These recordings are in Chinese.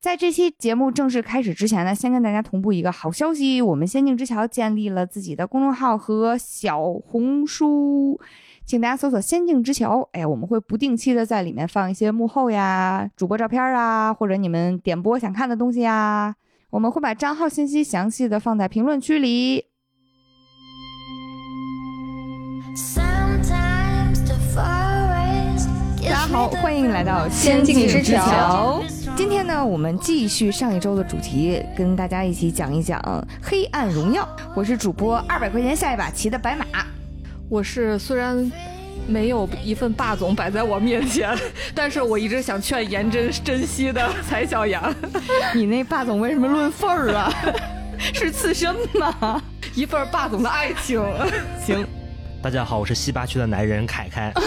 在这期节目正式开始之前呢，先跟大家同步一个好消息：我们仙境之桥建立了自己的公众号和小红书，请大家搜索“仙境之桥”。哎，我们会不定期的在里面放一些幕后呀、主播照片啊，或者你们点播想看的东西呀。我们会把账号信息详细的放在评论区里。欢迎来到仙境之桥。今天呢，我们继续上一周的主题，跟大家一起讲一讲《黑暗荣耀》。我是主播二百块钱下一把骑的白马，我是虽然没有一份霸总摆在我面前，但是我一直想劝颜真珍惜的蔡小阳。你那霸总为什么论份儿啊？是刺身吗？一份霸总的爱情。行，大家好，我是西八区的男人凯凯。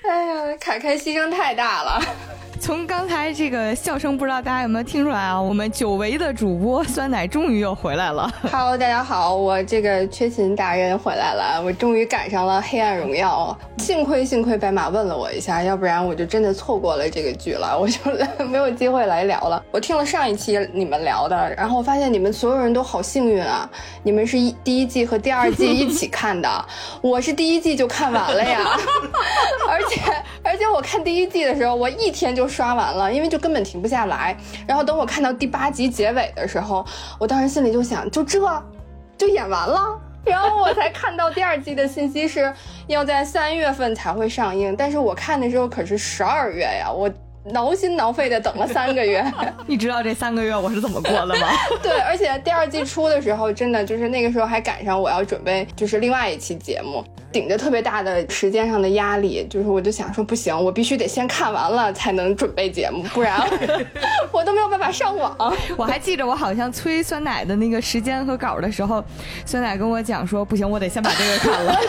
哎呀，凯凯牺牲太大了。从刚才这个笑声，不知道大家有没有听出来啊？我们久违的主播酸奶终于又回来了。Hello，大家好，我这个缺勤达人回来了，我终于赶上了《黑暗荣耀》。幸亏幸亏白马问了我一下，要不然我就真的错过了这个剧了，我就没有机会来聊了。我听了上一期你们聊的，然后发现你们所有人都好幸运啊！你们是一第一季和第二季一起看的，我是第一季就看完了呀。而且而且我看第一季的时候，我一天就。刷完了，因为就根本停不下来。然后等我看到第八集结尾的时候，我当时心里就想，就这就演完了。然后我才看到第二季的信息是要在三月份才会上映，但是我看的时候可是十二月呀，我。挠心挠肺的等了三个月，你知道这三个月我是怎么过的吗？对，而且第二季出的时候，真的就是那个时候还赶上我要准备就是另外一期节目，顶着特别大的时间上的压力，就是我就想说不行，我必须得先看完了才能准备节目，不然 我都没有办法上网。我还记着我好像催酸奶的那个时间和稿的时候，酸奶跟我讲说不行，我得先把这个看了。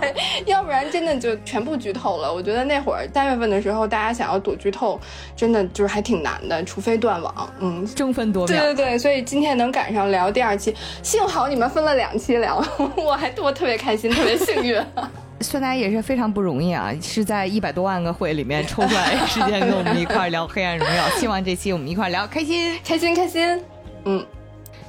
对，要不然真的就全部剧透了。我觉得那会儿三月份的时候，大家想。要躲剧透，真的就是还挺难的，除非断网，嗯，争分夺秒。对对对，所以今天能赶上聊第二期，幸好你们分了两期聊，我还我特别开心，特别幸运。孙楠也是非常不容易啊，是在一百多万个会里面抽出来时间跟我们一块聊《黑暗荣耀》，希望这期我们一块聊开心，开心，开心。嗯，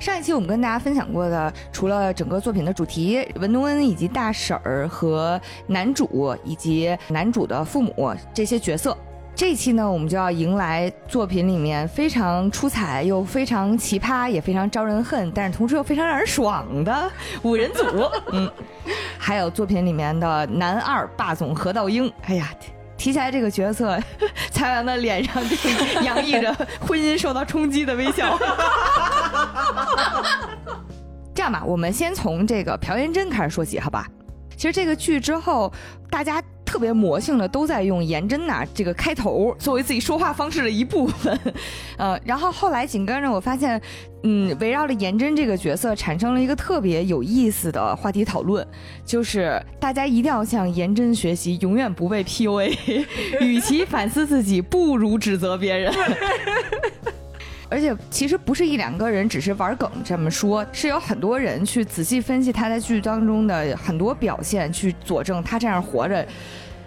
上一期我们跟大家分享过的，除了整个作品的主题，文东恩以及大婶儿和男主以及男主的父母这些角色。这一期呢，我们就要迎来作品里面非常出彩又非常奇葩，也非常招人恨，但是同时又非常让人爽的五人组。嗯，还有作品里面的男二霸总何道英。哎呀，提起来这个角色，蔡阳的脸上就洋溢着 婚姻受到冲击的微笑。这样吧，我们先从这个朴妍真开始说起，好吧？其实这个剧之后，大家。特别魔性的都在用颜真呐这个开头作为自己说话方式的一部分，呃，然后后来紧跟着我发现，嗯，围绕着颜真这个角色产生了一个特别有意思的话题讨论，就是大家一定要向颜真学习，永远不被 PUA，与其反思自己，不如指责别人。而且其实不是一两个人只是玩梗这么说，是有很多人去仔细分析他在剧当中的很多表现，去佐证他这样活着。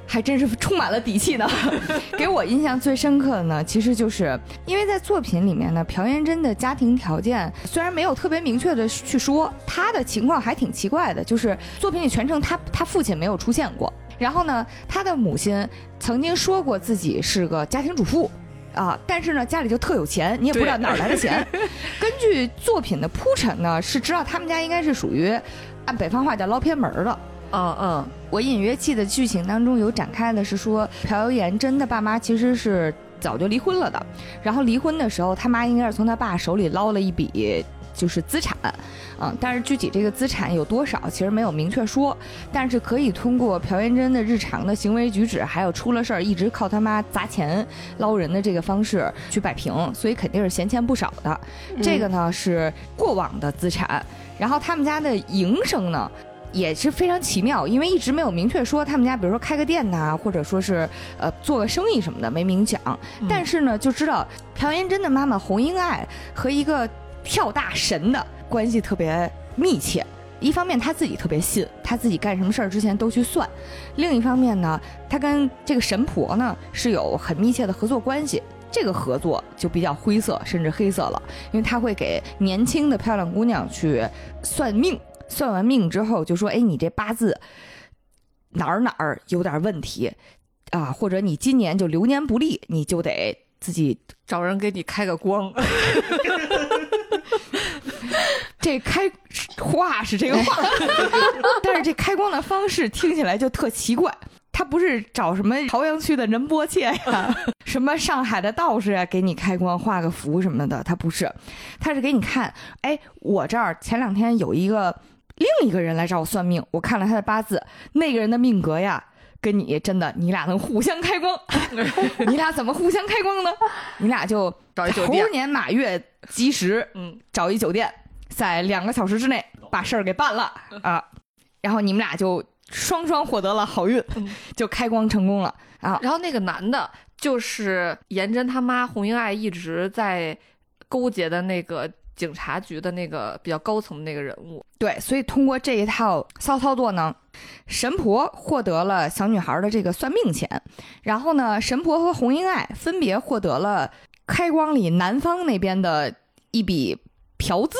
还真是充满了底气呢。给我印象最深刻的呢，其实就是因为在作品里面呢，朴妍真的家庭条件虽然没有特别明确的去说，她的情况还挺奇怪的，就是作品里全程她她父亲没有出现过。然后呢，她的母亲曾经说过自己是个家庭主妇，啊，但是呢家里就特有钱，你也不知道哪来的钱。根据作品的铺陈呢，是知道他们家应该是属于按北方话叫捞偏门的。嗯嗯，我隐约记得剧情当中有展开的是说，朴妍真的爸妈其实是早就离婚了的，然后离婚的时候，他妈应该是从他爸手里捞了一笔就是资产，嗯，但是具体这个资产有多少，其实没有明确说，但是可以通过朴元真的日常的行为举止，还有出了事儿一直靠他妈砸钱捞人的这个方式去摆平，所以肯定是闲钱不少的。这个呢是过往的资产，然后他们家的营生呢。也是非常奇妙，因为一直没有明确说他们家，比如说开个店呐，或者说是呃做个生意什么的，没明讲。但是呢，就知道朴元真的妈妈洪英爱和一个跳大神的关系特别密切。一方面他自己特别信，他自己干什么事儿之前都去算；另一方面呢，他跟这个神婆呢是有很密切的合作关系。这个合作就比较灰色，甚至黑色了，因为他会给年轻的漂亮姑娘去算命，算完命之后就说：“哎，你这八字哪儿哪儿有点问题啊，或者你今年就流年不利，你就得自己找人给你开个光。这开话是这个话，但是这开光的方式听起来就特奇怪。他不是找什么朝阳区的仁波切呀，什么上海的道士啊，给你开光画个符什么的，他不是，他是给你看。哎，我这儿前两天有一个另一个人来找我算命，我看了他的八字，那个人的命格呀，跟你真的，你俩能互相开光。你俩怎么互相开光呢？你俩就猴年马月吉时，嗯，找一酒店，在两个小时之内把事儿给办了啊，然后你们俩就双双获得了好运，就开光成功了啊。然后那个男的，就是颜真他妈洪英爱一直在勾结的那个警察局的那个比较高层的那个人物。对，所以通过这一套骚操作呢，神婆获得了小女孩的这个算命钱，然后呢，神婆和洪英爱分别获得了开光里南方那边的一笔嫖资，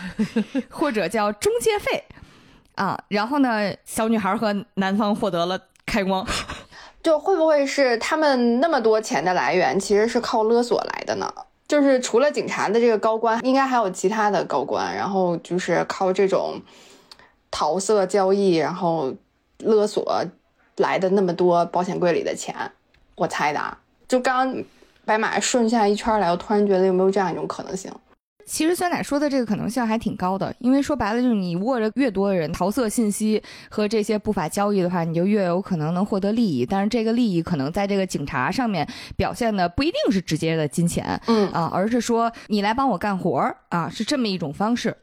或者叫中介费啊，然后呢，小女孩和男方获得了开光。就会不会是他们那么多钱的来源，其实是靠勒索来的呢？就是除了警察的这个高官，应该还有其他的高官，然后就是靠这种桃色交易，然后勒索来的那么多保险柜里的钱，我猜的啊。就刚刚白马顺下一圈来，我突然觉得有没有这样一种可能性？其实酸奶说的这个可能性还挺高的，因为说白了就是你握着越多人桃色信息和这些不法交易的话，你就越有可能能获得利益。但是这个利益可能在这个警察上面表现的不一定是直接的金钱，嗯啊，而是说你来帮我干活儿啊，是这么一种方式。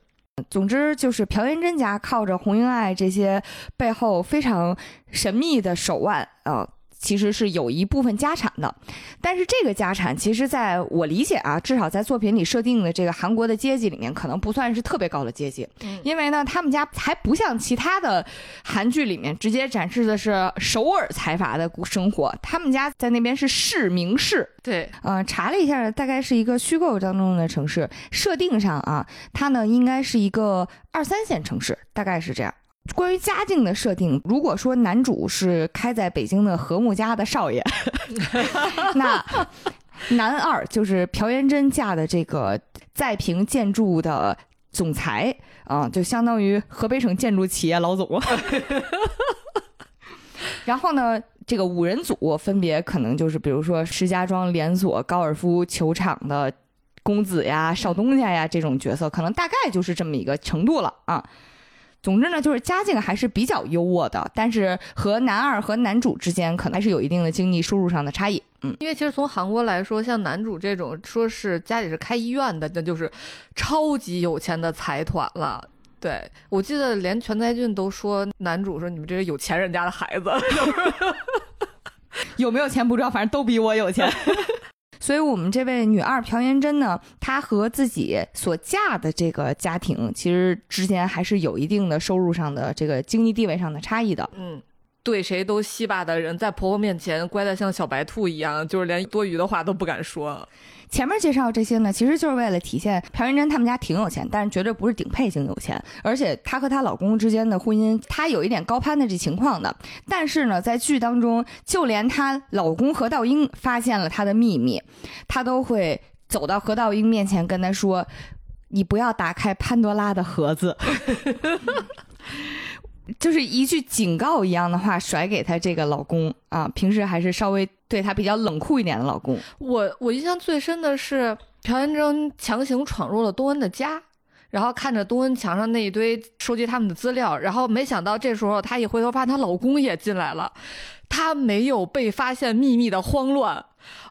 总之就是朴元真家靠着洪英爱这些背后非常神秘的手腕啊。其实是有一部分家产的，但是这个家产其实在我理解啊，至少在作品里设定的这个韩国的阶级里面，可能不算是特别高的阶级，嗯。因为呢，他们家还不像其他的韩剧里面直接展示的是首尔财阀的生活，他们家在那边是市名市，对，呃，查了一下，大概是一个虚构当中的城市，设定上啊，它呢应该是一个二三线城市，大概是这样。关于家境的设定，如果说男主是开在北京的和睦家的少爷，那男二就是朴元贞嫁的这个在平建筑的总裁啊、就相当于河北省建筑企业老总。然后呢，这个五人组分别可能就是比如说石家庄连锁高尔夫球场的公子呀、少东家呀这种角色，可能大概就是这么一个程度了啊。总之呢，就是家境还是比较优渥的，但是和男二和男主之间可能还是有一定的经济收入上的差异。嗯，因为其实从韩国来说，像男主这种说是家里是开医院的，那就是超级有钱的财团了。对我记得连全在俊都说男主说你们这是有钱人家的孩子，有没有钱不知道，反正都比我有钱。所以，我们这位女二朴妍真呢，她和自己所嫁的这个家庭，其实之间还是有一定的收入上的这个经济地位上的差异的。嗯。对谁都稀巴的人，在婆婆面前乖得像小白兔一样，就是连多余的话都不敢说。前面介绍这些呢，其实就是为了体现朴元真他们家挺有钱，但是绝对不是顶配型有钱，而且她和她老公之间的婚姻，她有一点高攀的这情况的。但是呢，在剧当中，就连她老公何道英发现了她的秘密，她都会走到何道英面前跟他说：“你不要打开潘多拉的盒子。” 就是一句警告一样的话甩给她这个老公啊，平时还是稍微对她比较冷酷一点的老公。我我印象最深的是朴元真强行闯入了东恩的家，然后看着东恩墙上那一堆收集他们的资料，然后没想到这时候她一回头发现她老公也进来了，她没有被发现秘密的慌乱，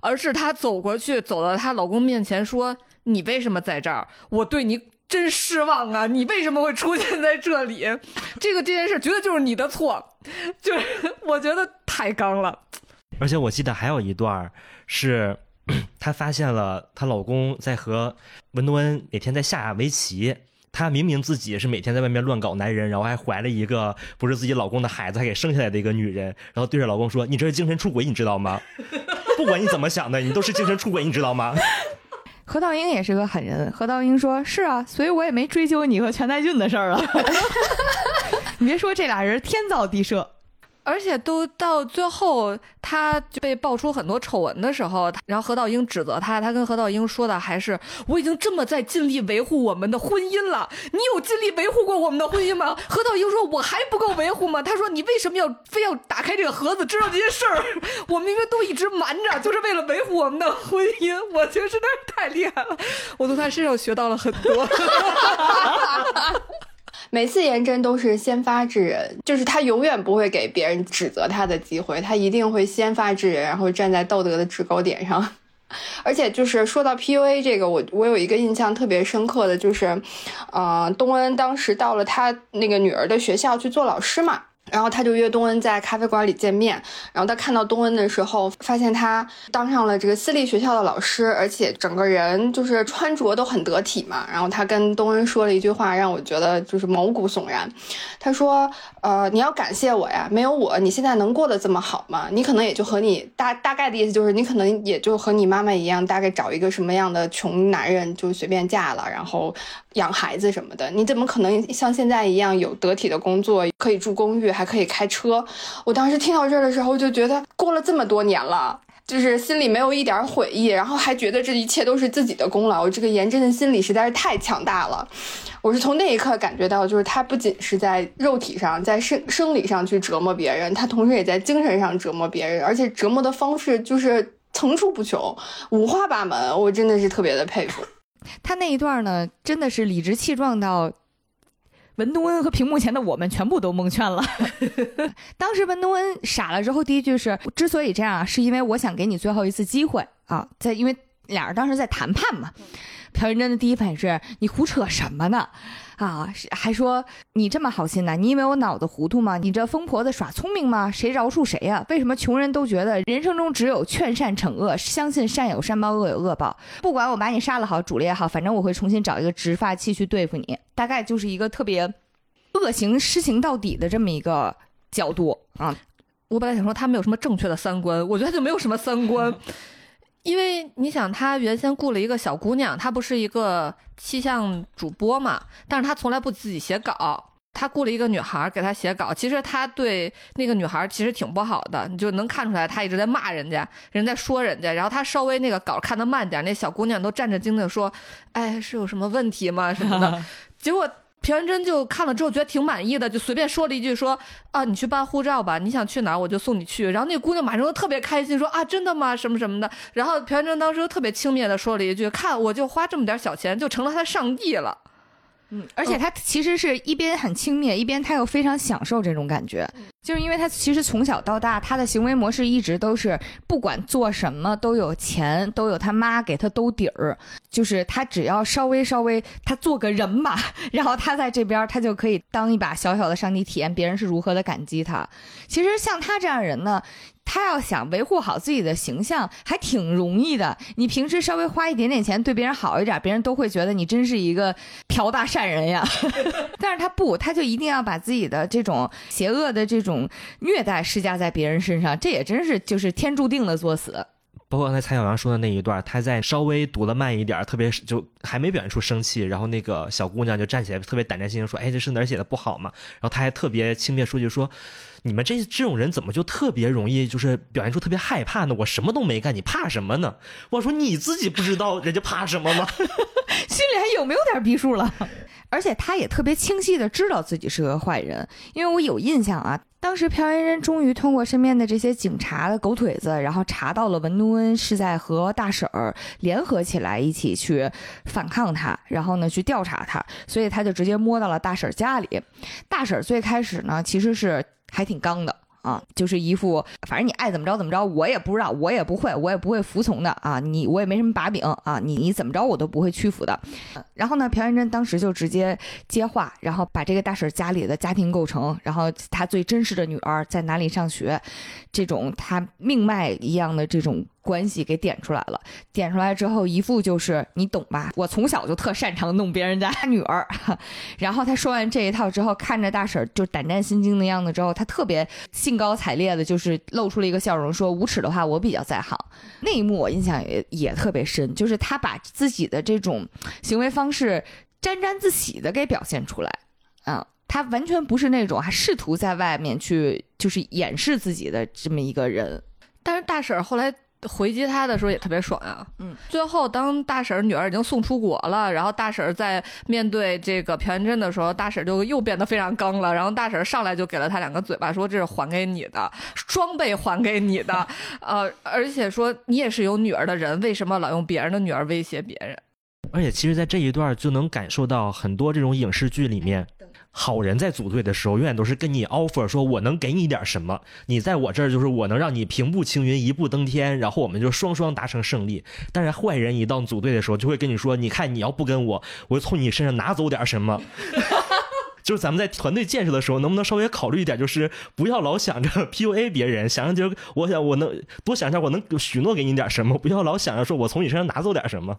而是她走过去走到她老公面前说：“你为什么在这儿？我对你。”真失望啊！你为什么会出现在这里？这个这件事绝对就是你的错，就是我觉得太刚了。而且我记得还有一段是，她发现了她老公在和文多恩每天在下围棋。她明明自己是每天在外面乱搞男人，然后还怀了一个不是自己老公的孩子，还给生下来的一个女人，然后对着老公说：“你这是精神出轨，你知道吗？” 不管你怎么想的，你都是精神出轨，你知道吗？何道英也是个狠人。何道英说：“是啊，所以我也没追究你和全在俊的事儿了。你别说这俩人天造地设。”而且都到最后，他就被爆出很多丑闻的时候，然后何道英指责他，他跟何道英说的还是我已经这么在尽力维护我们的婚姻了，你有尽力维护过我们的婚姻吗？何道英说我还不够维护吗？他说你为什么要非要打开这个盒子知道这些事儿？我明明都一直瞒着，就是为了维护我们的婚姻。我觉得实在是太厉害了，我从他身上学到了很多。每次颜真都是先发制人，就是他永远不会给别人指责他的机会，他一定会先发制人，然后站在道德的制高点上。而且就是说到 PUA 这个，我我有一个印象特别深刻的就是，呃，东恩当时到了他那个女儿的学校去做老师嘛。然后他就约东恩在咖啡馆里见面。然后他看到东恩的时候，发现他当上了这个私立学校的老师，而且整个人就是穿着都很得体嘛。然后他跟东恩说了一句话，让我觉得就是毛骨悚然。他说：“呃，你要感谢我呀，没有我，你现在能过得这么好吗？你可能也就和你大大概的意思就是，你可能也就和你妈妈一样，大概找一个什么样的穷男人就随便嫁了，然后。”养孩子什么的，你怎么可能像现在一样有得体的工作，可以住公寓，还可以开车？我当时听到这儿的时候，就觉得过了这么多年了，就是心里没有一点悔意，然后还觉得这一切都是自己的功劳。这个颜真的心理实在是太强大了。我是从那一刻感觉到，就是他不仅是在肉体上、在生生理上去折磨别人，他同时也在精神上折磨别人，而且折磨的方式就是层出不穷、五花八门。我真的是特别的佩服。他那一段呢，真的是理直气壮到文东恩和屏幕前的我们全部都蒙圈了。当时文东恩傻了之后，第一句是：“之所以这样，是因为我想给你最后一次机会啊，在因为俩人当时在谈判嘛。”朴元贞的第一反应是：“你胡扯什么呢？”啊，还说你这么好心呐？你以为我脑子糊涂吗？你这疯婆子耍聪明吗？谁饶恕谁呀？为什么穷人都觉得人生中只有劝善惩恶，相信善有善报，恶有恶报？不管我把你杀了好，煮了也好，反正我会重新找一个直发器去对付你。大概就是一个特别恶行施行到底的这么一个角度啊。我本来想说他没有什么正确的三观，我觉得他就没有什么三观。因为你想，他原先雇了一个小姑娘，她不是一个气象主播嘛，但是她从来不自己写稿，他雇了一个女孩给他写稿。其实他对那个女孩其实挺不好的，你就能看出来，他一直在骂人家，人在说人家。然后他稍微那个稿看得慢点，那小姑娘都战战兢兢的说：“哎，是有什么问题吗？什么的。”结果。朴元真就看了之后觉得挺满意的，就随便说了一句说啊，你去办护照吧，你想去哪儿我就送你去。然后那姑娘马上就特别开心，说啊，真的吗？什么什么的。然后朴元真当时就特别轻蔑的说了一句，看我就花这么点小钱就成了他上帝了。嗯，而且他其实是一边很轻蔑，一边他又非常享受这种感觉，就是因为他其实从小到大，他的行为模式一直都是不管做什么都有钱，都有他妈给他兜底儿，就是他只要稍微稍微他做个人嘛，然后他在这边他就可以当一把小小的上帝，体验别人是如何的感激他。其实像他这样人呢。他要想维护好自己的形象，还挺容易的。你平时稍微花一点点钱，对别人好一点，别人都会觉得你真是一个朴大善人呀。但是他不，他就一定要把自己的这种邪恶的这种虐待施加在别人身上，这也真是就是天注定的作死。包括刚才蔡小阳说的那一段，他在稍微读的慢一点，特别就还没表现出生气，然后那个小姑娘就站起来，特别胆战心惊说：“哎，这是哪儿写的不好嘛？”然后他还特别轻蔑说句说。你们这这种人怎么就特别容易就是表现出特别害怕呢？我什么都没干，你怕什么呢？我说你自己不知道人家怕什么吗？心里还有没有点逼数了？而且他也特别清晰的知道自己是个坏人，因为我有印象啊，当时朴元仁终于通过身边的这些警察的狗腿子，然后查到了文东恩是在和大婶儿联合起来一起去反抗他，然后呢去调查他，所以他就直接摸到了大婶儿家里。大婶儿最开始呢其实是。还挺刚的啊，就是一副反正你爱怎么着怎么着，我也不知道，我也不会，我也不会服从的啊。你我也没什么把柄啊，你你怎么着我都不会屈服的。然后呢，朴元贞当时就直接接话，然后把这个大婶家里的家庭构成，然后她最真实的女儿在哪里上学，这种她命脉一样的这种关系给点出来了。点出来之后，一副就是你懂吧？我从小就特擅长弄别人家女儿。然后他说完这一套之后，看着大婶就胆战心惊的样子之后，他特别兴高采烈的，就是露出了一个笑容，说：“无耻的话，我比较在行。”那一幕我印象也也特别深，就是他把自己的这种行为方式沾沾自喜的给表现出来啊。他完全不是那种还试图在外面去就是掩饰自己的这么一个人。但是大婶后来回击他的时候也特别爽啊。嗯，最后当大婶女儿已经送出国了，然后大婶在面对这个朴元珍的时候，大婶就又变得非常刚了。然后大婶上来就给了他两个嘴巴，说这是还给你的，双倍还给你的。呃，而且说你也是有女儿的人，为什么老用别人的女儿威胁别人？而且其实，在这一段就能感受到很多这种影视剧里面。好人在组队的时候，永远都是跟你 offer 说，我能给你点什么，你在我这儿就是我能让你平步青云，一步登天，然后我们就双双达成胜利。但是坏人一到组队的时候，就会跟你说，你看你要不跟我，我就从你身上拿走点什么。就是咱们在团队建设的时候，能不能稍微考虑一点，就是不要老想着 PUA 别人，想着就是我想我能多想想我能许诺给你点什么，不要老想着说我从你身上拿走点什么。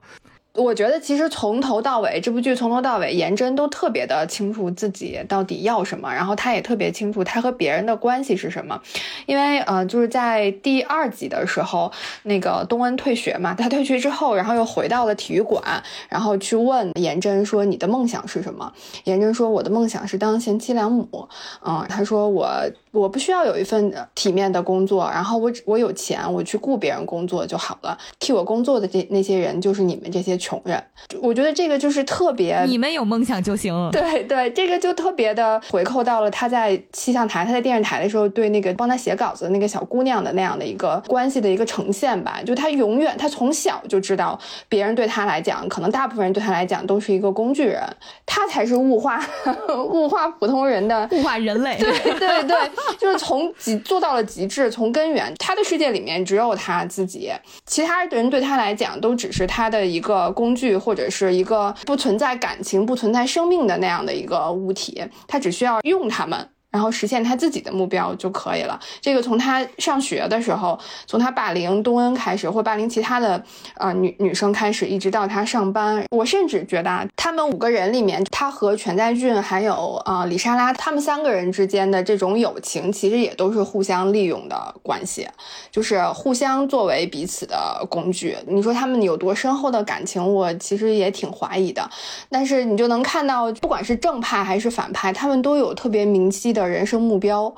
我觉得其实从头到尾，这部剧从头到尾，颜真都特别的清楚自己到底要什么，然后他也特别清楚他和别人的关系是什么。因为呃，就是在第二集的时候，那个东恩退学嘛，他退学之后，然后又回到了体育馆，然后去问颜真说：“你的梦想是什么？”颜真说：“我的梦想是当贤妻良母。”嗯，他说：“我我不需要有一份体面的工作，然后我我有钱，我去雇别人工作就好了。替我工作的这那些人，就是你们这些。”穷人，我觉得这个就是特别，你们有梦想就行。对对，这个就特别的回扣到了他在气象台、他在电视台的时候对那个帮他写稿子的那个小姑娘的那样的一个关系的一个呈现吧。就他永远，他从小就知道别人对他来讲，可能大部分人对他来讲都是一个工具人，他才是物化 物化普通人的物化人类。对对对，就是从极做到了极致，从根源，他的世界里面只有他自己，其他人对他来讲都只是他的一个。工具或者是一个不存在感情、不存在生命的那样的一个物体，他只需要用他们。然后实现他自己的目标就可以了。这个从他上学的时候，从他霸凌东恩开始，或霸凌其他的呃女女生开始，一直到他上班，我甚至觉得他们五个人里面，他和全在俊还有啊李莎拉他们三个人之间的这种友情，其实也都是互相利用的关系，就是互相作为彼此的工具。你说他们有多深厚的感情，我其实也挺怀疑的。但是你就能看到，不管是正派还是反派，他们都有特别明晰的。人生目标，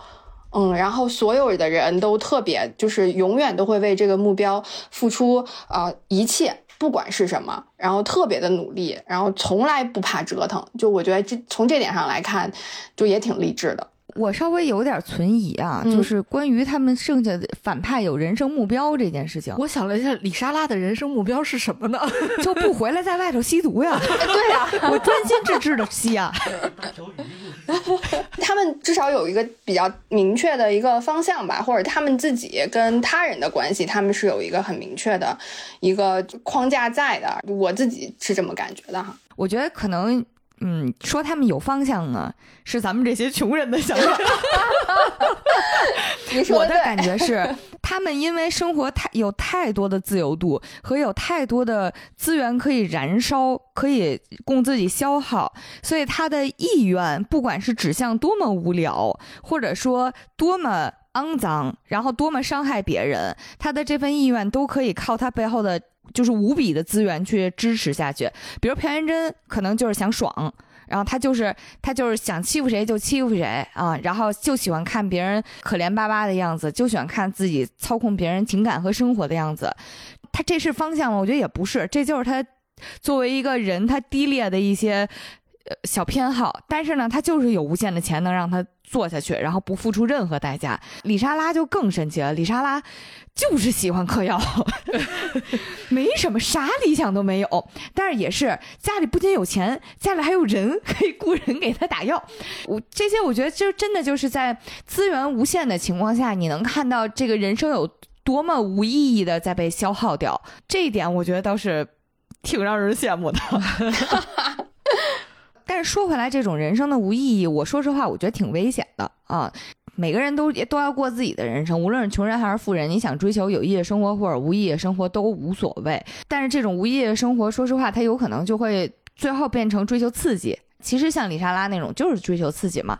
嗯，然后所有的人都特别，就是永远都会为这个目标付出啊一切，不管是什么，然后特别的努力，然后从来不怕折腾。就我觉得这从这点上来看，就也挺励志的。我稍微有点存疑啊，就是关于他们剩下的反派有人生目标这件事情。我想了一下，李莎拉的人生目标是什么呢？就不回来，在外头吸毒呀？对呀，我专心致志的吸啊。他们至少有一个比较明确的一个方向吧，或者他们自己跟他人的关系，他们是有一个很明确的一个框架在的。我自己是这么感觉的哈。我觉得可能。嗯，说他们有方向呢，是咱们这些穷人的想法。我的感觉是，他们因为生活太有太多的自由度和有太多的资源可以燃烧，可以供自己消耗，所以他的意愿，不管是指向多么无聊，或者说多么肮脏，然后多么伤害别人，他的这份意愿都可以靠他背后的。就是无比的资源去支持下去，比如朴元珍可能就是想爽，然后他就是他就是想欺负谁就欺负谁啊，然后就喜欢看别人可怜巴巴的样子，就喜欢看自己操控别人情感和生活的样子。他这是方向吗？我觉得也不是，这就是他作为一个人他低劣的一些小偏好。但是呢，他就是有无限的钱能让他做下去，然后不付出任何代价。李莎拉就更神奇了，李莎拉。就是喜欢嗑药，没什么啥理想都没有，但是也是家里不仅有钱，家里还有人可以雇人给他打药。我这些我觉得就真的就是在资源无限的情况下，你能看到这个人生有多么无意义的在被消耗掉。这一点我觉得倒是挺让人羡慕的。但是说回来，这种人生的无意义，我说实话，我觉得挺危险的啊。每个人都都要过自己的人生，无论是穷人还是富人，你想追求有意义的生活或者无意义的生活都无所谓。但是这种无意义的生活，说实话，它有可能就会最后变成追求刺激。其实像李莎拉那种就是追求刺激嘛，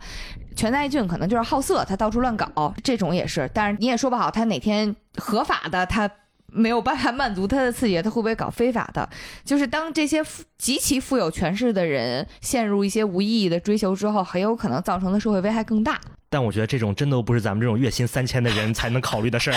全在俊可能就是好色，他到处乱搞，这种也是。但是你也说不好，他哪天合法的他。没有办法满足他的刺激，他会不会搞非法的？就是当这些极其富有权势的人陷入一些无意义的追求之后，很有可能造成的社会危害更大。但我觉得这种真的不是咱们这种月薪三千的人才能考虑的事儿。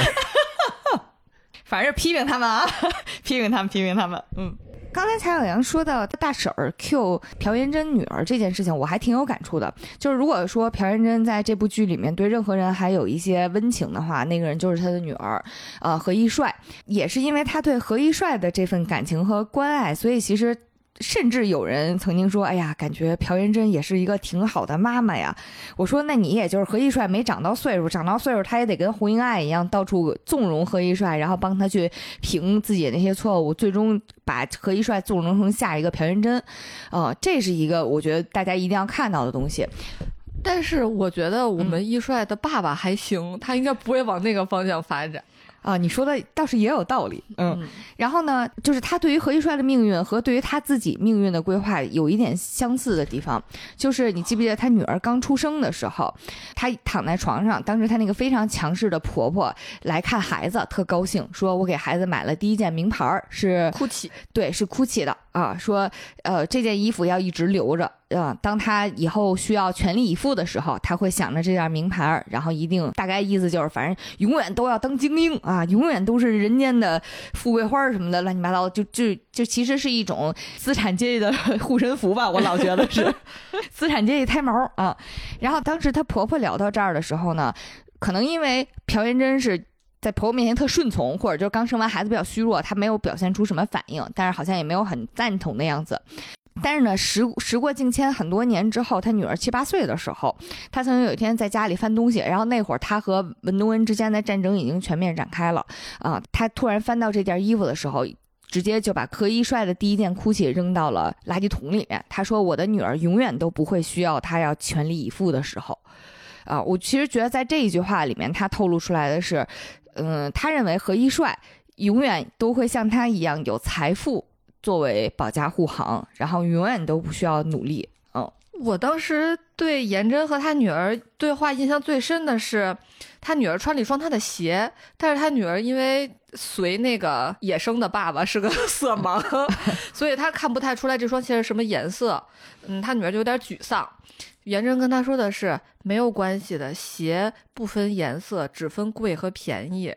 反正批评他们啊，批评他们，批评他们。嗯。刚才蔡小阳说到大婶儿 Q 朴元贞女儿这件事情，我还挺有感触的。就是如果说朴元贞在这部剧里面对任何人还有一些温情的话，那个人就是他的女儿，呃，何一帅。也是因为他对何一帅的这份感情和关爱，所以其实。甚至有人曾经说：“哎呀，感觉朴元贞也是一个挺好的妈妈呀。”我说：“那你也就是何一帅没长到岁数，长到岁数他也得跟胡英爱一样，到处纵容何一帅，然后帮他去评自己的那些错误，最终把何一帅纵容成下一个朴元珍。”啊，这是一个我觉得大家一定要看到的东西。但是我觉得我们一帅的爸爸还行，他应该不会往那个方向发展。啊，你说的倒是也有道理，嗯，然后呢，就是他对于何一帅的命运和对于他自己命运的规划有一点相似的地方，就是你记不记得他女儿刚出生的时候，他躺在床上，当时他那个非常强势的婆婆来看孩子，特高兴，说我给孩子买了第一件名牌，是 GUCCI，对，是 GUCCI 的啊，说呃这件衣服要一直留着。啊，当他以后需要全力以赴的时候，他会想着这件名牌，然后一定大概意思就是，反正永远都要当精英啊，永远都是人间的富贵花什么的，乱七八糟，就就就其实是一种资产阶级的 护身符吧，我老觉得是 资产阶级胎毛啊。然后当时她婆婆聊到这儿的时候呢，可能因为朴元珍是在婆婆面前特顺从，或者就是刚生完孩子比较虚弱，她没有表现出什么反应，但是好像也没有很赞同的样子。但是呢，时时过境迁，很多年之后，他女儿七八岁的时候，他曾经有一天在家里翻东西，然后那会儿他和文东恩之间的战争已经全面展开了啊。他突然翻到这件衣服的时候，直接就把柯一帅的第一件 GUCCI 扔到了垃圾桶里面。他说：“我的女儿永远都不会需要他要全力以赴的时候。”啊，我其实觉得在这一句话里面，他透露出来的是，嗯，他认为何一帅永远都会像他一样有财富。作为保驾护航，然后永远都不需要努力。嗯，我当时对颜真和他女儿对话印象最深的是，他女儿穿了一双他的鞋，但是他女儿因为随那个野生的爸爸是个 色盲，所以他看不太出来这双鞋是什么颜色。嗯，他女儿就有点沮丧。颜真跟他说的是没有关系的，鞋不分颜色，只分贵和便宜。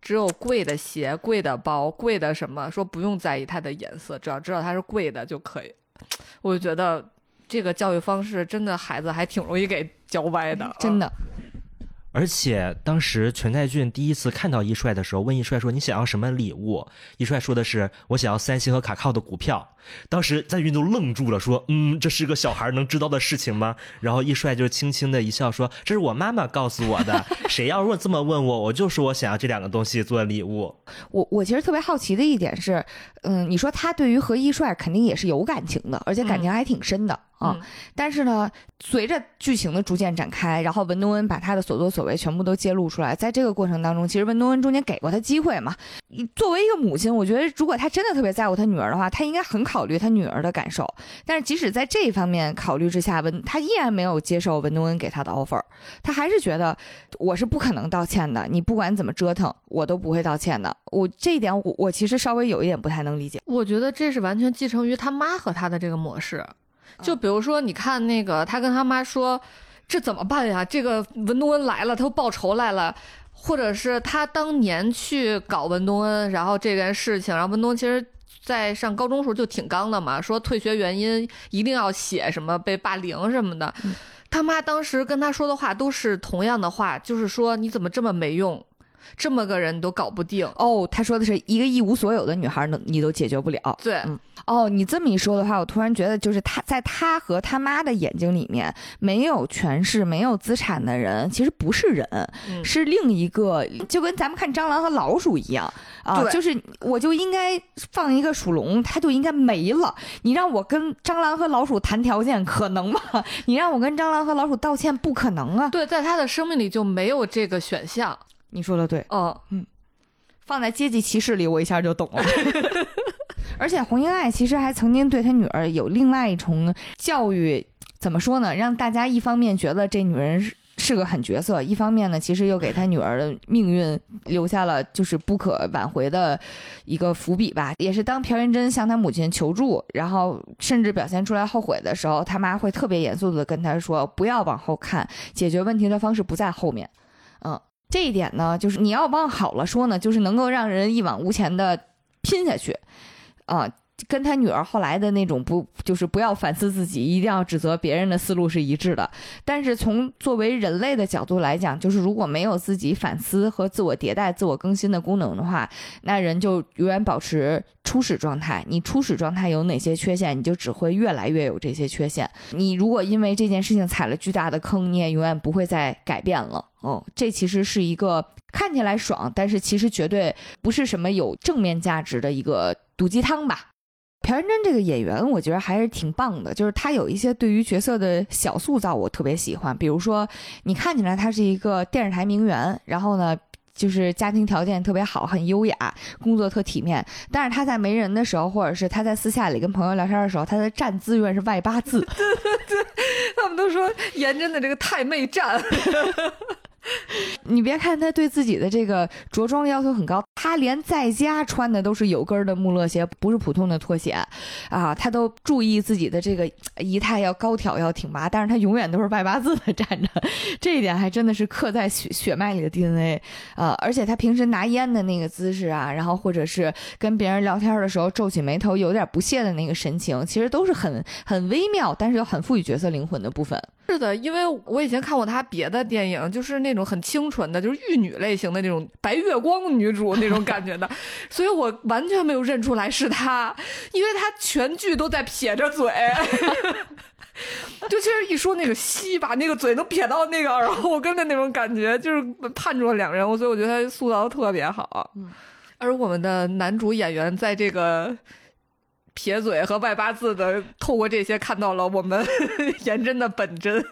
只有贵的鞋、贵的包、贵的什么，说不用在意它的颜色，只要知道它是贵的就可以。我就觉得这个教育方式真的孩子还挺容易给教歪的，真的。而且当时全在俊第一次看到易帅的时候，问易帅说：“你想要什么礼物？”易帅说的是：“我想要三星和卡靠的股票。”当时在运都愣住了，说：“嗯，这是个小孩能知道的事情吗？”然后易帅就轻轻的一笑说：“这是我妈妈告诉我的。谁要若这么问我，我就说我想要这两个东西做礼物。”我我其实特别好奇的一点是，嗯，你说他对于何易帅肯定也是有感情的，而且感情还挺深的。啊，但是呢，随着剧情的逐渐展开，然后文东恩把他的所作所为全部都揭露出来，在这个过程当中，其实文东恩中间给过他机会嘛。作为一个母亲，我觉得如果他真的特别在乎他女儿的话，他应该很考虑他女儿的感受。但是即使在这一方面考虑之下，文他依然没有接受文东恩给他的 offer，他还是觉得我是不可能道歉的，你不管怎么折腾，我都不会道歉的。我这一点，我我其实稍微有一点不太能理解。我觉得这是完全继承于他妈和他的这个模式。就比如说，你看那个，他跟他妈说：“这怎么办呀？这个文东恩来了，他又报仇来了。”或者是他当年去搞文东恩，然后这件事情，然后文东其实在上高中时候就挺刚的嘛，说退学原因一定要写什么被霸凌什么的。他妈当时跟他说的话都是同样的话，就是说你怎么这么没用。这么个人都搞不定。哦，他说的是一个一无所有的女孩，能你都解决不了。对，嗯哦，你这么一说的话，我突然觉得，就是他在他和他妈的眼睛里面，没有权势、没有资产的人，其实不是人，嗯是另一个，就跟咱们看蟑螂和老鼠一样啊，就是我就应该放一个鼠笼，它就应该没了。你让我跟蟑螂和老鼠谈条件，可能吗？你让我跟蟑螂和老鼠道歉，不可能啊！对，在他的生命里就没有这个选项。你说的对，哦嗯，放在阶级歧视里，我一下就懂了。而且洪英爱其实还曾经对她女儿有另外一重教育，怎么说呢？让大家一方面觉得这女人是是个狠角色，一方面呢，其实又给他女儿的命运留下了就是不可挽回的一个伏笔吧。也是当朴元珍向他母亲求助，然后甚至表现出来后悔的时候，他妈会特别严肃的跟他说：“不要往后看，解决问题的方式不在后面。”嗯，这一点呢，就是你要往好了说呢，就是能够让人一往无前的拼下去，啊、跟他女儿后来的那种不就是不要反思自己，一定要指责别人的思路是一致的。但是从作为人类的角度来讲，就是如果没有自己反思和自我迭代、自我更新的功能的话，那人就永远保持初始状态。你初始状态有哪些缺陷，你就只会越来越有这些缺陷。你如果因为这件事情踩了巨大的坑，你也永远不会再改变了。哦，这其实是一个看起来爽，但是其实绝对不是什么有正面价值的一个毒鸡汤吧。朴元珍这个演员，我觉得还是挺棒的，就是他有一些对于角色的小塑造，我特别喜欢。比如说，你看起来他是一个电视台名媛，然后呢，就是家庭条件特别好，很优雅，工作特体面。但是他在没人的时候，或者是他在私下里跟朋友聊天的时候，他的站姿永远是外八字。他们都说颜真的这个太妹站，你别看他对自己的这个着装要求很高，他连在家穿的都是有跟的穆勒鞋，不是普通的拖鞋，啊，他都注意自己的这个仪态要高挑要挺拔，但是他永远都是外八字的站着，这一点还真的是刻在血血脉里的 DNA 啊！而且他平时拿烟的那个姿势啊，然后或者是跟别人聊天的时候皱起眉头，有点不屑的那个神情，其实都是很很微妙，但是又很赋予角色灵魂的部分。是的，因为我以前看过他别的电影，就是那种很清纯的，就是玉女类型的那种白月光女主那种感觉的，所以我完全没有认出来是她，因为她全剧都在撇着嘴。就其实一说那个西，把那个嘴都撇到那个耳后跟的那种感觉，就是判住了两人，我所以我觉得他塑造的特别好。嗯，而我们的男主演员在这个撇嘴和外八字的，透过这些看到了我们 颜真的本真。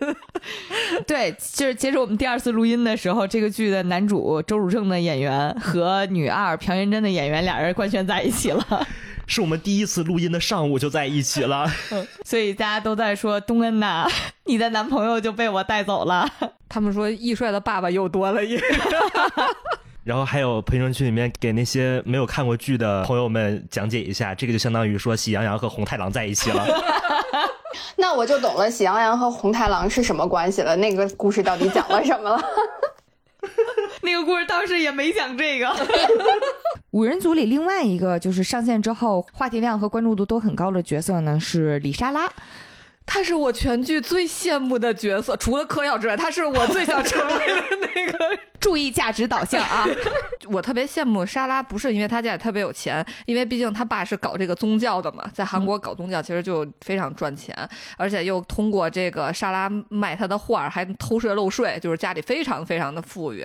对，就是接着我们第二次录音的时候，这个剧的男主周汝正的演员和女二朴元珍的演员俩人官宣在一起了，是我们第一次录音的上午就在一起了。所以大家都在说东恩呐，你的男朋友就被我带走了。他们说易帅的爸爸又多了一个。然后还有评论区里面给那些没有看过剧的朋友们讲解一下，这个就相当于说喜羊羊和红太狼在一起了。那我就懂了，喜羊羊和红太狼是什么关系了？那个故事到底讲了什么了？那个故事当时也没讲这个。五人组里另外一个就是上线之后话题量和关注度都很高的角色呢，是李莎拉。他是我全剧最羡慕的角色，除了嗑药之外，他是我最想成为的那个。注意价值导向啊！我特别羡慕莎拉，不是因为他家里特别有钱，因为毕竟他爸是搞这个宗教的嘛，在韩国搞宗教其实就非常赚钱，而且又通过这个莎拉卖他的画还偷税漏税，就是家里非常非常的富裕。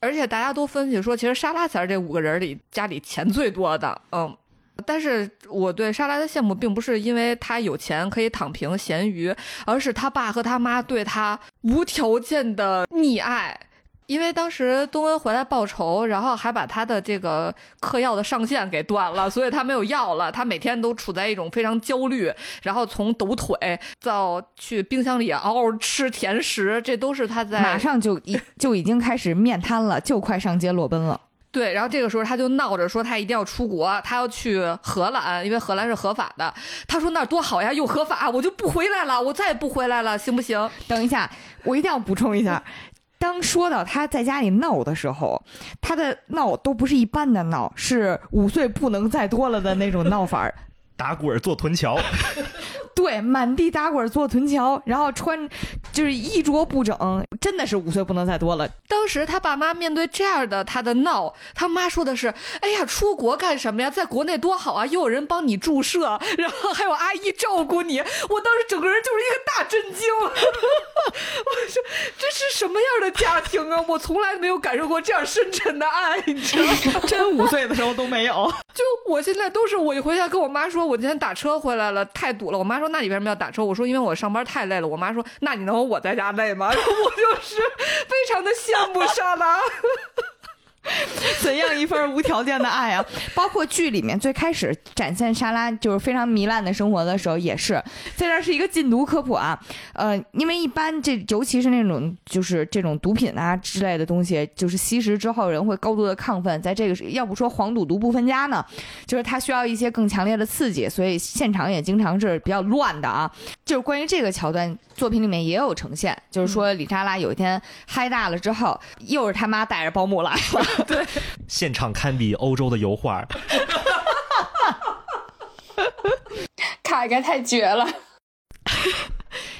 而且大家都分析说，其实莎拉才是这五个人里家里钱最多的，嗯。但是我对莎拉的羡慕，并不是因为她有钱可以躺平咸鱼，而是她爸和她妈对她无条件的溺爱。因为当时东恩回来报仇，然后还把他的这个嗑药的上限给断了，所以他没有药了。他每天都处在一种非常焦虑，然后从抖腿到去冰箱里嗷嗷吃甜食，这都是他在马上就已就已经开始面瘫了，就快上街裸奔了。对，然后这个时候他就闹着说他一定要出国，他要去荷兰，因为荷兰是合法的。他说那多好呀，又合法，我就不回来了，我再也不回来了，行不行？等一下，我一定要补充一下。当说到他在家里闹的时候，他的闹都不是一般的闹，是五岁不能再多了的那种闹法儿。打滚儿坐臀桥，对，满地打滚坐臀桥，然后穿就是衣着不整，真的是五岁不能再多了。当时他爸妈面对这样的他的闹，他妈说的是：“哎呀，出国干什么呀？在国内多好啊，又有人帮你注射，然后还有阿姨照顾你。”我当时整个人就是一个大震惊，我说这是什么样的家庭啊？我从来没有感受过这样深沉的爱，你知道吗？真五岁的时候都没有。就我现在都是，我一回家跟我妈说，我今天打车回来了，太堵了。我妈说，那你为什么要打车？我说，因为我上班太累了。我妈说，那你能有我在家累吗？我就是非常的羡慕莎拉。怎样一份无条件的爱啊！包括剧里面最开始展现莎拉就是非常糜烂的生活的时候，也是在这是一个禁毒科普啊。呃，因为一般这尤其是那种就是这种毒品啊之类的东西，就是吸食之后人会高度的亢奋，在这个要不说黄赌毒不分家呢，就是它需要一些更强烈的刺激，所以现场也经常是比较乱的啊。就是关于这个桥段，作品里面也有呈现，就是说李莎拉有一天嗨大了之后，又是他妈带着保姆来了。对，现场堪比欧洲的油画。卡哥太绝了。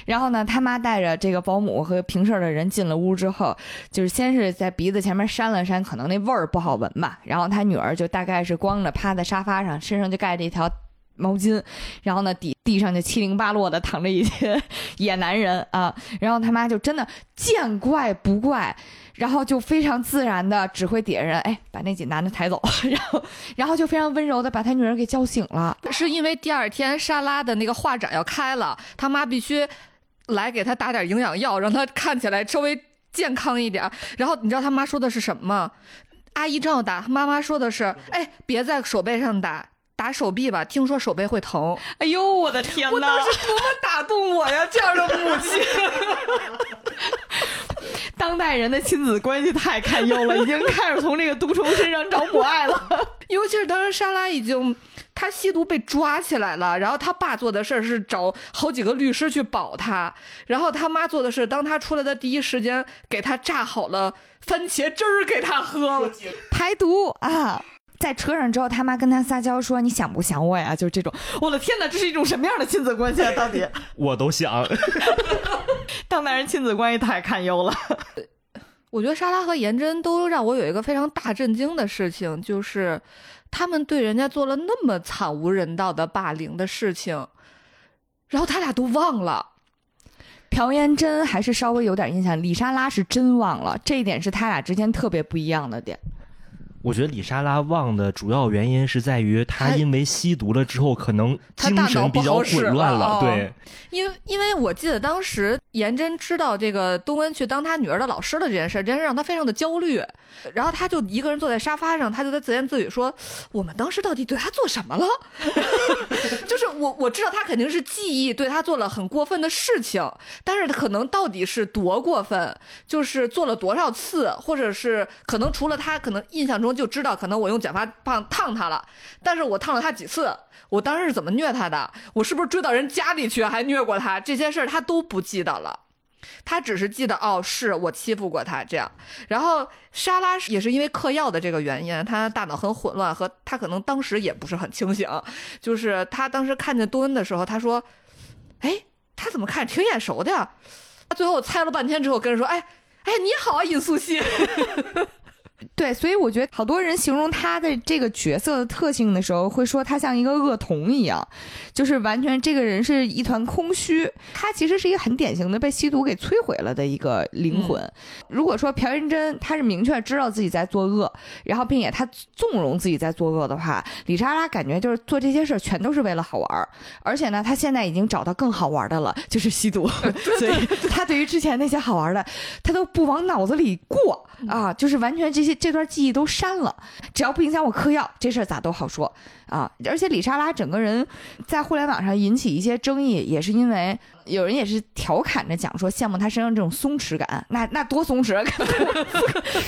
然后呢，他妈带着这个保姆和平事的人进了屋之后，就是先是在鼻子前面扇了扇，可能那味儿不好闻吧。然后他女儿就大概是光着趴在沙发上，身上就盖着一条毛巾，然后呢底地上就七零八落的躺着一些 野男人啊。然后他妈就真的见怪不怪。然后就非常自然的指挥底下人，哎，把那几男的抬走，然后，然后就非常温柔的把他女儿给叫醒了。是因为第二天莎拉的那个画展要开了，他妈必须来给他打点营养药，让他看起来稍微健康一点。然后你知道他妈说的是什么吗？阿姨正要打，妈妈说的是，哎，别在手背上打，打手臂吧，听说手背会疼。哎呦，我的天哪！我当时多么打动我呀，这样的母亲。当代人的亲子关系太堪忧了，已经开始从这个毒虫身上找母爱了。尤其是当时莎拉已经，他吸毒被抓起来了，然后他爸做的事儿是找好几个律师去保他，然后他妈做的是，当他出来的第一时间给他榨好了番茄汁儿给他喝，排毒啊。在车上之后，他妈跟他撒娇说：“你想不想我呀？”就是这种，我的天哪，这是一种什么样的亲子关系啊？到底 我都想。当代人亲子关系太堪忧了。我觉得莎拉和颜真都让我有一个非常大震惊的事情，就是他们对人家做了那么惨无人道的霸凌的事情，然后他俩都忘了。朴妍真还是稍微有点印象，李莎拉是真忘了，这一点是他俩之间特别不一样的点。我觉得李莎拉忘的主要原因是在于她因为吸毒了之后，可能精神比较混乱了。对，因为因为我记得当时颜真知道这个东恩去当他女儿的老师的这件事，这件事让他非常的焦虑。然后他就一个人坐在沙发上，他就在自言自语说：“我们当时到底对他做什么了？就是我我知道他肯定是记忆对他做了很过分的事情，但是可能到底是多过分，就是做了多少次，或者是可能除了他可能印象中。”就知道可能我用卷发棒烫他了，但是我烫了他几次，我当时是怎么虐他的，我是不是追到人家里去还虐过他，这些事儿他都不记得了，他只是记得哦，是我欺负过他这样。然后莎拉也是因为嗑药的这个原因，他大脑很混乱，和他可能当时也不是很清醒，就是他当时看见多恩的时候，他说：“哎，他怎么看挺眼熟的呀？”他最后猜了半天之后跟人说：“哎，哎，你好啊，尹素汐。”对，所以我觉得好多人形容他的这个角色的特性的时候，会说他像一个恶童一样，就是完全这个人是一团空虚。他其实是一个很典型的被吸毒给摧毁了的一个灵魂。如果说朴元真他是明确知道自己在作恶，然后并且他纵容自己在作恶的话，李莎拉感觉就是做这些事儿全都是为了好玩，而且呢，他现在已经找到更好玩的了，就是吸毒。所以他对于之前那些好玩的，他都不往脑子里过啊，就是完全这。这这段记忆都删了，只要不影响我嗑药，这事儿咋都好说啊！而且李莎拉整个人在互联网上引起一些争议，也是因为有人也是调侃着讲说羡慕她身上这种松弛感，那那多松弛，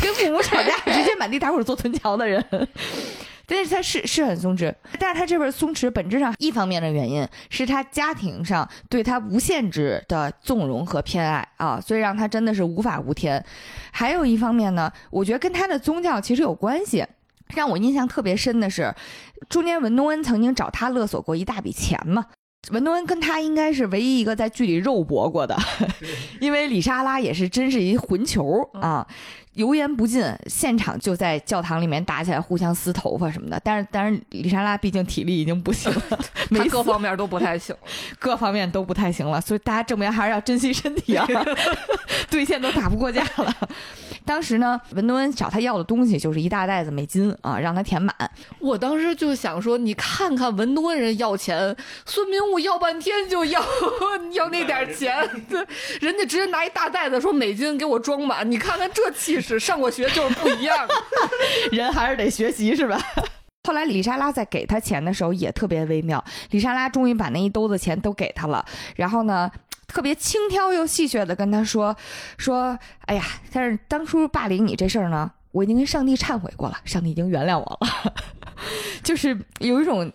跟父母吵架直接满地打滚做臀桥的人。但是他是是很松弛，但是他这份松弛本质上一方面的原因是他家庭上对他无限制的纵容和偏爱啊，所以让他真的是无法无天。还有一方面呢，我觉得跟他的宗教其实有关系。让我印象特别深的是，中间文东恩曾经找他勒索过一大笔钱嘛。文东恩跟他应该是唯一一个在剧里肉搏过的，因为李莎拉也是真是一混球啊，油盐不进，现场就在教堂里面打起来，互相撕头发什么的。但是，但是李莎拉毕竟体力已经不行了，他没各方面都不太行。各方面都不太行了，所以大家证明还是要珍惜身体啊，对线都打不过架了。当时呢，文东恩找他要的东西就是一大袋子美金啊，让他填满。我当时就想说，你看看文东恩人要钱，孙明悟要半天就要 要那点钱，对，人家直接拿一大袋子说美金给我装满，你看看这气势，上过学就是不一样。人还是得学习是吧？后来李莎拉在给他钱的时候也特别微妙，李莎拉终于把那一兜子钱都给他了，然后呢，特别轻佻又戏谑的跟他说说，哎呀，但是当初霸凌你这事儿呢，我已经跟上帝忏悔过了，上帝已经原谅我了，就是有一种。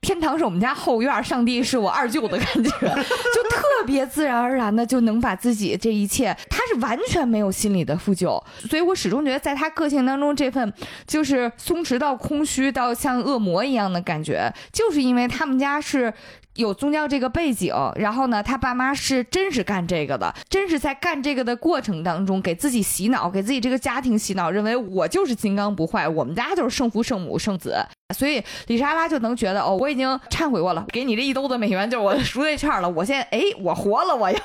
天堂是我们家后院，上帝是我二舅的感觉，就特别自然而然的就能把自己这一切，他是完全没有心理的负疚，所以我始终觉得在他个性当中这份就是松弛到空虚到像恶魔一样的感觉，就是因为他们家是。有宗教这个背景，然后呢，他爸妈是真是干这个的，真是在干这个的过程当中给自己洗脑，给自己这个家庭洗脑，认为我就是金刚不坏，我们家就是圣父、圣母、圣子，所以李莎拉就能觉得哦，我已经忏悔过了，给你这一兜子美元就是我的赎罪券了，我现在哎，我活了，我又，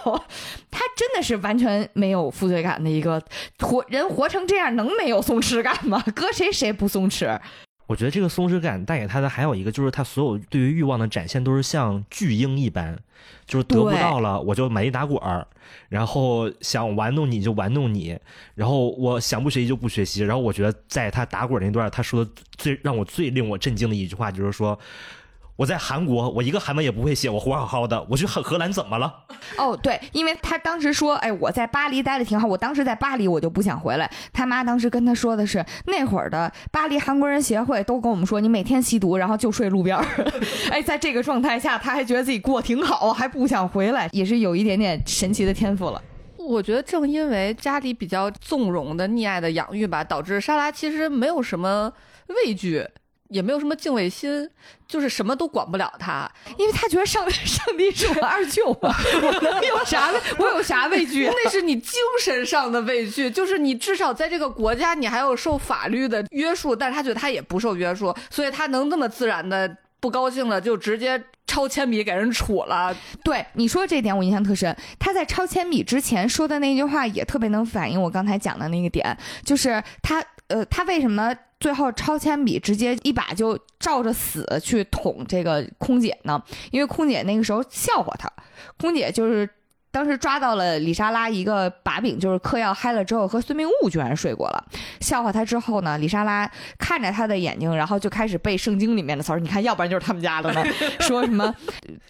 他真的是完全没有负罪感的一个活人，活成这样能没有松弛感吗？搁谁谁不松弛？我觉得这个松弛感带给他的还有一个，就是他所有对于欲望的展现都是像巨婴一般，就是得不到了我就满地打滚儿，然后想玩弄你就玩弄你，然后我想不学习就不学习。然后我觉得在他打滚那段，他说的最让我最令我震惊的一句话就是说。我在韩国，我一个韩文也不会写，我活好好的。我去荷荷兰怎么了？哦，对，因为他当时说，哎，我在巴黎待的挺好。我当时在巴黎，我就不想回来。他妈当时跟他说的是，那会儿的巴黎韩国人协会都跟我们说，你每天吸毒，然后就睡路边儿。哎，在这个状态下，他还觉得自己过挺好，还不想回来，也是有一点点神奇的天赋了。我觉得正因为家里比较纵容的溺爱的养育吧，导致莎拉其实没有什么畏惧。也没有什么敬畏心，就是什么都管不了他，因为他觉得上 上帝是我二舅嘛，我能有啥？我有啥畏惧？那是你精神上的畏惧，就是你至少在这个国家，你还有受法律的约束，但是他觉得他也不受约束，所以他能那么自然的不高兴了就直接抄铅笔给人杵了。对你说这点我印象特深，他在抄铅笔之前说的那句话也特别能反映我刚才讲的那个点，就是他呃，他为什么？最后抄铅笔，直接一把就照着死去捅这个空姐呢？因为空姐那个时候笑话他，空姐就是。当时抓到了李莎拉一个把柄，就是嗑药嗨了之后和孙明悟居然睡过了。笑话他之后呢，李莎拉看着他的眼睛，然后就开始背圣经里面的词儿。你看，要不然就是他们家的呢。说什么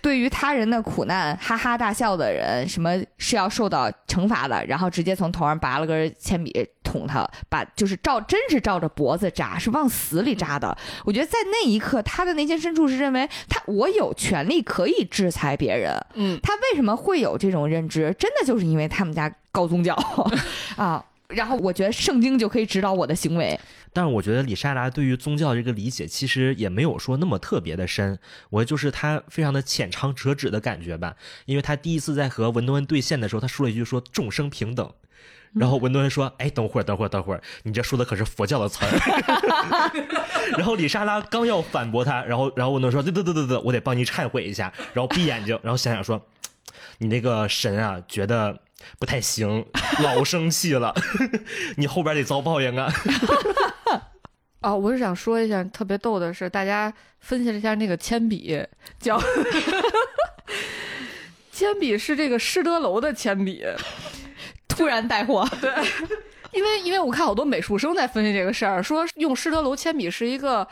对于他人的苦难哈哈大笑的人，什么是要受到惩罚的。然后直接从头上拔了根铅笔捅他，把就是照真是照着脖子扎，是往死里扎的。我觉得在那一刻，他的内心深处是认为他我有权利可以制裁别人。嗯，他为什么会有这种？认知真的就是因为他们家高宗教 啊，然后我觉得圣经就可以指导我的行为。但是我觉得李莎拉对于宗教这个理解其实也没有说那么特别的深，我就是他非常的浅尝辄止的感觉吧。因为他第一次在和文东恩对线的时候，他说了一句说众生平等，然后文东恩说：“哎，等会儿，等会儿，等会儿，你这说的可是佛教的词儿。”然后李莎拉刚要反驳他，然后然后文东说：“对对对对对，我得帮你忏悔一下。”然后闭眼睛，然后想想说。你那个神啊，觉得不太行，老生气了，你后边得遭报应啊！哦，我是想说一下，特别逗的是，大家分析了一下那个铅笔，叫 铅笔是这个施德楼的铅笔，突然带货，对，因为因为我看好多美术生在分析这个事儿，说用施德楼铅笔是一个。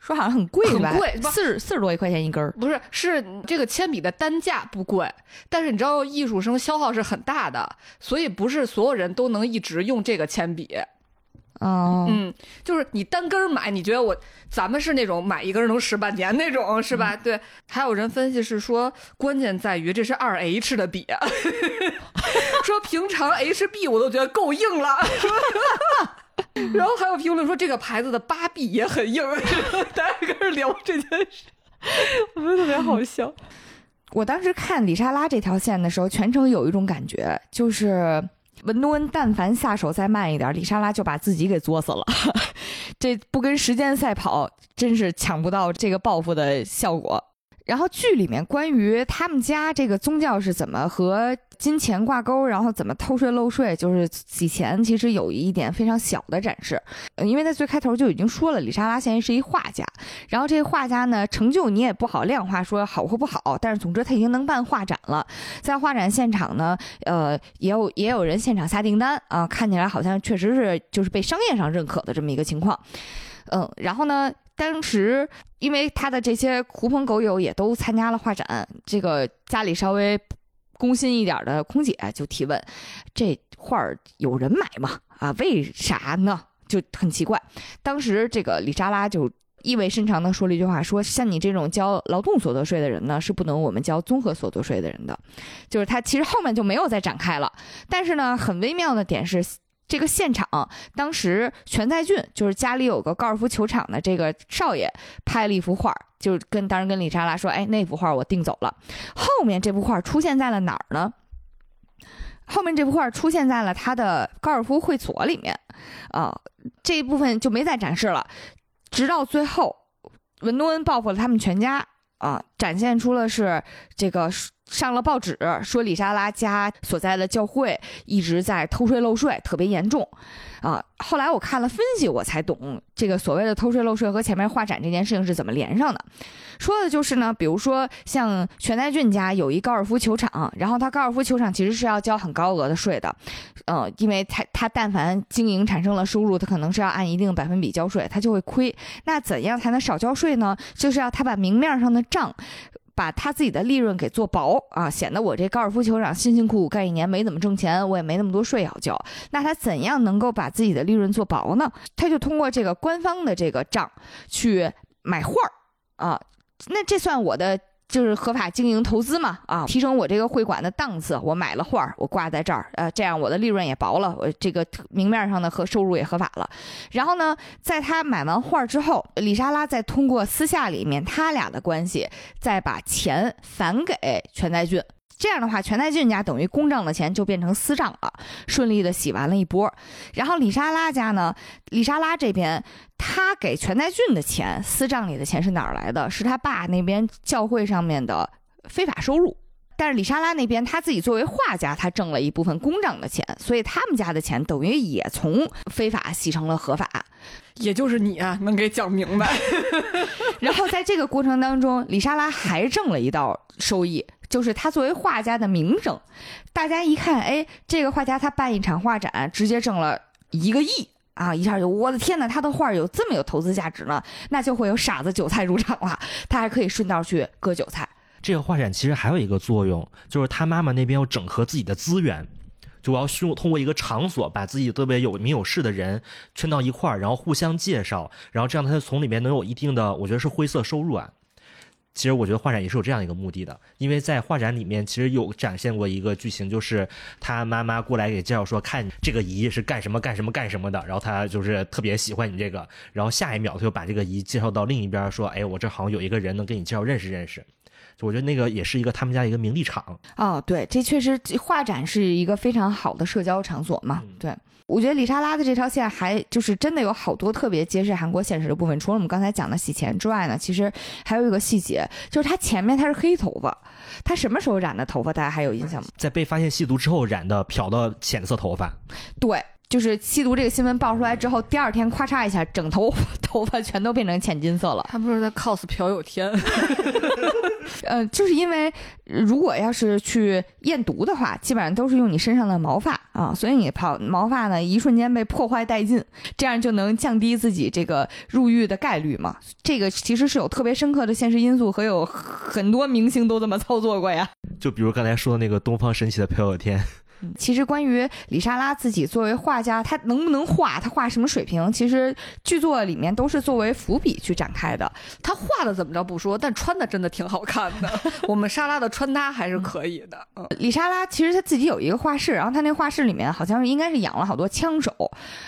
说好像很贵，很贵，四十四十多一块钱一根儿。不是，是这个铅笔的单价不贵，但是你知道艺术生消耗是很大的，所以不是所有人都能一直用这个铅笔。哦，嗯，就是你单根买，你觉得我咱们是那种买一根能使半年那种，是吧？对。还有人分析是说，关键在于这是二 H 的笔，说平常 HB 我都觉得够硬了。然后还有评论说这个牌子的八 B 也很硬，大家开始聊这件事，我觉得特别好笑。我当时看李莎拉这条线的时候，全程有一种感觉，就是文东恩但凡下手再慢一点，李莎拉就把自己给作死了。这不跟时间赛跑，真是抢不到这个报复的效果。然后剧里面关于他们家这个宗教是怎么和金钱挂钩，然后怎么偷税漏税，就是洗钱，其实有一点非常小的展示。呃因为在最开头就已经说了，李莎拉现在是一画家，然后这个画家呢，成就你也不好量化说好或不好，但是总之他已经能办画展了。在画展现场呢，呃，也有也有人现场下订单啊，看起来好像确实是就是被商业上认可的这么一个情况。嗯，然后呢，当时因为他的这些狐朋狗友也都参加了画展，这个家里稍微工薪一点的空姐就提问：“这画儿有人买吗？啊，为啥呢？”就很奇怪。当时这个李莎拉就意味深长地说了一句话，说像你这种交劳动所得税的人呢，是不能我们交综合所得税的人的。就是他其实后面就没有再展开了。但是呢，很微妙的点是。这个现场，当时全在俊就是家里有个高尔夫球场的这个少爷拍了一幅画，就跟当时跟李莎拉说：“哎，那幅画我订走了。”后面这幅画出现在了哪儿呢？后面这幅画出现在了他的高尔夫会所里面，啊、这一部分就没再展示了。直到最后，文多恩报复了他们全家啊、展现出了是这个上了报纸，说李莎拉家所在的教会一直在偷税漏税，特别严重啊。后来我看了分析，我才懂这个所谓的偷税漏税和前面画展这件事情是怎么连上的。说的就是呢，比如说像全在俊家有一高尔夫球场，然后他高尔夫球场其实是要交很高额的税的，呃，因为他他但凡经营产生了收入，他可能是要按一定百分比交税，他就会亏。那怎样才能少交税呢？就是要他把明面上的账。把他自己的利润给做薄啊，显得我这高尔夫球场辛辛苦苦干一年没怎么挣钱，我也没那么多税要交。那他怎样能够把自己的利润做薄呢？他就通过这个官方的这个账去买画儿啊，那这算我的就是合法经营投资嘛啊，提升我这个会馆的档次。我买了画儿，我挂在这儿，呃，这样我的利润也薄了，我这个明面上的和收入也合法了。然后呢，在他买完画儿之后，李莎拉再通过私下里面他俩的关系，再把钱返给全在俊。这样的话，全在俊家等于公账的钱就变成私账了，顺利的洗完了一波。然后李莎拉家呢，李莎拉这边他给全在俊的钱，私账里的钱是哪儿来的？是他爸那边教会上面的非法收入。但是李莎拉那边他自己作为画家，他挣了一部分公账的钱，所以他们家的钱等于也从非法洗成了合法。也就是你啊，能给讲明白。然后在这个过程当中，李莎拉还挣了一道收益，就是他作为画家的名声。大家一看，哎，这个画家他办一场画展，直接挣了一个亿啊！一下就我的天哪，他的画有这么有投资价值呢？那就会有傻子韭菜入场了，他还可以顺道去割韭菜。这个画展其实还有一个作用，就是他妈妈那边要整合自己的资源，就我要需通过一个场所把自己特别有名有势的人圈到一块儿，然后互相介绍，然后这样他从里面能有一定的，我觉得是灰色收入啊。其实我觉得画展也是有这样一个目的的，因为在画展里面其实有展现过一个剧情，就是他妈妈过来给介绍说，看这个姨是干什么干什么干什么的，然后他就是特别喜欢你这个，然后下一秒他就把这个姨介绍到另一边，说，哎，我这好像有一个人能给你介绍认识认识。我觉得那个也是一个他们家一个名利场，哦，对，这确实画展是一个非常好的社交场所嘛。对，我觉得李莎拉的这条线还就是真的有好多特别揭示韩国现实的部分。除了我们刚才讲的洗钱之外呢，其实还有一个细节，就是他前面他是黑头发，他什么时候染的头发？大家还有印象吗？在被发现吸毒之后染的漂的浅色头发，对。就是吸毒这个新闻爆出来之后，第二天咔嚓一下，整头 头发全都变成浅金色了。他不是在 cos 朴有天，呃，就是因为如果要是去验毒的话，基本上都是用你身上的毛发啊，所以你跑毛发呢，一瞬间被破坏殆尽，这样就能降低自己这个入狱的概率嘛。这个其实是有特别深刻的现实因素和有很多明星都这么操作过呀。就比如刚才说的那个东方神起的朴有天，其实关于李莎拉自己作为画家，她能不能画，她画什么水平，其实剧作里面都是作为伏笔去展开的。他画的怎么着不说，但穿的真的挺好看的。我们莎拉的穿搭还是可以的。嗯，李莎拉其实她自己有一个画室，然后她那画室里面好像是应该是养了好多枪手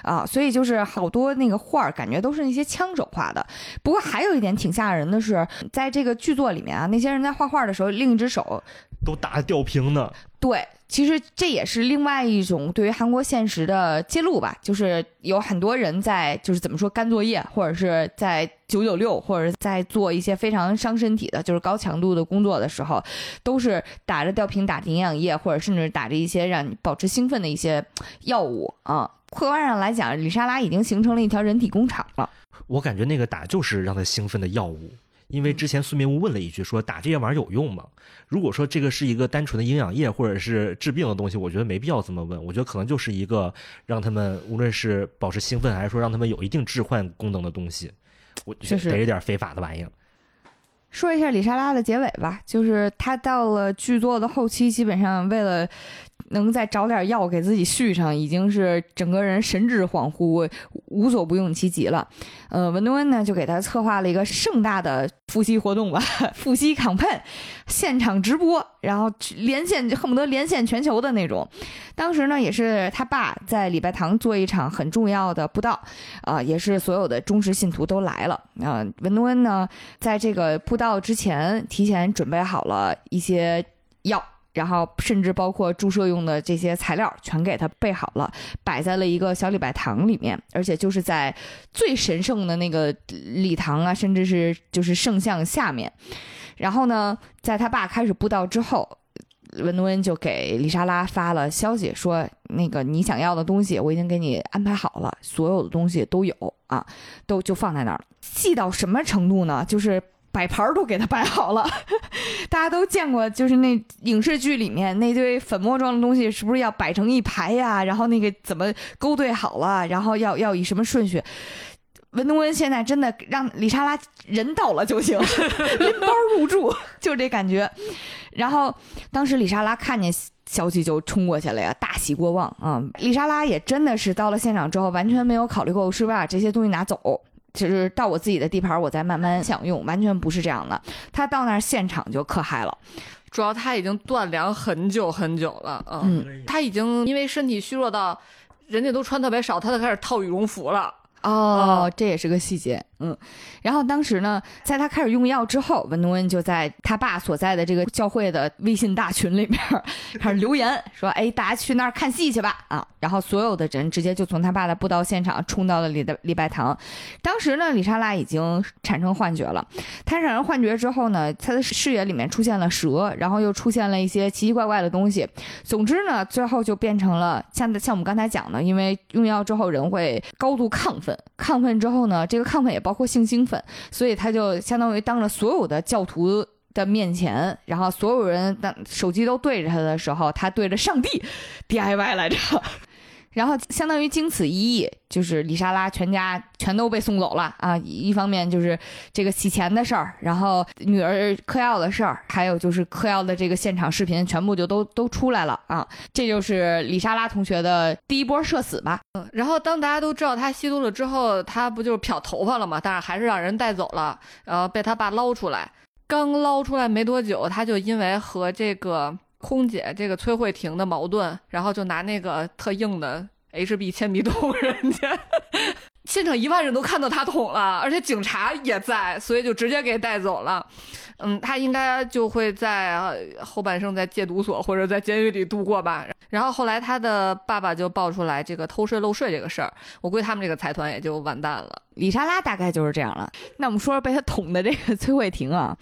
啊，所以就是好多那个画儿感觉都是那些枪手画的。不过还有一点挺吓人的是，在这个剧作里面啊，那些人在画画的时候，另一只手都打吊瓶呢。对，其实这也是另外一种对于韩国现实的揭露吧，就是有很多人在就是怎么说干作业，或者是在九九六，或者在做一些非常伤身体的，就是高强度的工作的时候，都是打着吊瓶、打着营养液，或者甚至打着一些让你保持兴奋的一些药物啊。客观上来讲，李莎拉已经形成了一条人体工厂了。我感觉那个打就是让他兴奋的药物，因为之前孙明悟问了一句说打这些玩意儿有用吗？如果说这个是一个单纯的营养液或者是治病的东西，我觉得没必要这么问。我觉得可能就是一个让他们无论是保持兴奋，还是说让他们有一定置换功能的东西，我觉就是得有点非法的玩意儿。说一下李莎拉的结尾吧，就是她到了剧作的后期，基本上为了能再找点药给自己续上，已经是整个人神志恍惚，无所不用其极了。呃，文东恩呢就给他策划了一个盛大的复吸活动吧，复吸 campaign，现场直播，然后连线恨不得连线全球的那种。当时呢也是他爸在礼拜堂做一场很重要的布道，啊、也是所有的忠实信徒都来了。啊、文东恩呢在这个布道之前，提前准备好了一些药，然后甚至包括注射用的这些材料，全给他备好了，摆在了一个小礼拜堂里面，而且就是在最神圣的那个礼堂啊，甚至是就是圣像下面。然后呢，在他爸开始布道之后。文多恩就给丽莎拉发了消息，说：“那个你想要的东西，我已经给你安排好了，所有的东西都有啊，都就放在那儿了。细到什么程度呢？就是摆盘儿都给他摆好了。大家都见过，就是那影视剧里面那堆粉末状的东西，是不是要摆成一排呀？然后那个怎么勾兑好了？然后要要以什么顺序？文东恩现在真的让李莎拉人到了就行，拎包入住，就这感觉。然后当时李莎拉看见消息就冲过去了呀，大喜过望啊、李莎拉也真的是到了现场之后，完全没有考虑过是不是把这些东西拿走。就是到我自己的地盘，我再慢慢享用，完全不是这样的。他到那儿现场就可嗨了，主要他已经断粮很久很久了，嗯，嗯，他已经因为身体虚弱到人家都穿特别少，他都开始套羽绒服了。哦，这也是个细节，嗯。然后当时呢，在他开始用药之后，文东恩就在他爸所在的这个教会的微信大群里面开始留言说：“哎，大家去那儿看戏去吧！”啊，然后所有的人直接就从他爸的布道现场冲到了礼的礼拜堂。当时呢，李莎拉已经产生幻觉了。她产生幻觉之后呢，她的视野里面出现了蛇，然后又出现了一些奇奇怪怪的东西。总之呢，最后就变成了像像我们刚才讲的，因为用药之后人会高度亢奋，亢奋之后呢，这个亢奋也包括性兴奋，所以他就相当于当着所有的教徒。的面前，然后所有人当手机都对着他的时候，他对着上帝 DIY 来着，然后相当于经此一役，就是李莎拉全家全都被送走了啊！一方面就是这个洗钱的事儿，然后女儿嗑药的事儿，还有就是嗑药的这个现场视频，全部就都都出来了啊！这就是李莎拉同学的第一波社死吧？嗯，然后当大家都知道他吸毒了之后，他不就是漂头发了吗？但是还是让人带走了，然后被他爸捞出来。刚捞出来没多久，他就因为和这个空姐这个崔慧婷的矛盾，然后就拿那个特硬的 HB 铅笔捅人家。现场一万人都看到他捅了，而且警察也在，所以就直接给带走了。嗯，他应该就会在后半生在戒毒所或者在监狱里度过吧。然后后来他的爸爸就爆出来这个偷税漏税这个事儿，我估计他们这个财团也就完蛋了。李莎拉大概就是这样了。那我们说说被他捅的这个 崔慧婷啊，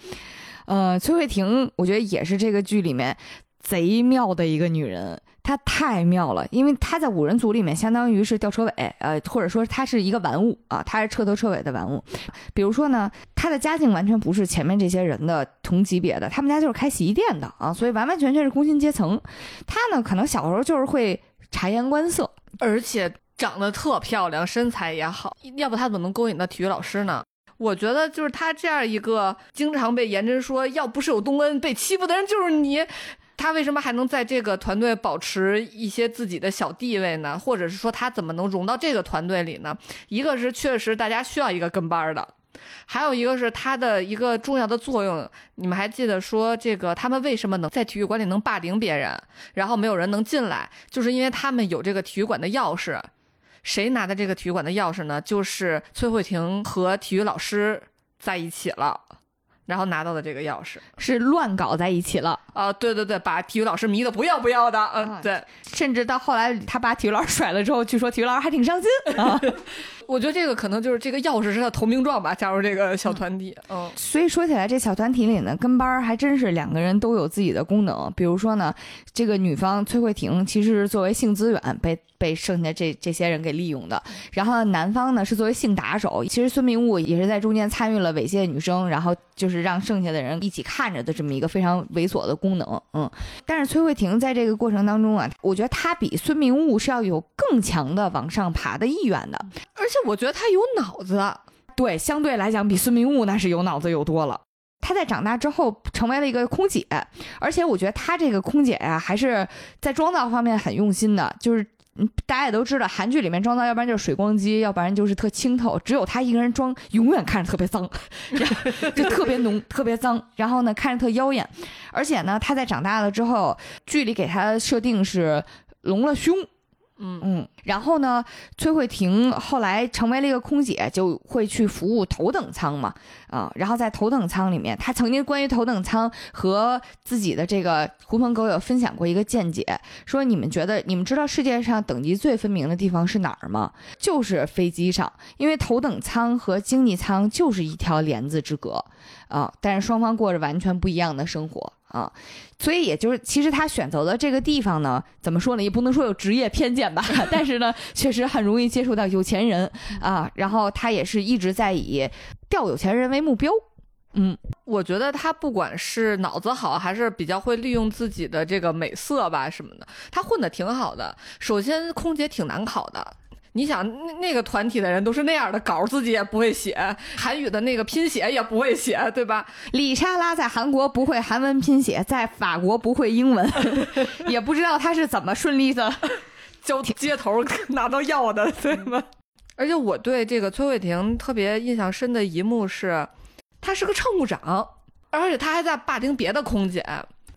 呃，崔慧婷我觉得也是这个剧里面贼妙的一个女人。她太妙了，因为她在五人组里面相当于是吊车尾，呃，或者说她是一个玩物啊，她是彻头彻尾的玩物。比如说呢，她的家境完全不是前面这些人的同级别的，他们家就是开洗衣店的啊，所以完完全全是工薪阶层。她呢，可能小时候就是会察言观色，而且长得特漂亮，身材也好，要不她怎么能勾引到体育老师呢？我觉得就是他这样一个经常被颜真说要不是有东恩被欺负的人就是你，他为什么还能在这个团队保持一些自己的小地位呢？或者是说他怎么能融到这个团队里呢？一个是确实大家需要一个跟班的，还有一个是他的一个重要的作用。你们还记得说这个他们为什么能在体育馆里能霸凌别人，然后没有人能进来，就是因为他们有这个体育馆的钥匙。谁拿的这个体育馆的钥匙呢？就是崔慧婷和体育老师在一起了。然后拿到的这个钥匙是乱搞在一起了啊！对对对，把体育老师迷得不要不要的，嗯，对，甚至到后来他把体育老师甩了之后，据说体育老师还挺伤心 啊。我觉得这个可能就是这个钥匙是他投名状吧，加入这个小团体。嗯，所以说起来，这小团体里呢，跟班还真是两个人都有自己的功能。比如说呢，这个女方崔慧婷其实是作为性资源被被剩下这这些人给利用的，然后男方呢是作为性打手。其实孙明悟也是在中间参与了猥亵女生，然后就是让剩下的人一起看着的这么一个非常猥琐的功能。嗯，但是崔慧婷在这个过程当中啊，我觉得她比孙明悟是要有更强的往上爬的意愿的，而且。我觉得他有脑子，对，相对来讲比孙明悟那是有脑子有多了。他在长大之后成为了一个空姐，而且我觉得他这个空姐呀，还是在妆造方面很用心的。就是大家也都知道，韩剧里面妆造，要不然就是水光肌，要不然就是特清透，只有他一个人妆永远看着特别脏，就特别浓、特别脏。然后呢，看着特妖艳，而且呢，他在长大了之后，剧里给他设定是隆了胸。嗯嗯，然后呢，崔慧婷后来成为了一个空姐，就会去服务头等舱嘛，啊，然后在头等舱里面，她曾经关于头等舱和自己的这个狐朋狗友分享过一个见解，说你们觉得你们知道世界上等级最分明的地方是哪儿吗？就是飞机上，因为头等舱和经济舱就是一条帘子之隔，啊，但是双方过着完全不一样的生活。啊，所以也就是，其实他选择的这个地方呢，怎么说呢，也不能说有职业偏见吧，但是呢，确实很容易接触到有钱人啊。然后他也是一直在以钓有钱人为目标。嗯，我觉得他不管是脑子好，还是比较会利用自己的这个美色吧什么的，他混的挺好的。首先，空姐挺难考的。你想那那个团体的人都是那样的稿，自己也不会写韩语的那个拼写也不会写，对吧？李莎拉在韩国不会韩文拼写，在法国不会英文，也不知道他是怎么顺利的 交接头 拿到药的，对吗？而且我对这个崔慧婷特别印象深的一幕是，她是个乘务长，而且她还在霸凌别的空姐。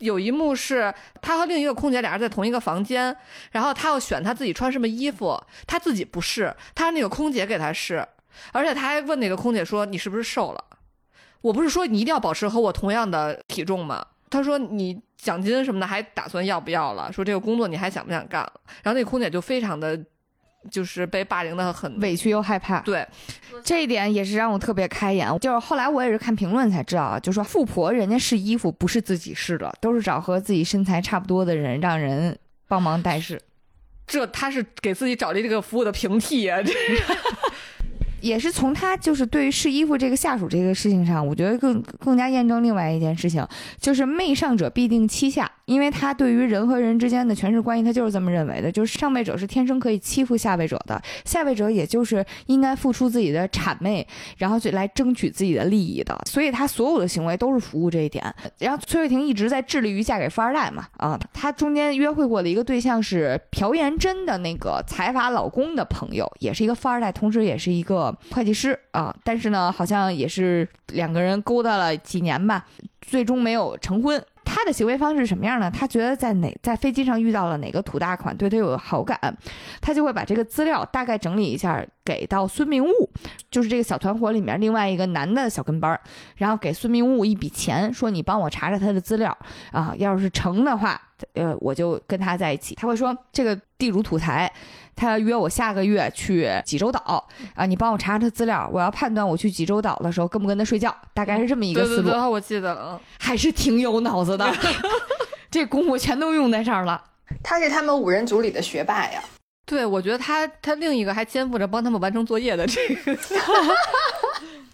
有一幕是他和另一个空姐俩人在同一个房间，然后他要选他自己穿什么衣服，他自己不试，他让那个空姐给他试，而且他还问那个空姐说：“你是不是瘦了？我不是说你一定要保持和我同样的体重吗？”他说：“你奖金什么的还打算要不要了？说这个工作你还想不想干了？”然后那空姐就非常的。就是被霸凌的很委屈又害怕，对，这一点也是让我特别开眼。就是后来我也是看评论才知道，就说富婆人家试衣服不是自己试的，都是找和自己身材差不多的人让人帮忙代试。这他是给自己找了这个服务的平替啊！这也是从他就是对于试衣服这个下属这个事情上，我觉得更更加验证另外一件事情，就是媚上者必定欺下。因为他对于人和人之间的权势关系，他就是这么认为的，就是上位者是天生可以欺负下位者的，下位者也就是应该付出自己的谄媚，然后去来争取自己的利益的。所以他所有的行为都是服务这一点。然后崔慧婷一直在致力于嫁给富二代嘛，啊，她中间约会过的一个对象是朴妍珍的那个财阀老公的朋友，也是一个富二代，同时也是一个会计师啊。但是呢，好像也是两个人勾搭了几年吧，最终没有成婚。他的行为方式什么样呢？他觉得在哪在飞机上遇到了哪个土大款，对他有好感，他就会把这个资料大概整理一下，给到孙明悟，就是这个小团伙里面另外一个男的小跟班，然后给孙明悟一笔钱，说你帮我查查他的资料啊，要是成的话，呃，我就跟他在一起。他会说这个地主土财。他约我下个月去济州岛啊，你帮我查查他资料，我要判断我去济州岛的时候跟不跟他睡觉，大概是这么一个思路。我记得了，还是挺有脑子的，这功夫全都用在这儿了。他是他们五人组里的学霸呀。对，我觉得他他另一个还肩负着帮他们完成作业的这个。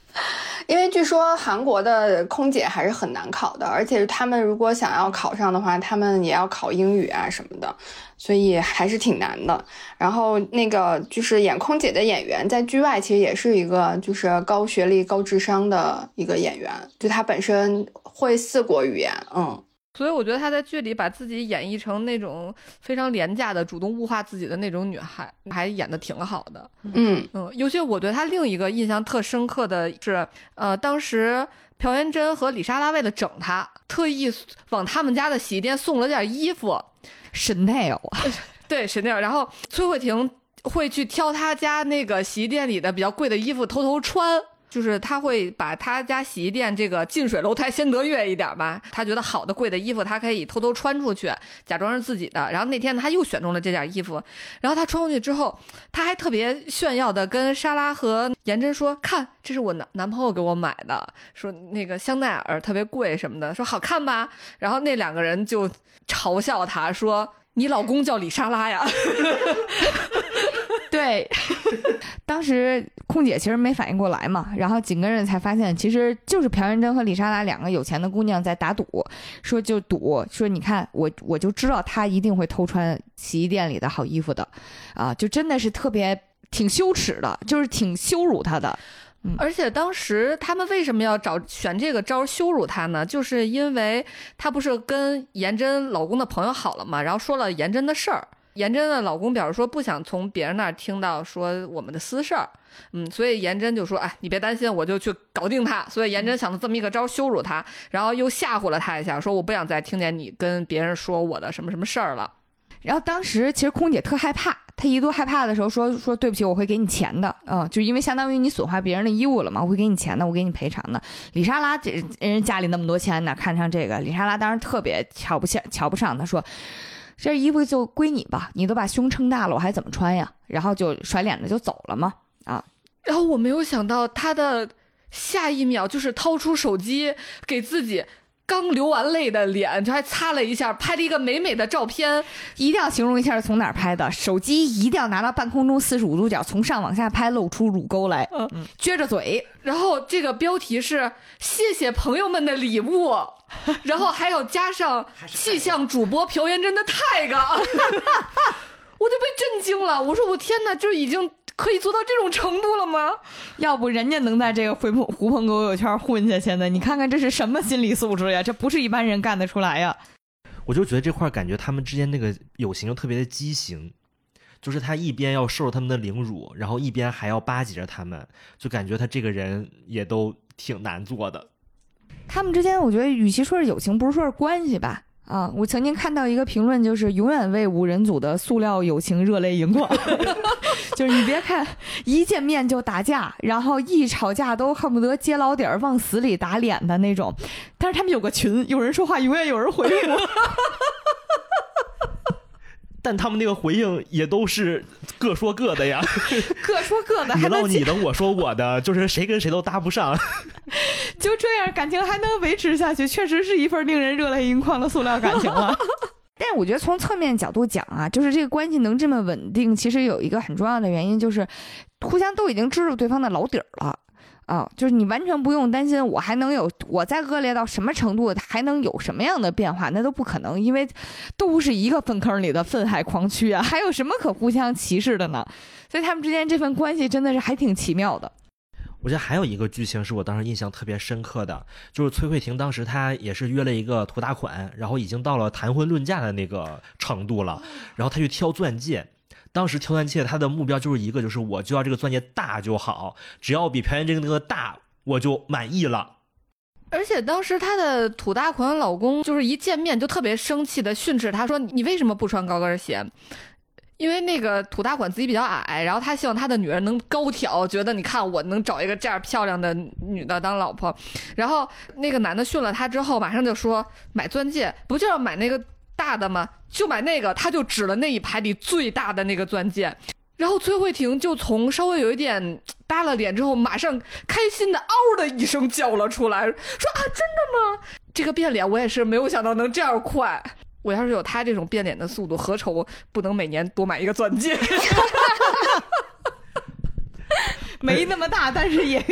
因为据说韩国的空姐还是很难考的，而且他们如果想要考上的话，他们也要考英语啊什么的，所以还是挺难的。然后那个就是演空姐的演员，在剧外其实也是一个就是高学历、高智商的一个演员，就他本身会四国语言，嗯。所以我觉得她在剧里把自己演绎成那种非常廉价的、主动物化自己的那种女孩，还演的挺好的。嗯嗯，尤其我对她另一个印象特深刻的是，呃，当时朴元珍和李莎拉为了整她，特意往他们家的洗衣店送了件衣服，Chanel 对，是那样。然后崔慧婷会去挑他家那个洗衣店里的比较贵的衣服偷偷穿。就是他会把他家洗衣店这个近水楼台先得月一点吧，他觉得好的贵的衣服他可以偷偷穿出去，假装是自己的。然后那天，他又选中了这件衣服，然后他穿过去之后，他还特别炫耀的跟莎拉和颜真说：“看，这是我男男朋友给我买的，说那个香奈儿特别贵什么的，说好看吧。”然后那两个人就嘲笑他说：“你老公叫李莎拉呀。” 对，当时空姐其实没反应过来嘛，然后紧跟着才发现，其实就是朴妍珍和李莎拉两个有钱的姑娘在打赌，说就赌说你看我我就知道她一定会偷穿洗衣店里的好衣服的，啊，就真的是特别挺羞耻的，就是挺羞辱她的。而且当时他们为什么要找选这个招羞辱她呢？就是因为她不是跟颜真老公的朋友好了嘛，然后说了颜真的事儿。颜真的老公表示说不想从别人那儿听到说我们的私事儿，嗯，所以颜真就说：“哎，你别担心，我就去搞定他。”所以颜真想了这么一个招儿羞辱他，然后又吓唬了他一下，说：“我不想再听见你跟别人说我的什么什么事儿了。然后当时其实空姐特害怕，她一度害怕的时候说说对不起，我会给你钱的，嗯，就因为相当于你损坏别人的衣物了嘛，我会给你钱的，我给你赔偿的。李莎拉这人家里那么多钱哪看上这个？李莎拉当时特别瞧不下瞧不上，她说。这衣服就归你吧，你都把胸撑大了，我还怎么穿呀？然后就甩脸子就走了嘛。啊，”然后我没有想到他的下一秒就是掏出手机给自己。刚流完泪的脸，就还擦了一下，拍了一个美美的照片。一定要形容一下是从哪儿拍的。手机一定要拿到半空中四十五度角，从上往下拍，露出乳沟来，嗯嗯，撅着嘴。然后这个标题是“谢谢朋友们的礼物”，然后还有加上气象主播朴元珍的 tag，我就被震惊了。我说我天哪，就已经可以做到这种程度了吗？要不人家能在这个狐朋狐朋狗友圈混下去呢？你看看这是什么心理素质呀？这不是一般人干得出来呀！我就觉得这块感觉他们之间那个友情就特别的畸形，就是他一边要受他们的凌辱，然后一边还要巴结着他们，就感觉他这个人也都挺难做的。他们之间，我觉得与其说是友情，不如说是关系吧。啊，我曾经看到一个评论，就是永远为五人组的塑料友情热泪盈眶。就是你别看一见面就打架，然后一吵架都恨不得揭老底儿往死里打脸的那种，但是他们有个群，有人说话永远有人回复。但他们那个回应也都是各说各的呀，各说各的，你还能唠你的，我说我的，就是谁跟谁都搭不上。就这样，感情还能维持下去，确实是一份令人热泪盈眶的塑料感情了。但我觉得从侧面角度讲啊，就是这个关系能这么稳定，其实有一个很重要的原因，就是互相都已经知道对方的老底儿了。啊，就是你完全不用担心，我还能有我再恶劣到什么程度，还能有什么样的变化？那都不可能，因为都是一个粪坑里的粪海狂蛆啊，还有什么可互相歧视的呢？所以他们之间这份关系真的是还挺奇妙的。我觉得还有一个剧情是我当时印象特别深刻的，就是崔慧婷当时她也是约了一个图大款，然后已经到了谈婚论嫁的那个程度了，然后她去挑钻戒。当时挑钻戒，她的目标就是一个，就是我就要这个钻戒大就好，只要比朴妍珍那个大，我就满意了。而且当时她的土大款老公就是一见面就特别生气的训斥她说：“你为什么不穿高跟鞋？”因为那个土大款自己比较矮，然后他希望他的女儿能高挑，觉得你看我能找一个这样漂亮的女的当老婆。然后那个男的训了他之后，马上就说买钻戒不就要买那个大的吗？就买那个，他就指了那一排里最大的那个钻戒。然后崔慧婷就从稍微有一点耷了脸之后，马上开心的嗷的一声叫了出来，说啊，真的吗？这个变脸我也是没有想到能这样快。我要是有他这种变脸的速度，何愁不能每年多买一个钻戒？没那么大，但是也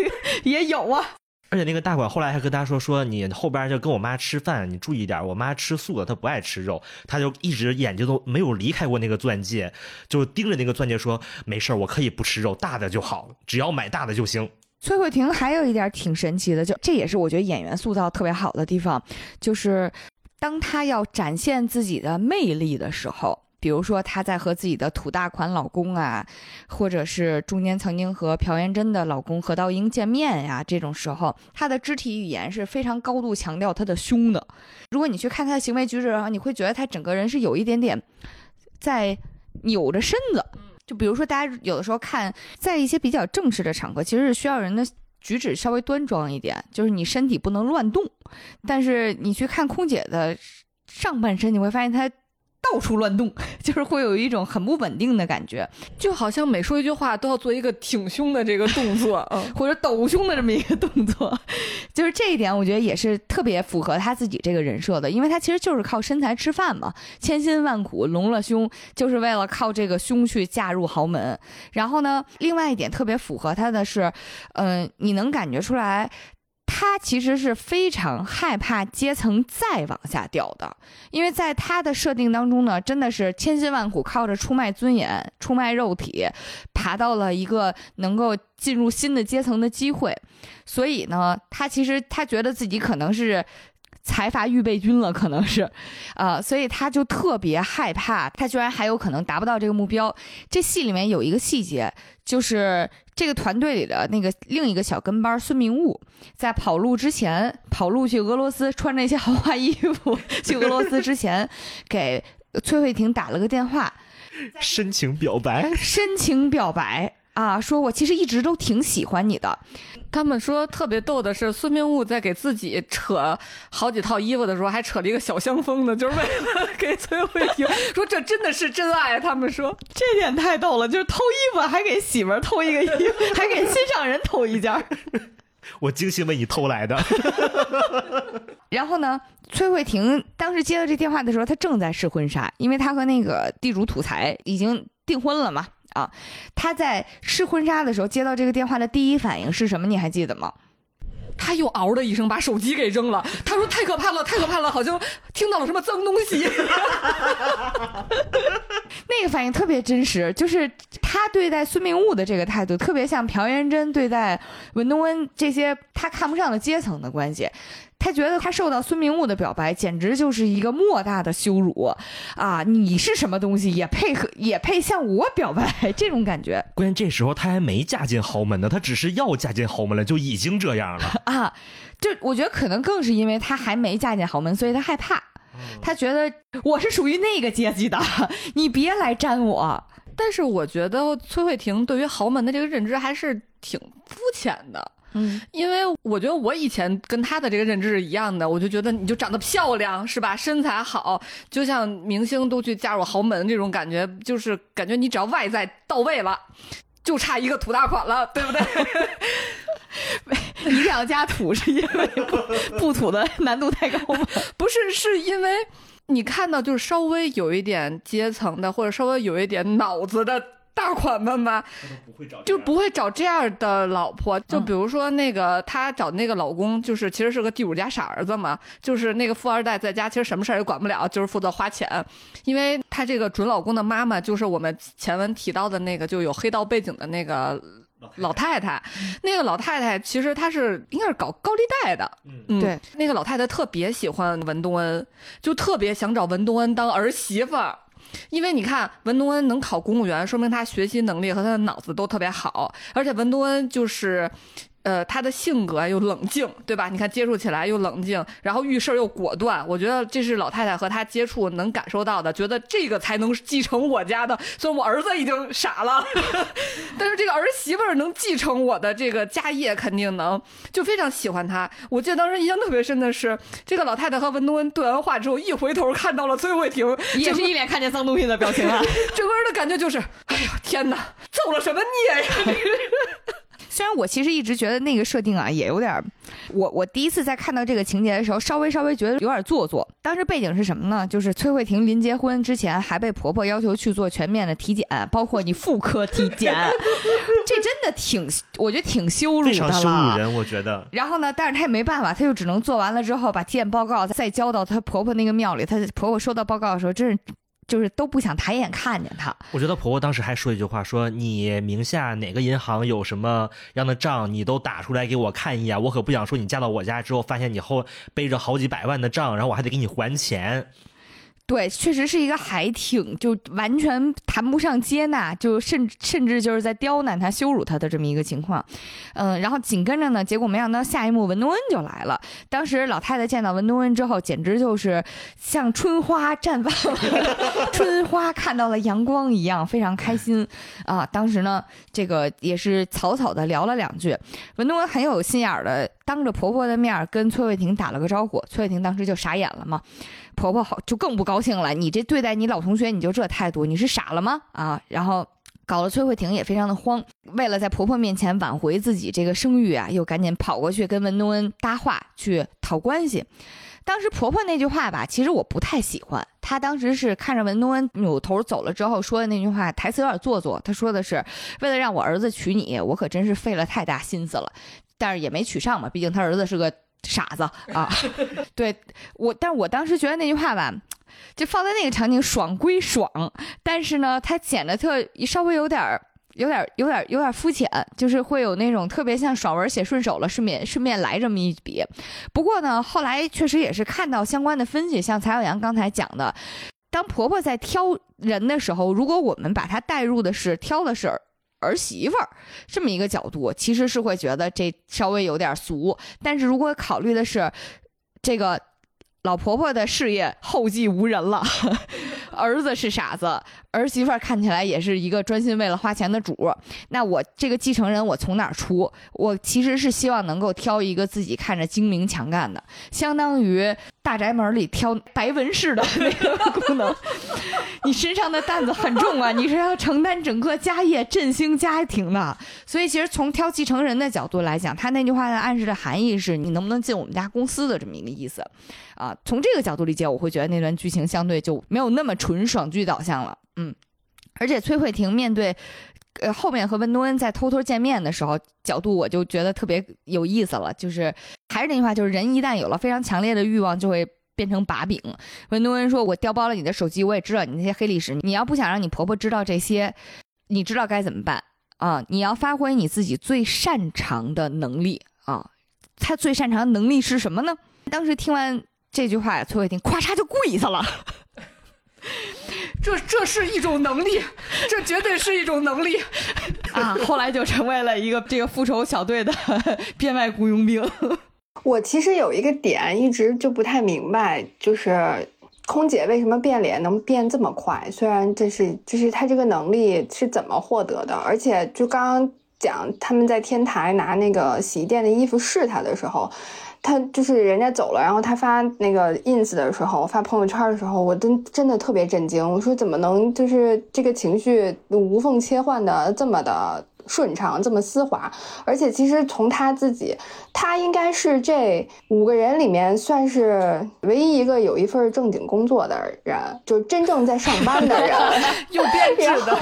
也有啊。而且那个大管后来还跟他说说你后边就跟我妈吃饭，你注意点，我妈吃素的，她不爱吃肉。他就一直眼睛都没有离开过那个钻戒，就盯着那个钻戒说没事我可以不吃肉，大的就好，只要买大的就行。崔慧婷还有一点挺神奇的，就这也是我觉得演员塑造特别好的地方，就是当她要展现自己的魅力的时候，比如说她在和自己的土大款老公啊，或者是中间曾经和朴元珍的老公何道英见面呀，这种时候，她的肢体语言是非常高度强调她的胸的。如果你去看她的行为举止的话，你会觉得她整个人是有一点点在扭着身子。就比如说，大家有的时候看，在一些比较正式的场合，其实是需要人的举止稍微端庄一点，就是你身体不能乱动。但是你去看空姐的上半身，你会发现她到处乱动，就是会有一种很不稳定的感觉，就好像每说一句话都要做一个挺胸的这个动作，嗯，或者抖胸的这么一个动作。就是这一点，我觉得也是特别符合他自己这个人设的，因为他其实就是靠身材吃饭嘛，千辛万苦隆了胸，就是为了靠这个胸去嫁入豪门。然后呢，另外一点特别符合他的是，嗯、你能感觉出来。他其实是非常害怕阶层再往下掉的，因为在他的设定当中呢，真的是千辛万苦靠着出卖尊严、出卖肉体，爬到了一个能够进入新的阶层的机会。所以呢，他其实他觉得自己可能是财阀预备军了，可能是，呃，所以他就特别害怕，他居然还有可能达不到这个目标。这戏里面有一个细节，就是这个团队里的那个另一个小跟班孙明悟，在跑路之前，跑路去俄罗斯，穿着一些豪华衣服 去俄罗斯之前，给崔慧婷打了个电话，深情表白，深情表白啊，说我其实一直都挺喜欢你的。他们说特别逗的是，孙明悟在给自己扯好几套衣服的时候，还扯了一个小香风呢，就是为了给崔慧婷说这真的是真爱。他们说这点太逗了，就是偷衣服还给媳妇儿偷一个衣服，还给心上人偷一件。我精心为你偷来的。然后呢，崔慧婷当时接到这电话的时候，她正在试婚纱，因为她和那个地主土财已经订婚了嘛。啊，他在试婚纱的时候接到这个电话的第一反应是什么？你还记得吗？他又嗷的一声把手机给扔了。他说太可怕了，太可怕了，好像听到了什么脏东西。那个反应特别真实，就是他对待孙明悟的这个态度，特别像朴元贞对待文东恩这些他看不上的阶层的关系。他觉得他受到孙明悟的表白，简直就是一个莫大的羞辱啊！你是什么东西，也配合也配向我表白？这种感觉关键这时候他还没嫁进豪门呢，他只是要嫁进豪门了，就已经这样了。啊！就我觉得可能更是因为他还没嫁进豪门，所以他害怕。他觉得我是属于那个阶级的，你别来沾我。但是我觉得崔慧婷对于豪门的这个认知还是挺肤浅的。嗯，因为我觉得我以前跟他的这个认知是一样的，我就觉得你就长得漂亮是吧，身材好，就像明星都去嫁入豪门这种感觉，就是感觉你只要外在到位了，就差一个土大款了，对不对？一定要加土，是因为不不土的难度太高吗？不是，是因为你看到就是稍微有一点阶层的，或者稍微有一点脑子的。大款们吧，就不会找这样的老婆。就比如说那个她找那个老公，就是其实是个地主家傻儿子嘛，就是那个富二代在家其实什么事儿也管不了，就是负责花钱。因为她这个准老公的妈妈就是我们前文提到的那个就有黑道背景的那个老太太。那个老太太其实她是应该是搞高利贷的，嗯，对。那个老太太特别喜欢文东恩，就特别想找文东恩当儿媳妇儿。因为你看文东恩能考公务员，说明他学习能力和他的脑子都特别好，而且文东恩就是。呃，他的性格又冷静，对吧？你看接触起来又冷静，然后遇事又果断。我觉得这是老太太和他接触能感受到的，觉得这个才能继承我家的。虽然我儿子已经傻了，但是这个儿媳妇儿能继承我的这个家业，肯定能，就非常喜欢他。我记得当时印象特别深的是，这个老太太和文东恩对完话之后，一回头看到了崔慧婷，也是一脸看见脏东西的表情啊，整个人的感觉就是，哎呀天哪，造了什么孽呀！虽然我其实一直觉得那个设定啊也有点儿，我我第一次在看到这个情节的时候，稍微稍微觉得有点做作。当时背景是什么呢？就是崔慧婷临结婚之前还被婆婆要求去做全面的体检，包括你妇科体检，这真的挺，我觉得挺羞辱的非常羞辱。人，我觉得。然后呢，但是她也没办法，她就只能做完了之后把体检报告再交到她婆婆那个庙里。她婆婆收到报告的时候，真是就是都不想抬眼看见他。我觉得婆婆当时还说一句话，说你名下哪个银行有什么样的账，你都打出来给我看一眼，我可不想说你嫁到我家之后，发现你后背着好几百万的账，然后我还得给你还钱。对，确实是一个还挺就完全谈不上接纳，就甚至甚至就是在刁难他、羞辱他的这么一个情况。嗯，然后紧跟着呢，结果没想到下一幕文东恩就来了。当时老太太见到文东恩之后，简直就是像春花绽放，春花看到了阳光一样，非常开心啊。当时呢，这个也是草草的聊了两句，文东恩很有心眼儿的，当着婆婆的面儿跟崔慧婷打了个招呼，崔慧婷当时就傻眼了嘛。婆婆好就更不高兴了，你这对待你老同学你就这态度，你是傻了吗？啊，然后搞得崔慧婷也非常的慌，为了在婆婆面前挽回自己这个声誉啊，又赶紧跑过去跟文东恩搭话去讨关系。当时婆婆那句话吧，其实我不太喜欢。她当时是看着文东恩扭头走了之后说的那句话，台词有点做作。她说的是为了让我儿子娶你，我可真是费了太大心思了，但是也没娶上嘛，毕竟他儿子是个。傻子啊，对我，但我当时觉得那句话吧，就放在那个场景爽归爽，但是呢，它显得特稍微有点儿、有点、有点、有点肤浅，就是会有那种特别像爽文写顺手了，顺便顺便来这么一笔。不过呢，后来确实也是看到相关的分析，像蔡小阳刚才讲的，当婆婆在挑人的时候，如果我们把她带入的是挑的是。儿媳妇儿这么一个角度，其实是会觉得这稍微有点俗。但是如果考虑的是这个老婆婆的事业后继无人了，儿子是傻子，儿媳妇儿看起来也是一个专心为了花钱的主，那我这个继承人我从哪儿出？我其实是希望能够挑一个自己看着精明强干的，相当于。大宅门里挑白文士的那个功能，你身上的担子很重啊，你是要承担整个家业、振兴家庭的。所以，其实从挑继承人的角度来讲，他那句话的暗示的含义是你能不能进我们家公司的这么一个意思啊。从这个角度理解，我会觉得那段剧情相对就没有那么纯爽剧导向了。嗯，而且崔慧婷面对。呃，后面和文东恩在偷偷见面的时候，角度我就觉得特别有意思了。就是还是那句话，就是人一旦有了非常强烈的欲望，就会变成把柄。文东恩说：“我调包了你的手机，我也知道你那些黑历史。你要不想让你婆婆知道这些，你知道该怎么办啊？你要发挥你自己最擅长的能力啊！他最擅长的能力是什么呢？”当时听完这句话，崔慧婷咵嚓就跪下了。这这是一种能力，这绝对是一种能力 啊！后来就成为了一个这个复仇小队的 编外雇佣兵。我其实有一个点一直就不太明白，就是空姐为什么变脸能变这么快？虽然这是就是她这个能力是怎么获得的？而且就刚刚讲他们在天台拿那个洗衣店的衣服试她的时候。他就是人家走了，然后他发那个 ins 的时候，发朋友圈的时候，我真真的特别震惊。我说怎么能就是这个情绪无缝切换的这么的顺畅，这么丝滑？而且其实从他自己，他应该是这五个人里面算是唯一一个有一份正经工作的人，就是真正在上班的人，有编制的。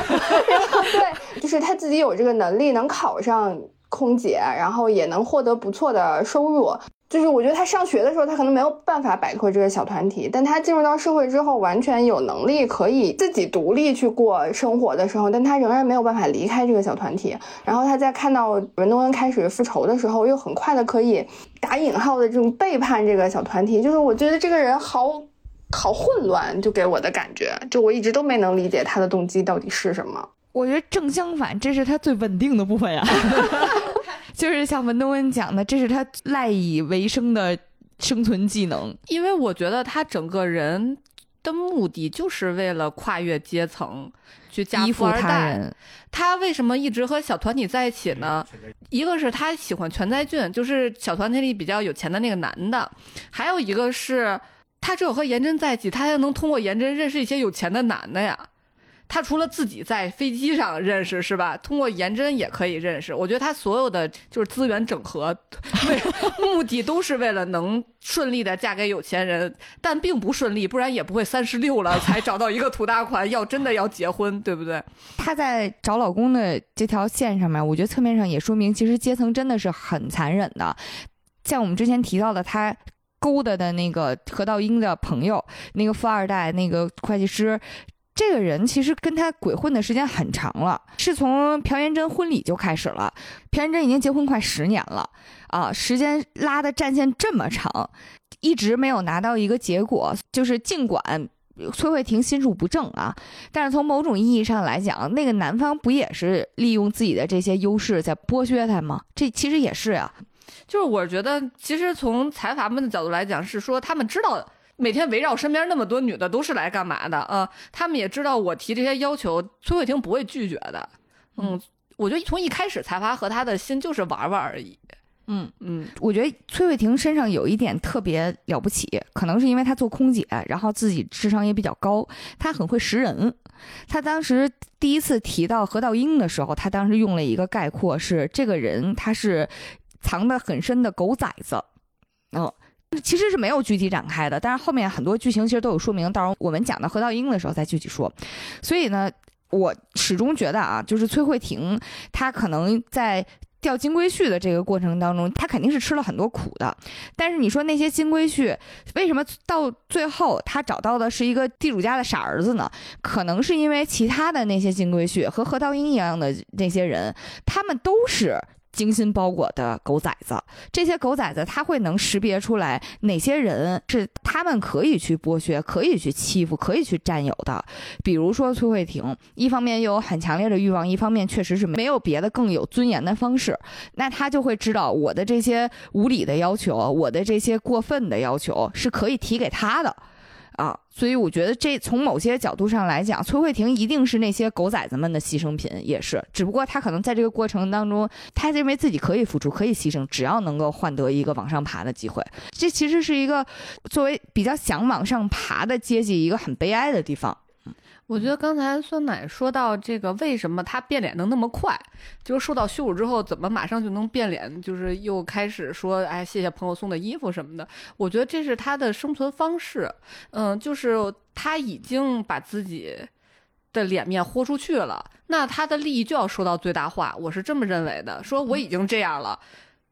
对，就是他自己有这个能力，能考上空姐，然后也能获得不错的收入。就是我觉得他上学的时候，他可能没有办法摆脱这个小团体，但他进入到社会之后，完全有能力可以自己独立去过生活的时候，但他仍然没有办法离开这个小团体。然后他在看到文东恩开始复仇的时候，又很快的可以打引号的这种背叛这个小团体。就是我觉得这个人好好混乱，就给我的感觉，就我一直都没能理解他的动机到底是什么。我觉得正相反，这是他最稳定的部分呀。就是像文东恩讲的，这是他赖以为生的生存技能。因为我觉得他整个人的目的就是为了跨越阶层，去依附他人。他为什么一直和小团体在一起呢？一个是他喜欢全在俊，就是小团体里比较有钱的那个男的；还有一个是他只有和颜真在一起，他才能通过颜真认识一些有钱的男的呀。他除了自己在飞机上认识是吧？通过颜真也可以认识。我觉得他所有的就是资源整合，目的都是为了能顺利的嫁给有钱人，但并不顺利，不然也不会三十六了 才找到一个土大款，要真的要结婚，对不对？她在找老公的这条线上面，我觉得侧面上也说明，其实阶层真的是很残忍的。像我们之前提到的，他勾搭的那个何道英的朋友，那个富二代，那个会计师。这个人其实跟他鬼混的时间很长了，是从朴元贞婚礼就开始了。朴元贞已经结婚快十年了啊，时间拉的战线这么长，一直没有拿到一个结果。就是尽管崔慧婷心术不正啊，但是从某种意义上来讲，那个男方不也是利用自己的这些优势在剥削他吗？这其实也是呀。就是我觉得，其实从财阀们的角度来讲，是说他们知道。每天围绕身边那么多女的都是来干嘛的啊？他们也知道我提这些要求，崔慧婷不会拒绝的。嗯，我觉得从一开始财阀和他的心就是玩玩而已。嗯嗯，我觉得崔慧婷身上有一点特别了不起，可能是因为她做空姐，然后自己智商也比较高，她很会识人。她当时第一次提到何道英的时候，她当时用了一个概括是：这个人他是藏得很深的狗崽子。嗯。其实是没有具体展开的，但是后面很多剧情其实都有说明，到时候我们讲到何道英的时候再具体说。所以呢，我始终觉得啊，就是崔慧婷她可能在钓金龟婿的这个过程当中，她肯定是吃了很多苦的。但是你说那些金龟婿为什么到最后他找到的是一个地主家的傻儿子呢？可能是因为其他的那些金龟婿和何道英一样的那些人，他们都是。精心包裹的狗崽子，这些狗崽子他会能识别出来哪些人是他们可以去剥削、可以去欺负、可以去占有的。比如说崔慧婷，一方面又有很强烈的欲望，一方面确实是没有别的更有尊严的方式，那他就会知道我的这些无理的要求，我的这些过分的要求是可以提给他的。啊，所以我觉得这从某些角度上来讲，崔慧婷一定是那些狗崽子们的牺牲品，也是。只不过她可能在这个过程当中，她认为自己可以付出，可以牺牲，只要能够换得一个往上爬的机会。这其实是一个作为比较想往上爬的阶级一个很悲哀的地方。我觉得刚才酸奶说到这个，为什么他变脸能那么快？就是受到羞辱之后，怎么马上就能变脸？就是又开始说，哎，谢谢朋友送的衣服什么的。我觉得这是他的生存方式。嗯，就是他已经把自己的脸面豁出去了，那他的利益就要说到最大化。我是这么认为的。说我已经这样了，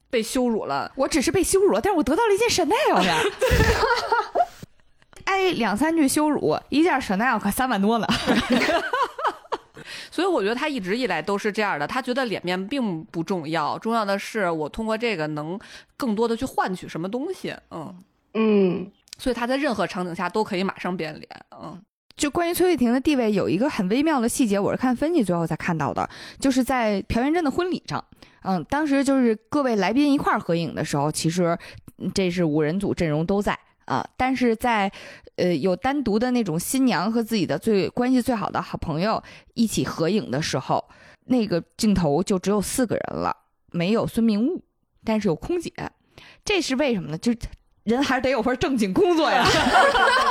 被羞辱了，我只是被羞辱了，但是我得到了一件 Chanel 呀。挨两三句羞辱，一件 Chanel 可三万多呢。所以我觉得他一直以来都是这样的，他觉得脸面并不重要，重要的是我通过这个能更多的去换取什么东西。嗯嗯，所以他在任何场景下都可以马上变脸。嗯，就关于崔慧婷的地位，有一个很微妙的细节，我是看分析最后才看到的，就是在朴元贞的婚礼上，嗯，当时就是各位来宾一块儿合影的时候，其实这是五人组阵容都在。啊！但是在，呃，有单独的那种新娘和自己的最关系最好的好朋友一起合影的时候，那个镜头就只有四个人了，没有孙明悟，但是有空姐，这是为什么呢？就人还是得有份正经工作呀。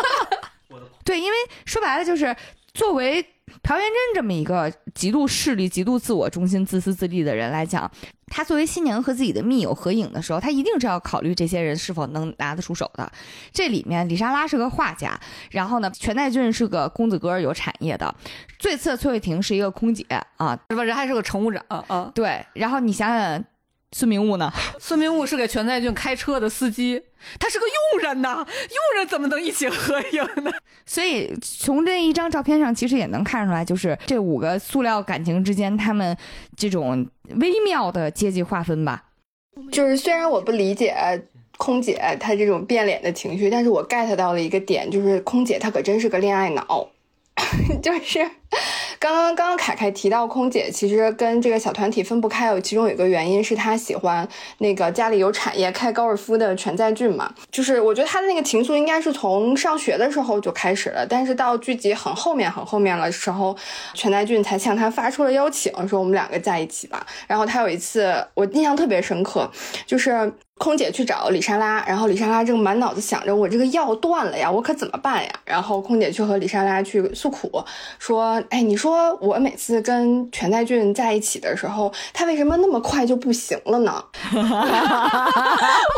对，因为说白了就是作为。朴元珍这么一个极度势利、极度自我中心、自私自利的人来讲，他作为新娘和自己的密友合影的时候，他一定是要考虑这些人是否能拿得出手的。这里面，李莎拉是个画家，然后呢，全代俊是个公子哥有产业的，最次崔慧婷是一个空姐啊，是吧？人还是个乘务长啊。对，然后你想想。孙明悟呢？孙明悟是给全在俊开车的司机，他是个佣人呐，佣人怎么能一起合影呢？所以从这一张照片上，其实也能看出来，就是这五个塑料感情之间，他们这种微妙的阶级划分吧。就是虽然我不理解空姐她这种变脸的情绪，但是我 get 到了一个点，就是空姐她可真是个恋爱脑，就是。刚刚刚刚凯凯提到空姐其实跟这个小团体分不开，有其中有一个原因是她喜欢那个家里有产业开高尔夫的全在俊嘛，就是我觉得他的那个情愫应该是从上学的时候就开始了，但是到剧集很后面很后面了时候，全在俊才向他发出了邀请，说我们两个在一起吧。然后他有一次我印象特别深刻，就是。空姐去找李莎拉，然后李莎拉正满脑子想着我这个药断了呀，我可怎么办呀？然后空姐去和李莎拉去诉苦，说：“哎，你说说我每次跟全在俊在一起的时候，他为什么那么快就不行了呢？” 我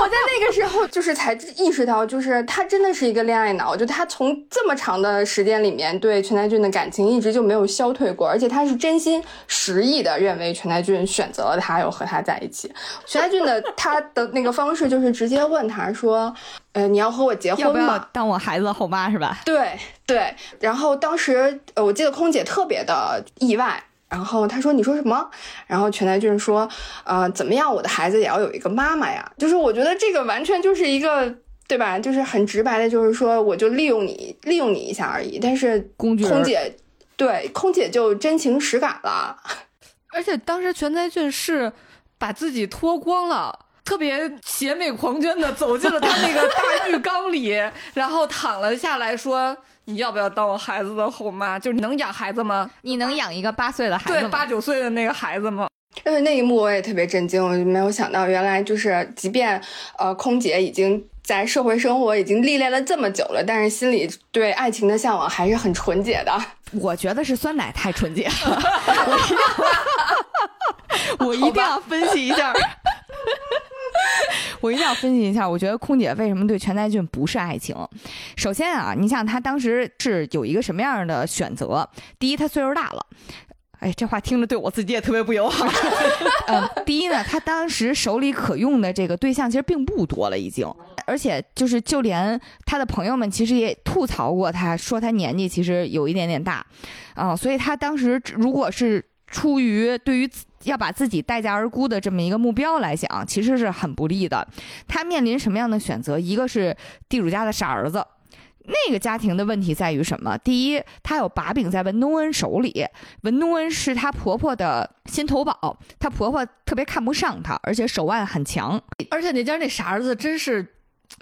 在那个时候就是才意识到，就是他真的是一个恋爱脑，就他从这么长的时间里面对全在俊的感情一直就没有消退过，而且他是真心实意的认为全在俊选择了他，要和他在一起。全在俊的他的那。个方式就是直接问他说：“呃，你要和我结婚要不要吗？”当我孩子的后妈是吧？对对，然后当时呃，我记得空姐特别的意外，然后她说：“你说什么？”然后全在俊说：“呃，怎么样，我的孩子也要有一个妈妈呀？”就是我觉得这个完全就是一个。对吧？就是很直白的，就是说，我就利用你，利用你一下而已。但是工具人空姐，对空姐就真情实感了。而且当时全在俊是把自己脱光了，特别邪魅狂狷的走进了他那个大浴缸里，然后躺了下来说：“你要不要当我孩子的后妈？就是你能养孩子吗？你能养一个八岁的孩子对，吗？八九岁的那个孩子吗？”但是那一幕我也特别震惊，我就没有想到，原来就是即便呃空姐已经在社会生活已经历练了这么久了，但是心里对爱情的向往还是很纯洁的。我觉得是酸奶太纯洁了，我一定要我一定要分析一下。我一定要分析一下，我觉得空姐为什么对全在俊不是爱情？首先啊，你想他当时是有一个什么样的选择？第一，他岁数大了。哎，这话听着对我自己也特别不友好。嗯，第一呢，他当时手里可用的这个对象其实并不多了，已经，而且就是就连他的朋友们其实也吐槽过他，说他年纪其实有一点点大，啊、所以他当时如果是出于对于自要把自己待价而沽的这么一个目标来讲，其实是很不利的。他面临什么样的选择？一个是地主家的傻儿子。那个家庭的问题在于什么？第一，她有把柄在文东恩手里，文东恩是她婆婆的心头宝，她婆婆特别看不上她，而且手腕很强。而且那家那傻儿子真是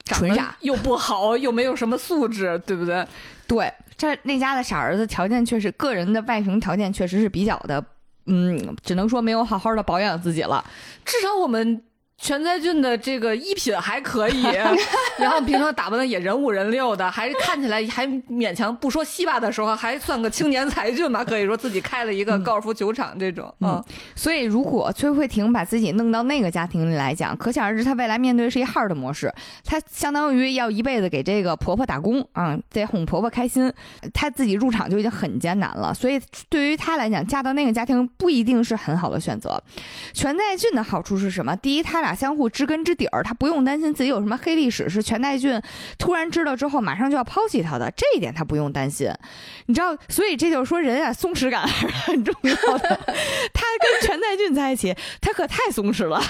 长得纯傻又不好，又没有什么素质，对不对？对，这那家的傻儿子条件确实，个人的外形条件确实是比较的，嗯，只能说没有好好的保养自己了。至少我们全在俊的这个衣品还可以，然后平常打扮的也人五人六的，还看起来还勉强不说稀巴的时候，还算个青年才俊吧，可以说自己开了一个高尔夫球场这种，嗯，所以如果崔慧婷把自己弄到那个家庭里来讲，可想而知，她未来面对是一 hard 模式，她相当于要一辈子给这个婆婆打工啊、得哄婆婆开心，她自己入场就已经很艰难了，所以对于她来讲，嫁到那个家庭不一定是很好的选择。全在俊的好处是什么？第一，他俩相互知根知底儿，他不用担心自己有什么黑历史，是全在俊突然知道之后马上就要抛弃他的，这一点他不用担心。你知道，所以这就是说人啊，松弛感还是很重要的。他跟全在俊在一起，他可太松弛了，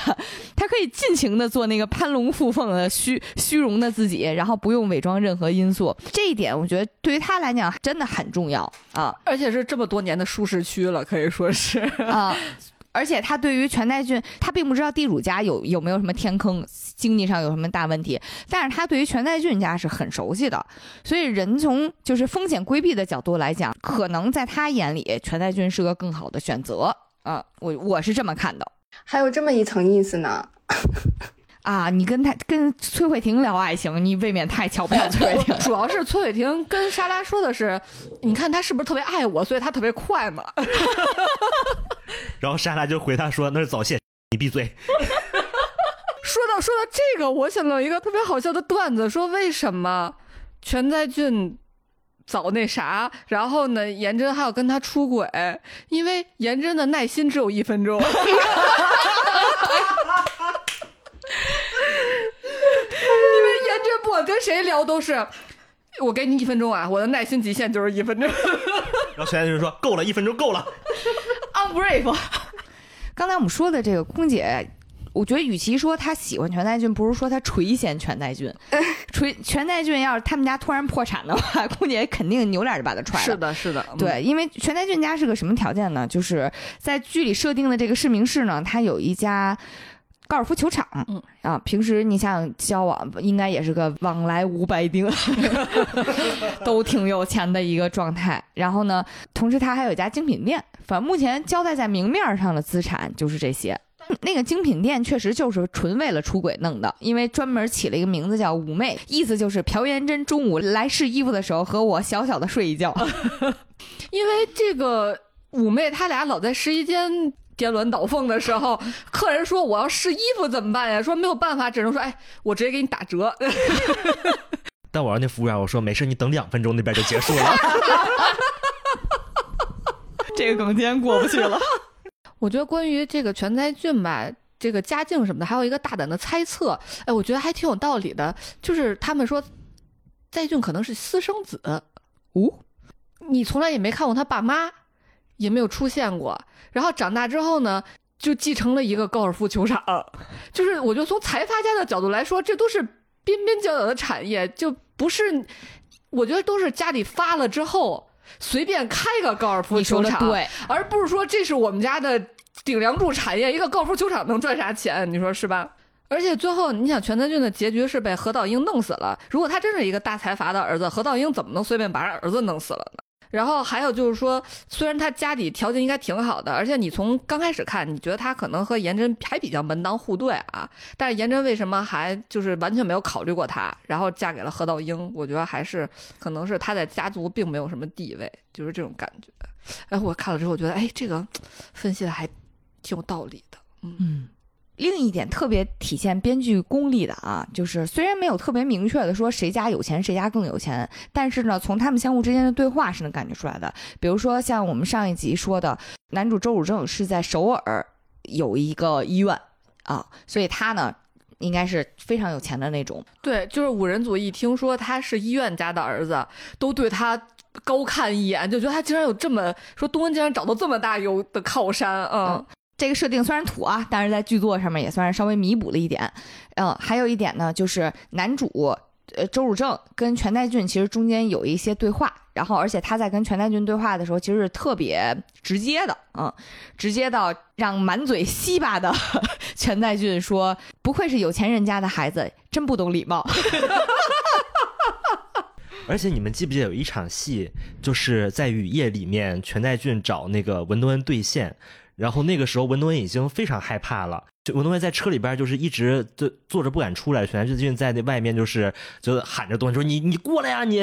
他可以尽情的做那个攀龙附凤的虚虚荣的自己，然后不用伪装任何因素。这一点我觉得对于他来讲真的很重要啊而且是这么多年的舒适区了，可以说是。啊！而且他对于全代俊，他并不知道地主家有有没有什么天坑，经济上有什么大问题，但是他对于全代俊家是很熟悉的，所以人从就是风险规避的角度来讲，可能在他眼里，全代俊是个更好的选择啊，我我是这么看的还有这么一层意思呢。啊。你跟他跟崔慧婷聊爱情，你未免太瞧不上崔慧婷 主要是崔慧婷跟莎拉说的是，你看他是不是特别爱我，所以他特别快嘛。然后莎拉就回他说：“那是早泄，你闭嘴。说到说到这个，我想到一个特别好笑的段子，说为什么全在俊早那啥，然后呢，颜真还要跟他出轨，因为颜真的耐心只有一分钟。因为颜真不管跟谁聊都是，我给你一分钟啊，我的耐心极限就是一分钟。”然后全在就说：“够了，一分钟够了。Unbrave。刚才我们说的这个空姐，我觉得与其说她喜欢全代俊，不如说她垂涎全代俊。垂全代俊要是他们家突然破产的话，空姐肯定扭脸就把他踹了。是的，是的，对，因为全代俊家是个什么条件呢？就是在剧里设定的这个市明市呢，他有一家高尔夫球场，嗯啊，平时你想交往，应该也是个往来无白丁，都挺有钱的一个状态。然后呢，同时他还有一家精品店，反正目前交代在明面上的资产就是这些。那个精品店确实就是纯为了出轨弄的，因为专门起了一个名字叫“妩媚”，意思就是朴妍珍中午来试衣服的时候和我小小的睡一觉。因为这个妩媚他俩老在试衣间颠鸾倒凤的时候，客人说我要试衣服怎么办呀？说没有办法，只能说哎，我直接给你打折。”但我让那服务员我说：“没事，你等两分钟，那边就结束了。这个梗今天过不去了。我觉得关于这个全才俊吧，这个家境什么的，还有一个大胆的猜测，哎，我觉得还挺有道理的。就是他们说，在俊可能是私生子，哦，你从来也没看过他爸妈，也没有出现过。然后长大之后呢，就继承了一个高尔夫球场。就是我觉得从财阀家的角度来说，这都是边边角角的产业，就不是，我觉得都是家里发了之后随便开个高尔夫球场，对，而不是说这是我们家的顶梁柱产业，一个高尔夫球场能赚啥钱？你说是吧？而且最后，你想全在俊的结局是被何道英弄死了。如果他真是一个大财阀的儿子，何道英怎么能随便把儿子弄死了呢？然后还有就是说，虽然他家里条件应该挺好的，而且你从刚开始看，你觉得他可能和颜真还比较门当户对啊。但是颜真为什么还就是完全没有考虑过他，然后嫁给了何道英？我觉得还是可能是他在家族并没有什么地位，就是这种感觉。哎，我看了之后觉得，哎，这个分析的还挺有道理的。嗯，嗯。另一点特别体现编剧功力的啊，就是虽然没有特别明确的说谁家有钱谁家更有钱，但是呢，从他们相互之间的对话是能感觉出来的。比如说像我们上一集说的，男主周汝正是在首尔有一个医院啊，所以他呢应该是非常有钱的那种。对，就是五人组一听说他是医院家的儿子，都对他高看一眼，就觉得他竟然有这么说，东恩竟然找到这么大有的靠山，嗯。这个设定虽然土啊，但是在剧作上面也算是稍微弥补了一点。嗯，还有一点呢，就是男主呃周汝正跟全代俊其实中间有一些对话，然后而且他在跟全代俊对话的时候，其实是特别直接的，嗯，直接到让满嘴西巴的 全代俊说：“不愧是有钱人家的孩子，真不懂礼貌。而且你们记不记得有一场戏，就是在雨夜里面，全代俊找那个文东恩对线，然后那个时候文东恩已经非常害怕了。就文东恩在车里边就是一直就坐着不敢出来，全代俊在那外面就是就喊着东西说你你过来呀你。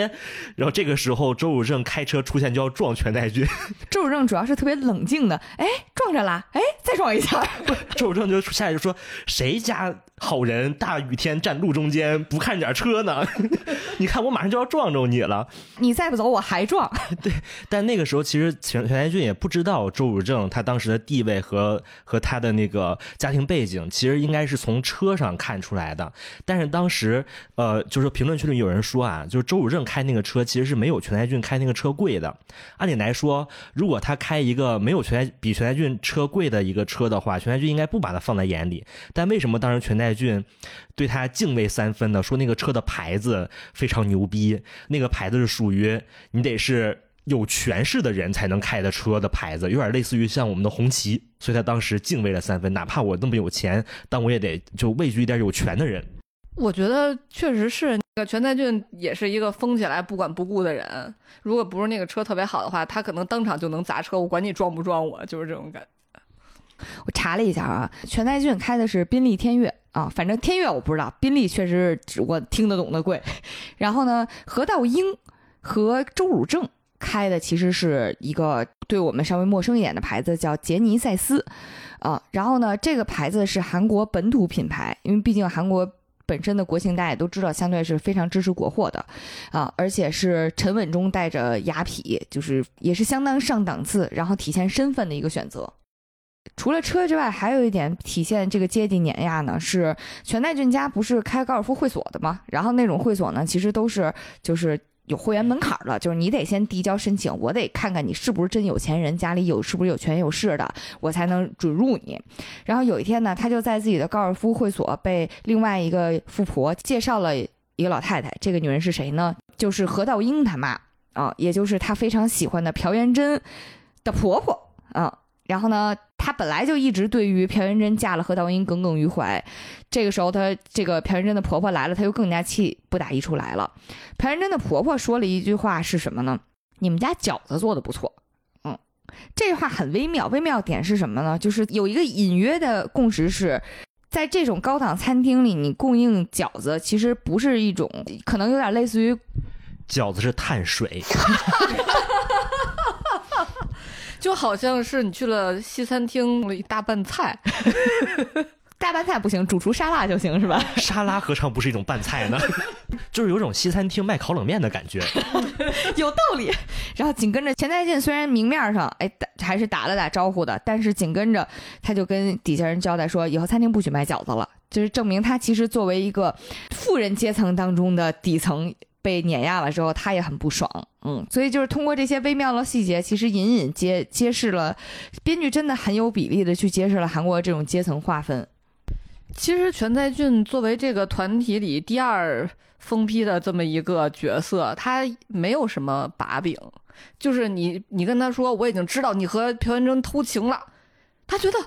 然后这个时候周汝正开车出现就要撞全代俊，” 周汝正主要是特别冷静的，哎，撞着了，哎，再撞一下。周汝正就下来就说谁家好人大雨天站路中间不看点车呢？你看我马上就要撞着你了。你再不走，我还撞。对但那个时候其实全全代俊也不知道周汝正他当时的地位和和他的那个家庭背背景，其实应该是从车上看出来的。但是当时呃，就是评论区里有人说啊，就是周汝正开那个车其实是没有全代俊开那个车贵的。按理来说，如果他开一个没有全比全代俊车贵的一个车的话，全代俊应该不把他放在眼里。但为什么当时全代俊对他敬畏三分呢？说那个车的牌子非常牛逼，那个牌子是属于你得是有权势的人才能开的车的牌子，有点类似于像我们的红旗，所以他当时敬畏了三分，哪怕我那么有钱，但我也得就畏惧一点有权的人。我觉得确实是那个全在俊也是一个疯起来不管不顾的人。如果不是那个车特别好的话，他可能当场就能砸车，我管你撞不撞我，就是这种感觉。我查了一下啊，全在俊开的是宾利天越啊，反正天越我不知道，宾利确实我听得懂的贵。然后呢，何道英和周汝正开的其实是一个对我们稍微陌生一点的牌子，叫杰尼赛斯啊。然后呢，这个牌子是韩国本土品牌，因为毕竟韩国本身的国情大家也都知道，相对是非常支持国货的啊，而且是沉稳中带着雅痞，就是也是相当上档次，然后体现身份的一个选择。除了车之外，还有一点体现这个阶级碾压呢，是全代俊家不是开高尔夫会所的吗？然后那种会所呢，其实都是就是有会员门槛了，就是你得先递交申请，我得看看你是不是真有钱人，家里有是不是有权有势的，我才能准入你。然后有一天呢，他就在自己的高尔夫会所被另外一个富婆介绍了一个老太太，这个女人是谁呢？就是何道英他妈啊，也就是他非常喜欢的朴元贞的婆婆啊。然后呢，他本来就一直对于朴元贞嫁了何道英耿耿于怀。这个时候，他这个朴元贞的婆婆来了，他又更加气不打一处来了。朴元贞的婆婆说了一句话是什么呢？你们家饺子做的不错。嗯，这句话很微妙，微妙点是什么呢？就是有一个隐约的共识是，在这种高档餐厅里，你供应饺子其实不是一种，可能有点类似于饺子是碳水。就好像是你去了西餐厅了一大拌菜，大拌菜不行，主厨沙拉就行是吧？沙拉何尝不是一种拌菜呢？就是有种西餐厅卖烤冷面的感觉。有道理。然后紧跟着钱在进虽然明面上哎打还是打了打招呼的，但是紧跟着他就跟底下人交代说，以后餐厅不许卖饺子了，就是证明他其实作为一个富人阶层当中的底层。被碾压了之后，他也很不爽，嗯，所以就是通过这些微妙的细节，其实隐隐揭揭示了，编剧真的很有比例的去揭示了韩国这种阶层划分。其实全在俊作为这个团体里第二疯批的这么一个角色，他没有什么把柄，就是你你跟他说我已经知道你和朴元珍偷情了，他觉得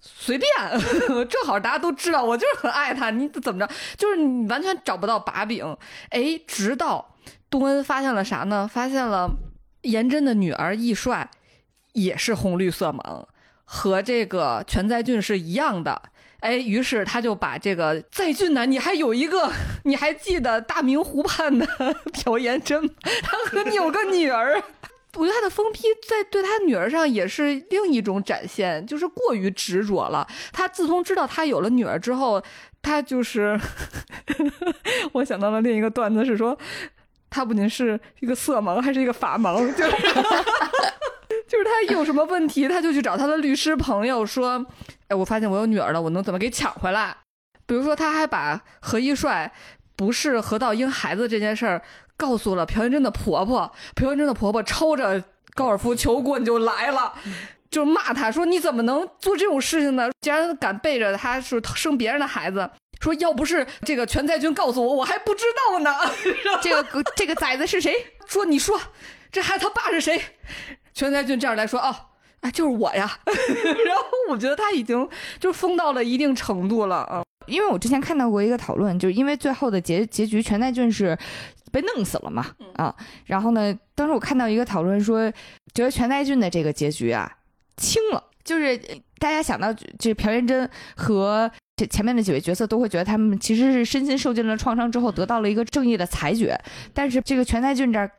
随便，正好大家都知道我就是很爱他，你怎么着，就是你完全找不到把柄。哎，直到东恩发现了啥呢？发现了颜真的女儿易帅也是红绿色盲，和这个全在俊是一样的。哎，于是他就把这个在俊呢，你还有一个，你还记得大明湖畔的 朴妍真？他和你有个女儿，我觉得他的疯批在对他女儿上也是另一种展现，就是过于执着了。他自从知道他有了女儿之后，他就是 我想到了另一个段子是说，他不仅是一个色盲，还是一个法盲，就是。就是他有什么问题，他就去找他的律师朋友说：“哎，我发现我有女儿了，我能怎么给抢回来？”比如说，他还把何一帅不是何道英孩子这件事儿告诉了朴元贞的婆婆，朴元贞的婆婆抄着高尔夫球棍就来了，就骂他说：“你怎么能做这种事情呢？竟然敢背着他是生别人的孩子！说要不是这个全在军告诉我，我还不知道呢。这个这个崽子是谁？说你说，这孩子他爸是谁？”全才俊这样来说哦，哎，就是我呀。然后我觉得他已经就疯到了一定程度了啊。因为我之前看到过一个讨论，就是因为最后的结结局，全在俊是被弄死了嘛啊。然后呢，当时我看到一个讨论说，觉得全在俊的这个结局啊轻了，就是大家想到就是朴元贞和这前面的几位角色都会觉得他们其实是身心受尽了创伤之后得到了一个正义的裁决，但是这个全在俊这儿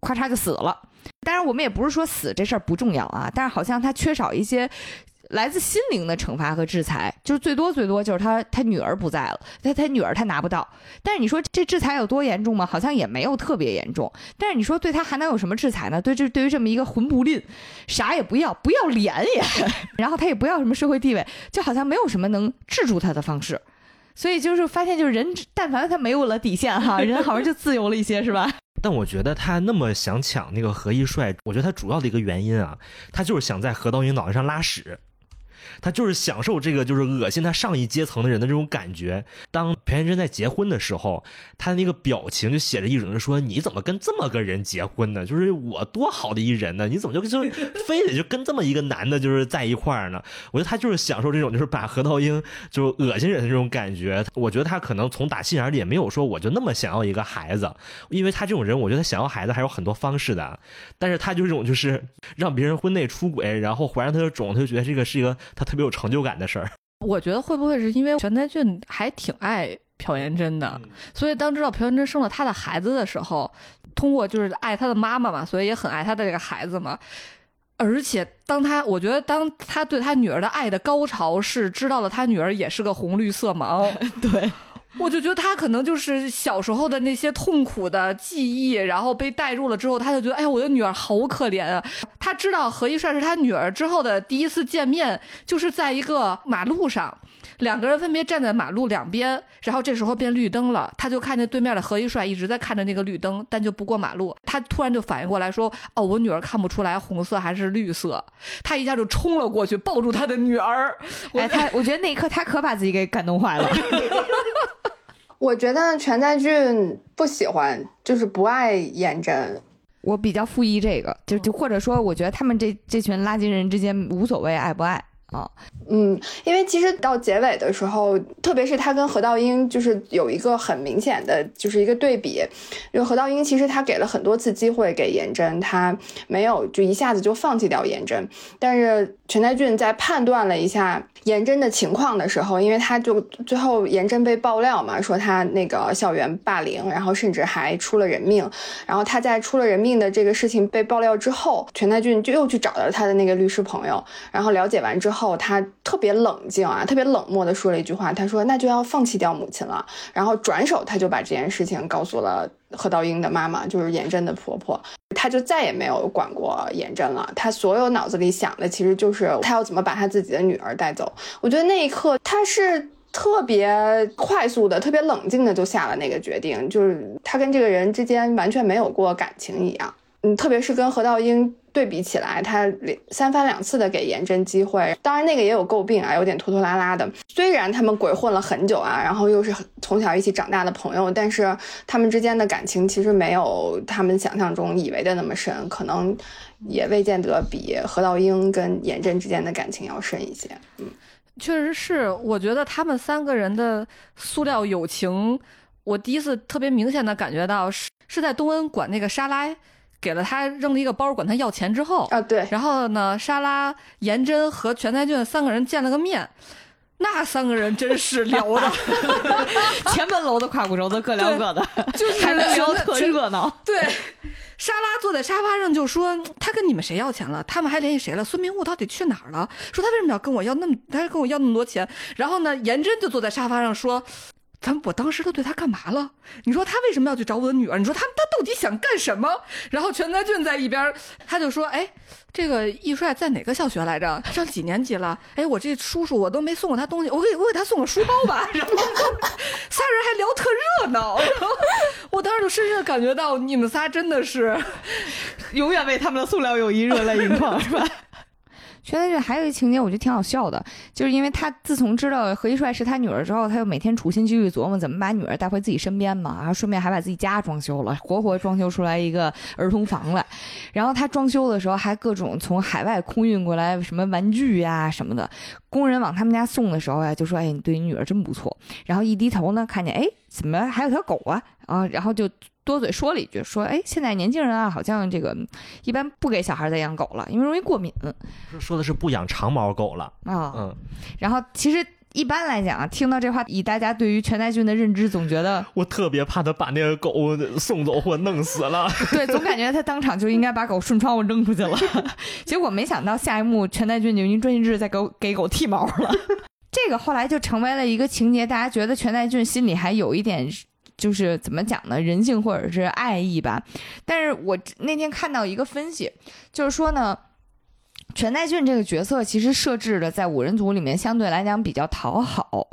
咔嚓就死了。当然，我们也不是说死这事儿不重要啊，但是好像他缺少一些来自心灵的惩罚和制裁，就是最多最多就是他他女儿不在了，他他女儿他拿不到。但是你说这制裁有多严重吗？好像也没有特别严重。但是你说对他还能有什么制裁呢？对这对于这么一个魂不吝，啥也不要，不要脸也，然后他也不要什么社会地位，就好像没有什么能制住他的方式。所以就是发现，就是人但凡他没有了底线哈，人好像就自由了一些，是吧？但我觉得他那么想抢那个何一帅，我觉得他主要的一个原因啊，他就是想在何道英脑袋上拉屎。他就是享受这个，就是恶心他上一阶层的人的这种感觉。当朴元贞在结婚的时候，他的那个表情就写着一种说：“你怎么跟这么个人结婚呢？就是我多好的一人呢，你怎么就就非得就跟这么一个男的，就是在一块儿呢？”我觉得他就是享受这种，就是把何桃英就恶心人的这种感觉。我觉得他可能从打心眼里也没有说我就那么想要一个孩子，因为他这种人，我觉得他想要孩子还有很多方式的。但是他就是这种就是让别人婚内出轨，然后怀上他的种，他就觉得这个是一个。他特别有成就感的事儿，我觉得会不会是因为全在俊还挺爱朴妍珍的，所以当知道朴妍珍生了他的孩子的时候，通过就是爱他的妈妈嘛，所以也很爱他的这个孩子嘛。而且当他，我觉得当他对他女儿的爱的高潮是知道了他女儿也是个红绿色盲，对。我就觉得他可能就是小时候的那些痛苦的记忆，然后被带入了之后，他就觉得，哎呀，我的女儿好可怜啊！他知道何一帅是他女儿之后的第一次见面，就是在一个马路上。两个人分别站在马路两边，然后这时候变绿灯了，他就看见对面的何一帅一直在看着那个绿灯，但就不过马路。他突然就反应过来，说：“哦，我女儿看不出来红色还是绿色。”他一下就冲了过去，抱住他的女儿。哎，他，我觉得那一刻他可把自己给感动坏了。我觉得全在俊不喜欢，就是不爱演真。我比较附议这个，就就或者说，我觉得他们这这群垃圾人之间无所谓爱不爱。啊，嗯，因为其实到结尾的时候，特别是他跟何道英，就是有一个很明显的，就是一个对比。因为何道英其实他给了很多次机会给颜真，他没有就一下子就放弃掉颜真。但是全在俊在判断了一下颜真的情况的时候，因为他就最后颜真被爆料嘛，说他那个校园霸凌，然后甚至还出了人命。然后他在出了人命的这个事情被爆料之后，全在俊就又去找到了他的那个律师朋友，然后了解完之后。后，他特别冷静啊，特别冷漠的说了一句话，他说：“那就要放弃掉母亲了。”然后转手他就把这件事情告诉了何道英的妈妈，就是颜真的婆婆，他就再也没有管过颜真了。他所有脑子里想的其实就是他要怎么把他自己的女儿带走。我觉得那一刻他是。特别快速的、特别冷静的就下了那个决定，就是他跟这个人之间完全没有过感情一样。嗯，特别是跟何道英对比起来，他三番两次的给颜真机会，当然那个也有诟病啊，有点拖拖拉拉的。虽然他们鬼混了很久啊，然后又是从小一起长大的朋友，但是他们之间的感情其实没有他们想象中以为的那么深，可能也未见得比何道英跟颜真之间的感情要深一些。嗯。确实是，我觉得他们三个人的塑料友情，我第一次特别明显的感觉到是是在东恩管那个莎拉给了他扔了一个包，管他要钱之后啊，对，然后呢，莎拉、颜真和全才俊三个人见了个面，那三个人真是聊的，前门楼的胯骨轴子各聊各的，就是还能聊特热闹，对。莎拉坐在沙发上就说：“他跟你们谁要钱了？他们还联系谁了？孙明悟到底去哪儿了？说他为什么要跟我要那么，他跟我要那么多钱？然后呢，颜真就坐在沙发上说：‘咱我当时都对他干嘛了？你说他为什么要去找我的女儿？你说他他到底想干什么？’然后全才俊在一边，他就说：‘哎。’这个易帅在哪个小学来着？上几年级了？哎，我这叔叔我都没送过他东西，我给我给他送个书包吧。然后仨人还聊特热闹，然后我当时就深深的感觉到，你们仨真的是永远为他们的塑料友谊热泪盈眶，是吧？全在俊还有一情节，我觉得挺好笑的，就是因为他自从知道何一帅是他女儿之后，他就每天处心积虑琢磨怎么把女儿带回自己身边嘛，然后顺便还把自己家装修了，活活装修出来一个儿童房来。然后他装修的时候还各种从海外空运过来什么玩具呀什么的，工人往他们家送的时候呀，就说：“哎，你对你女儿真不错。”然后一低头呢，看见哎，怎么还有条狗啊？啊，然后就。多嘴说了一句，说：“哎，现在年轻人啊，好像这个一般不给小孩再养狗了，因为容易过敏。”说的是不养长毛狗了啊。嗯。然后其实一般来讲啊，听到这话，以大家对于全代俊的认知，总觉得我特别怕他把那个狗送走或弄死了。对，总感觉他当场就应该把狗顺窗户扔出去了。结果没想到下一幕，全代俊就因专心致志在给给狗剃毛了。这个后来就成为了一个情节，大家觉得全代俊心里还有一点。就是怎么讲呢？人性或者是爱意吧。但是我那天看到一个分析，就是说呢，全代俊这个角色其实设置的在五人组里面相对来讲比较讨好，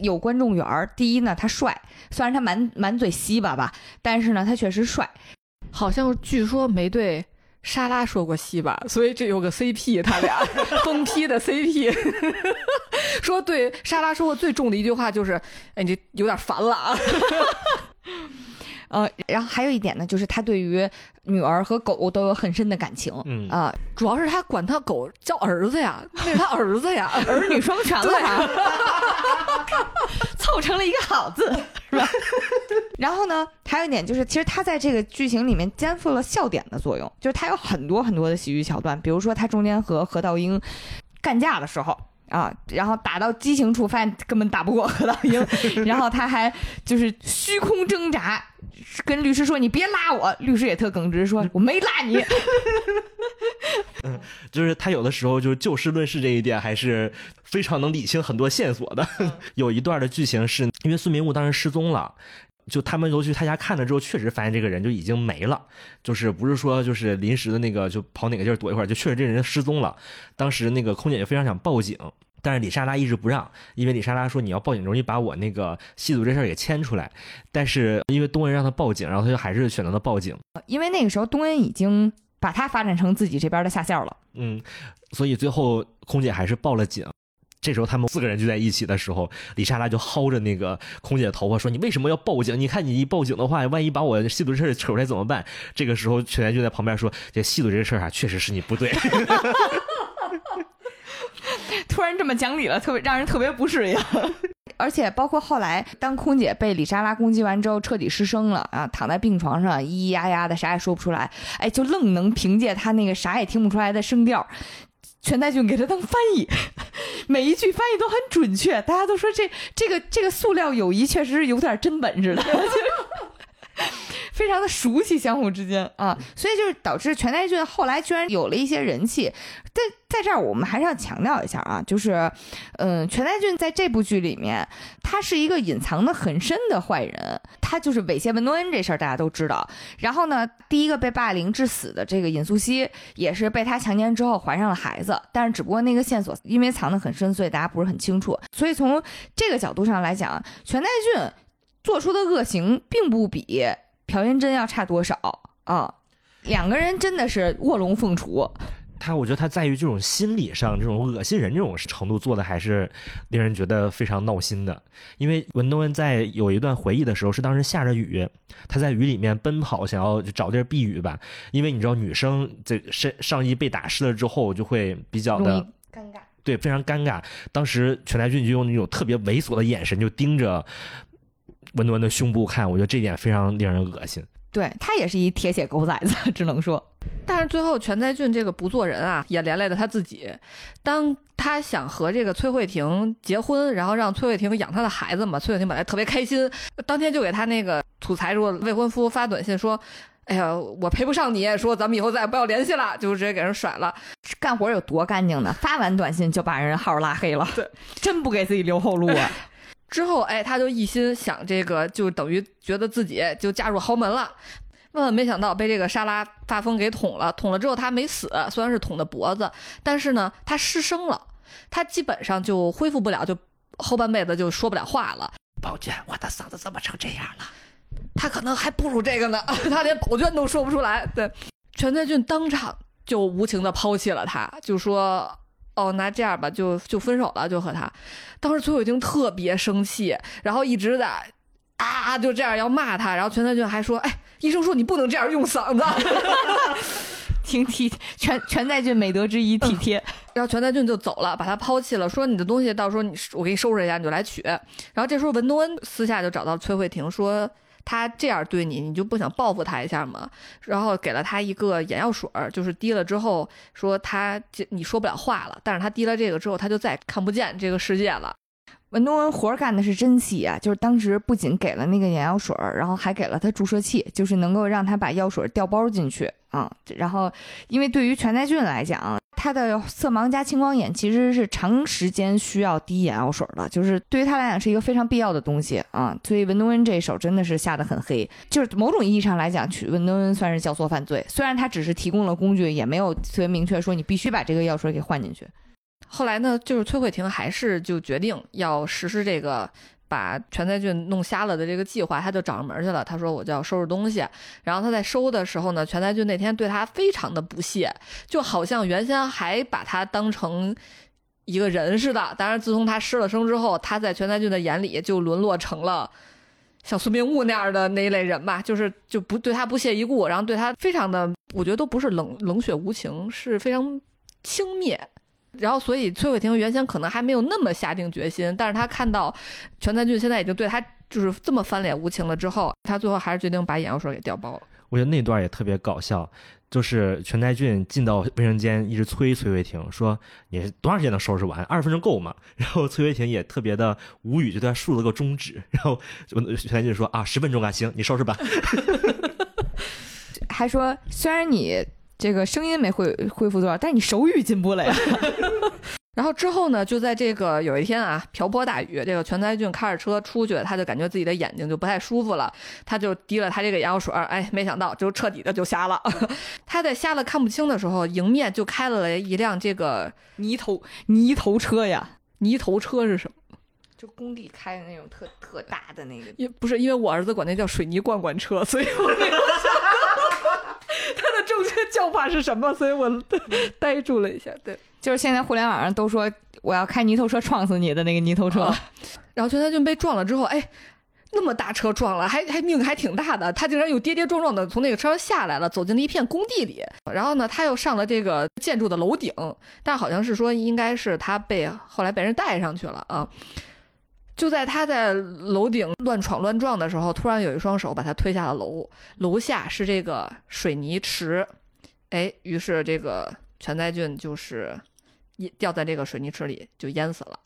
有观众缘儿。第一呢，他帅，虽然他满满嘴稀巴吧，但是呢，他确实帅。好像据说没对。莎拉说过西吧，所以这有个 CP，他俩 疯批的 CP。说对莎拉说过最重的一句话就是：“哎，你这有点烦了啊。”呃，然后还有一点呢，就是他对于女儿和狗都有很深的感情。嗯啊，主要是他管他狗叫儿子呀，那是他儿子呀，儿女双全了呀，凑成了一个好字，是吧？然后呢，还有一点就是，其实他在这个剧情里面肩负了笑点的作用，就是他有很多很多的喜剧桥段，比如说他中间和何道英干架的时候。啊，然后打到激情处，发现根本打不过何道英，然后他还就是虚空挣扎，跟律师说：“你别拉我。”律师也特耿直，说：“我没拉你。”嗯，就是他有的时候就是就事论事这一点还是非常能理清很多线索的。有一段的剧情是因为孙明悟当时失踪了。就他们都去他家看了之后，确实发现这个人就已经没了，就是不是说就是临时的那个就跑哪个地儿躲一会儿，就确实这人失踪了。当时那个空姐就非常想报警，但是李莎拉一直不让，因为李莎拉说你要报警容易把我那个吸毒这事儿给牵出来。但是因为东恩让他报警，然后他就还是选择了报警，因为那个时候东恩已经把他发展成自己这边的下线了。嗯，所以最后空姐还是报了警。这时候他们四个人聚在一起的时候，李莎拉就薅着那个空姐的头发说：“你为什么要报警？你看你一报警的话，万一把我吸毒这事儿扯出来怎么办？”这个时候，全员就在旁边说：“这吸毒这事儿啊，确实是你不对。”突然这么讲理了，特别让人特别不适应。而且包括后来，当空姐被李莎拉攻击完之后，彻底失声了啊，躺在病床上咿咿呀呀的，啥也说不出来。哎，就愣能凭借他那个啥也听不出来的声调。全在俊给他当翻译，每一句翻译都很准确，大家都说这这个这个塑料友谊确实是有点真本事的。非常的熟悉相互之间啊，所以就是导致全代俊后来居然有了一些人气。但在这儿，我们还是要强调一下啊，就是，嗯，全代俊在这部剧里面，他是一个隐藏的很深的坏人，他就是猥亵文多恩这事儿大家都知道。然后呢，第一个被霸凌致死的这个尹素汐，也是被他强奸之后怀上了孩子，但是只不过那个线索因为藏得很深，所以大家不是很清楚。所以从这个角度上来讲，全代俊做出的恶行并不比朴元珍要差多少啊。两个人真的是卧龙凤雏，他我觉得他在于这种心理上，这种恶心人这种程度做的还是令人觉得非常闹心的。因为文东恩在有一段回忆的时候，是当时下着雨，他在雨里面奔跑，想要找地儿避雨吧。因为你知道，女生这身上衣被打湿了之后，就会比较的尴尬。对，非常尴尬。当时全台俊就用那种特别猥琐的眼神就盯着文东恩的胸部看，我觉得这点非常令人恶心。对他也是一铁血狗崽子，只能说，但是最后全在俊这个不做人啊，也连累了他自己。当他想和这个崔慧婷结婚，然后让崔慧婷养他的孩子嘛，崔慧婷本来特别开心，当天就给他那个土财主未婚夫发短信说。哎呀，我配不上你，说咱们以后再也不要联系了，就直接给人甩了。干活有多干净呢？发完短信就把人号拉黑了，对，真不给自己留后路啊！之后，哎，他就一心想这个，就等于觉得自己就嫁入豪门了。万万没想到被这个沙拉发疯给捅了，捅了之后他没死，虽然是捅的脖子，但是呢，他失声了，他基本上就恢复不了，就后半辈子就说不了话了。宝娟，我的嗓子怎么成这样了？他可能还不如这个呢，他连宝娟都说不出来。对，全在俊当场就无情的抛弃了他，就说。哦，那这样吧，就就分手了，就和他。当时崔慧婷特别生气，然后一直在啊，就这样要骂他。然后全在俊还说：“哎，医生说你不能这样用嗓子。”挺体全全在俊美德之一，体贴。然后全在俊就走了，把他抛弃了，说你的东西到时候你我给你收拾一下，你就来取。然后这时候文东恩私下就找到崔慧婷说。他这样对你，你就不想报复他一下吗？然后给了他一个眼药水儿，就是滴了之后说他这你说不了话了，但是他滴了这个之后，他就再看不见这个世界了。文东文活干的是真细啊，就是当时不仅给了那个眼药水儿，然后还给了他注射器，就是能够让他把药水调包进去啊。然后，因为对于全在俊来讲，他的色盲加青光眼其实是长时间需要滴眼药水的，就是对于他来讲是一个非常必要的东西啊。所以文东恩这手真的是下得很黑，就是某种意义上来讲，去文东恩算是教唆犯罪。虽然他只是提供了工具，也没有特别明确说你必须把这个药水给换进去。后来呢，就是崔慧婷还是就决定要实施这个把全在俊弄瞎了的这个计划，他就找上门去了。他说我就要收拾东西，然后他在收的时候呢，全在俊那天对他非常的不屑，就好像原先还把他当成一个人似的。当然，自从他失了声之后，他在全在俊的眼里就沦落成了像孙明悟那样的那一类人吧，就是就不对他不屑一顾，然后对他非常的，我觉得都不是冷冷血无情，是非常轻蔑。然后，所以崔慧婷原先可能还没有那么下定决心，但是他看到全在俊现在已经对他就是这么翻脸无情了之后，他最后还是决定把眼药水给调包了。我觉得那段也特别搞笑，就是全在俊进到卫生间，一直催崔慧婷说：“你多长时间能收拾完？二十分钟够吗？”然后崔慧婷也特别的无语，就对他竖了个中指。然后全在俊说：“啊，十分钟啊，行，你收拾吧。”还说虽然你。这个声音没恢恢复多少，但是你手语进步了呀。然后之后呢，就在这个有一天啊，瓢泼大雨，这个全才俊开着车出去，他就感觉自己的眼睛就不太舒服了，他就滴了他这个眼药水，哎，没想到就彻底的就瞎了。他在瞎了看不清的时候，迎面就开了一辆这个泥头泥头车呀。泥头车是什么？就工地开的那种特特大的那个。因不是因为我儿子管那叫水泥罐罐车，所以我没有想。它的正确叫法是什么？所以我呆住了一下。对，就是现在互联网上都说我要开泥头车撞死你的那个泥头车。啊、然后全才俊被撞了之后，哎，那么大车撞了，还还命还挺大的。他竟然又跌跌撞撞的从那个车上下来了，走进了一片工地里。然后呢，他又上了这个建筑的楼顶，但好像是说应该是他被后来被人带上去了啊。就在他在楼顶乱闯乱撞的时候，突然有一双手把他推下了楼。楼下是这个水泥池，哎，于是这个全在俊就是掉在这个水泥池里就淹死了。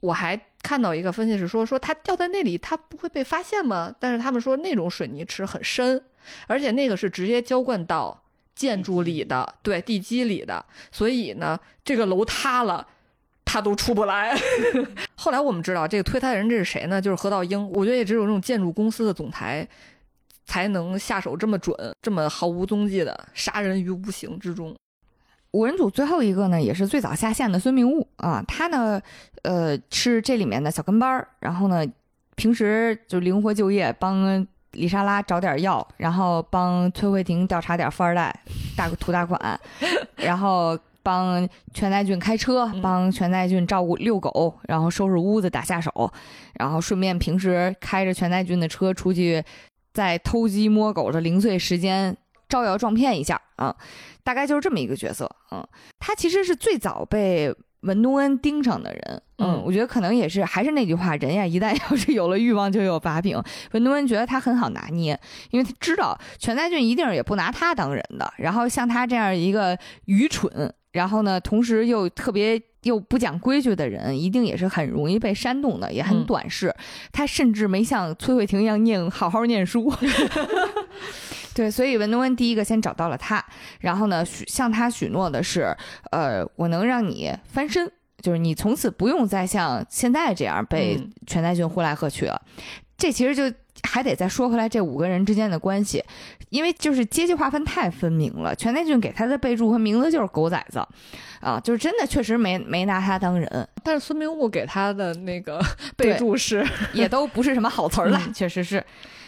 我还看到一个分析是说，说他掉在那里，他不会被发现吗？但是他们说那种水泥池很深，而且那个是直接浇灌到建筑里的，对地基里的，所以呢，这个楼塌了。他都出不来。后来我们知道，这个推他的人这是谁呢？就是何道英。我觉得也只有这种建筑公司的总裁，才能下手这么准，这么毫无踪迹的杀人于无形之中。五人组最后一个呢，也是最早下线的孙明悟啊，他呢，呃，是这里面的小跟班儿，然后呢，平时就灵活就业，帮李莎拉找点药，然后帮崔慧婷调查点富二代大图大款，然后。帮全在俊开车，帮全在俊照顾遛狗，然后收拾屋子打下手，然后顺便平时开着全在俊的车出去，在偷鸡摸狗的零碎时间招摇撞骗一下啊，大概就是这么一个角色。嗯，他其实是最早被文东恩盯上的人。嗯，我觉得可能也是还是那句话，人呀，一旦 要是有了欲望，就有把柄。文东恩觉得他很好拿捏，因为他知道全在俊一定也不拿他当人的。然后像他这样一个愚蠢。然后呢，同时又特别又不讲规矩的人，一定也是很容易被煽动的，也很短视。他甚至没像崔慧婷一样念好好念书。对，所以文东恩第一个先找到了他，然后呢，许向他许诺的是，呃，我能让你翻身，就是你从此不用再像现在这样被全在俊呼来喝去了。这其实就。还得再说回来，这五个人之间的关系，因为就是阶级划分太分明了。全内俊给他的备注和名字就是狗崽子，啊，就是真的确实没没拿他当人。但是孙明悟给他的那个 备注是，也都不是什么好词儿了，确实是，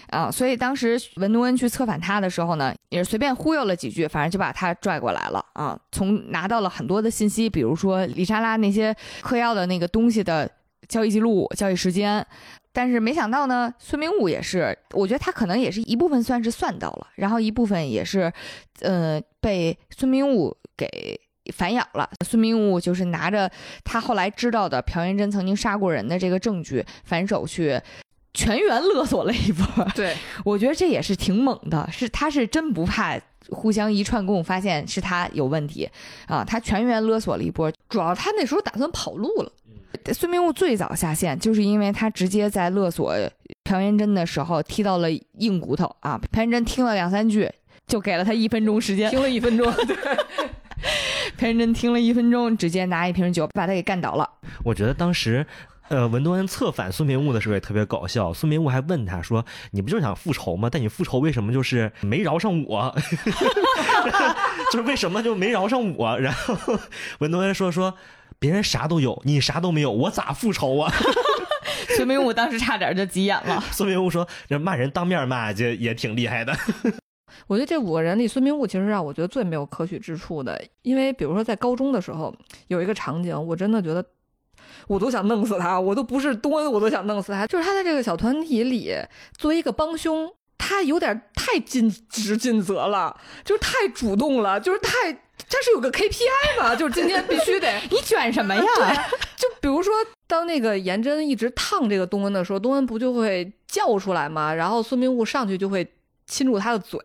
啊，所以当时文东恩去策反他的时候呢，也是随便忽悠了几句，反正就把他拽过来了啊。从拿到了很多的信息，比如说李莎拉那些嗑药的那个东西的交易记录、交易时间。但是没想到呢，孙明悟也是，我觉得他可能也是一部分算是算到了，然后一部分也是，呃，被孙明悟给反咬了。孙明悟就是拿着他后来知道的朴元贞曾经杀过人的这个证据，反手去全员勒索了一波。对，我觉得这也是挺猛的，是他是真不怕互相一串供发现是他有问题啊，他全员勒索了一波，主要他那时候打算跑路了。孙明悟最早下线，就是因为他直接在勒索朴元贞的时候踢到了硬骨头啊！朴元贞听了两三句，就给了他一分钟时间，听了一分钟。对，朴元贞听了一分钟，直接拿一瓶酒把他给干倒了。我觉得当时，呃，文东恩策反孙明悟的时候也特别搞笑。孙明悟还问他说：“你不就是想复仇吗？但你复仇为什么就是没饶上我？就是为什么就没饶上我？” 然后文东恩说：“说。”别人啥都有，你啥都没有，我咋复仇啊？孙明悟当时差点就急眼了。孙明悟说：“这骂人当面骂，这也挺厉害的。”我觉得这五个人里，孙明悟其实让我觉得最没有可取之处的，因为比如说在高中的时候有一个场景，我真的觉得我都想弄死他，我都不是多，我都想弄死他。就是他在这个小团体里作为一个帮凶，他有点太尽职尽责了，就是太主动了，就是太。这是有个 KPI 吧？就是今天必须得 你卷什么呀？就比如说，当那个颜真一直烫这个东恩的时候，东恩不就会叫出来吗？然后孙明悟上去就会亲住他的嘴，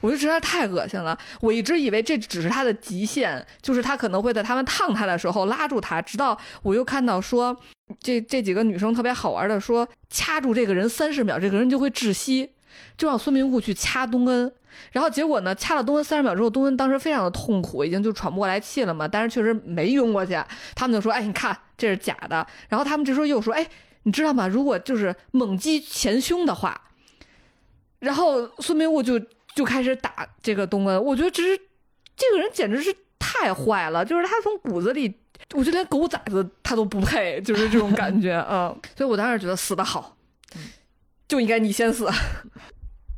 我就实在太恶心了。我一直以为这只是他的极限，就是他可能会在他们烫他的时候拉住他，直到我又看到说这这几个女生特别好玩的说掐住这个人三十秒，这个人就会窒息，就让孙明悟去掐东恩。然后结果呢？掐了东恩三十秒之后，东恩当时非常的痛苦，已经就喘不过来气了嘛。但是确实没晕过去。他们就说：“哎，你看这是假的。”然后他们这时候又说：“哎，你知道吗？如果就是猛击前胸的话，然后孙明悟就就开始打这个东恩。我觉得这是这个人简直是太坏了，就是他从骨子里，我觉得连狗崽子他都不配，就是这种感觉啊。所以我当时觉得死的好，就应该你先死。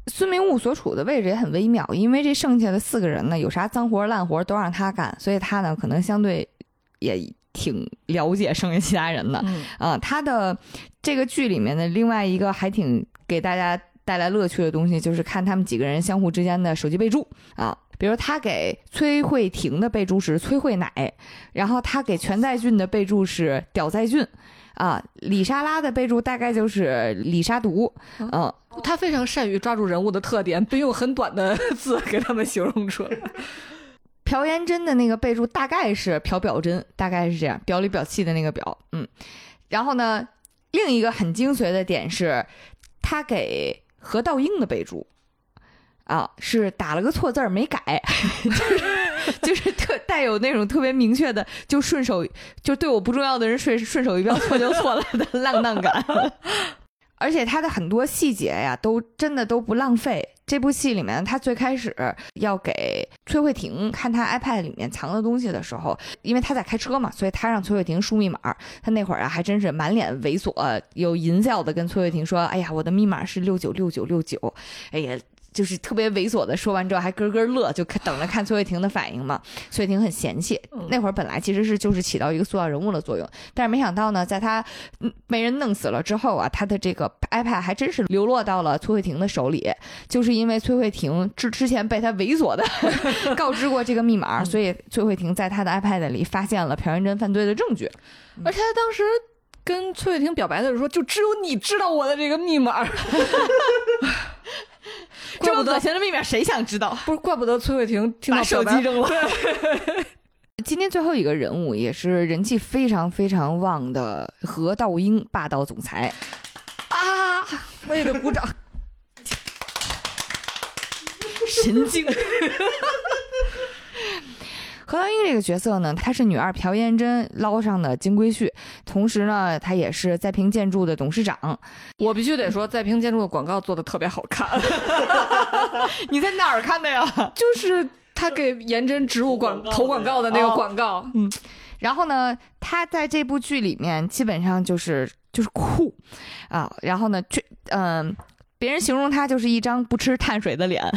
孙明悟所处的位置也很微妙，因为这剩下的四个人呢，有啥脏活烂活都让他干，所以他呢可能相对也挺了解剩下其他人的。啊，他的这个剧里面的另外一个还挺给大家带来乐趣的东西，就是看他们几个人相互之间的手机备注啊，比如他给崔慧婷的备注是崔慧奶，然后他给全在俊的备注是屌在俊。啊，李莎拉的备注大概就是李莎毒，嗯，他非常善于抓住人物的特点，并用很短的 字给他们形容出来。朴元贞的那个备注大概是朴表真，大概是这样，表里表气的那个表，嗯，然后呢，另一个很精髓的点是，他给何道英的备注啊是打了个错字儿没改，就是就是特带有那种特别明确的，就顺手就对我不重要的人顺顺手一标错就错了的浪荡感。而且他的很多细节呀，都真的都不浪费。这部戏里面，他最开始要给崔慧婷看他 iPad 里面藏的东西的时候，因为他在开车嘛，所以他让崔慧婷输密码。他那会儿啊，还真是满脸猥琐，有淫笑的跟崔慧婷说：“哎呀，我的密码是六九六九六九。”哎呀。就是特别猥琐的，说完之后还咯咯乐，就看等着看崔慧婷的反应嘛。崔慧婷很嫌弃，那会儿本来其实是就是起到一个塑造人物的作用，但是没想到呢，在他被人弄死了之后啊，他的这个 iPad 还真是流落到了崔慧婷的手里，就是因为崔慧婷之之前被他猥琐的 告知过这个密码，所以崔慧婷在他的 iPad 里发现了朴元珍犯罪的证据，而且他当时跟崔慧婷表白的时候说，就只有你知道我的这个密码。这么恶心的秘密，谁想知道？不是，怪不得崔慧婷听到手机扔了。今天最后一个人物也是人气非常非常旺的何道英，霸道总裁啊！我也得鼓掌。神经。何道英这个角色呢，她是女二朴妍珍捞上的金龟婿，同时呢，她也是在平建筑的董事长。我必须得说，在平建筑的广告做的特别好看。你在哪儿看的呀？就是他给颜真植入广投广告的那个广告。嗯，然后呢，他在这部剧里面基本上就是就是酷啊，然后呢，就嗯，别人形容他就是一张不吃碳水的脸。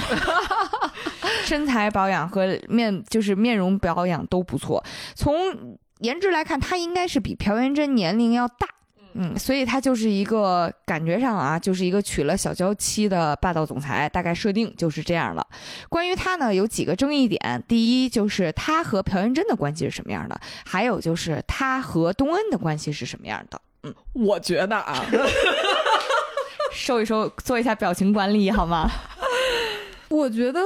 身材保养和面就是面容保养都不错，从颜值来看，他应该是比朴元贞年龄要大，嗯，所以他就是一个感觉上啊，就是一个娶了小娇妻的霸道总裁，大概设定就是这样了。关于他呢，有几个争议点，第一就是他和朴元贞的关系是什么样的，还有就是他和东恩的关系是什么样的。嗯，我觉得啊，收一收，做一下表情管理好吗？我觉得。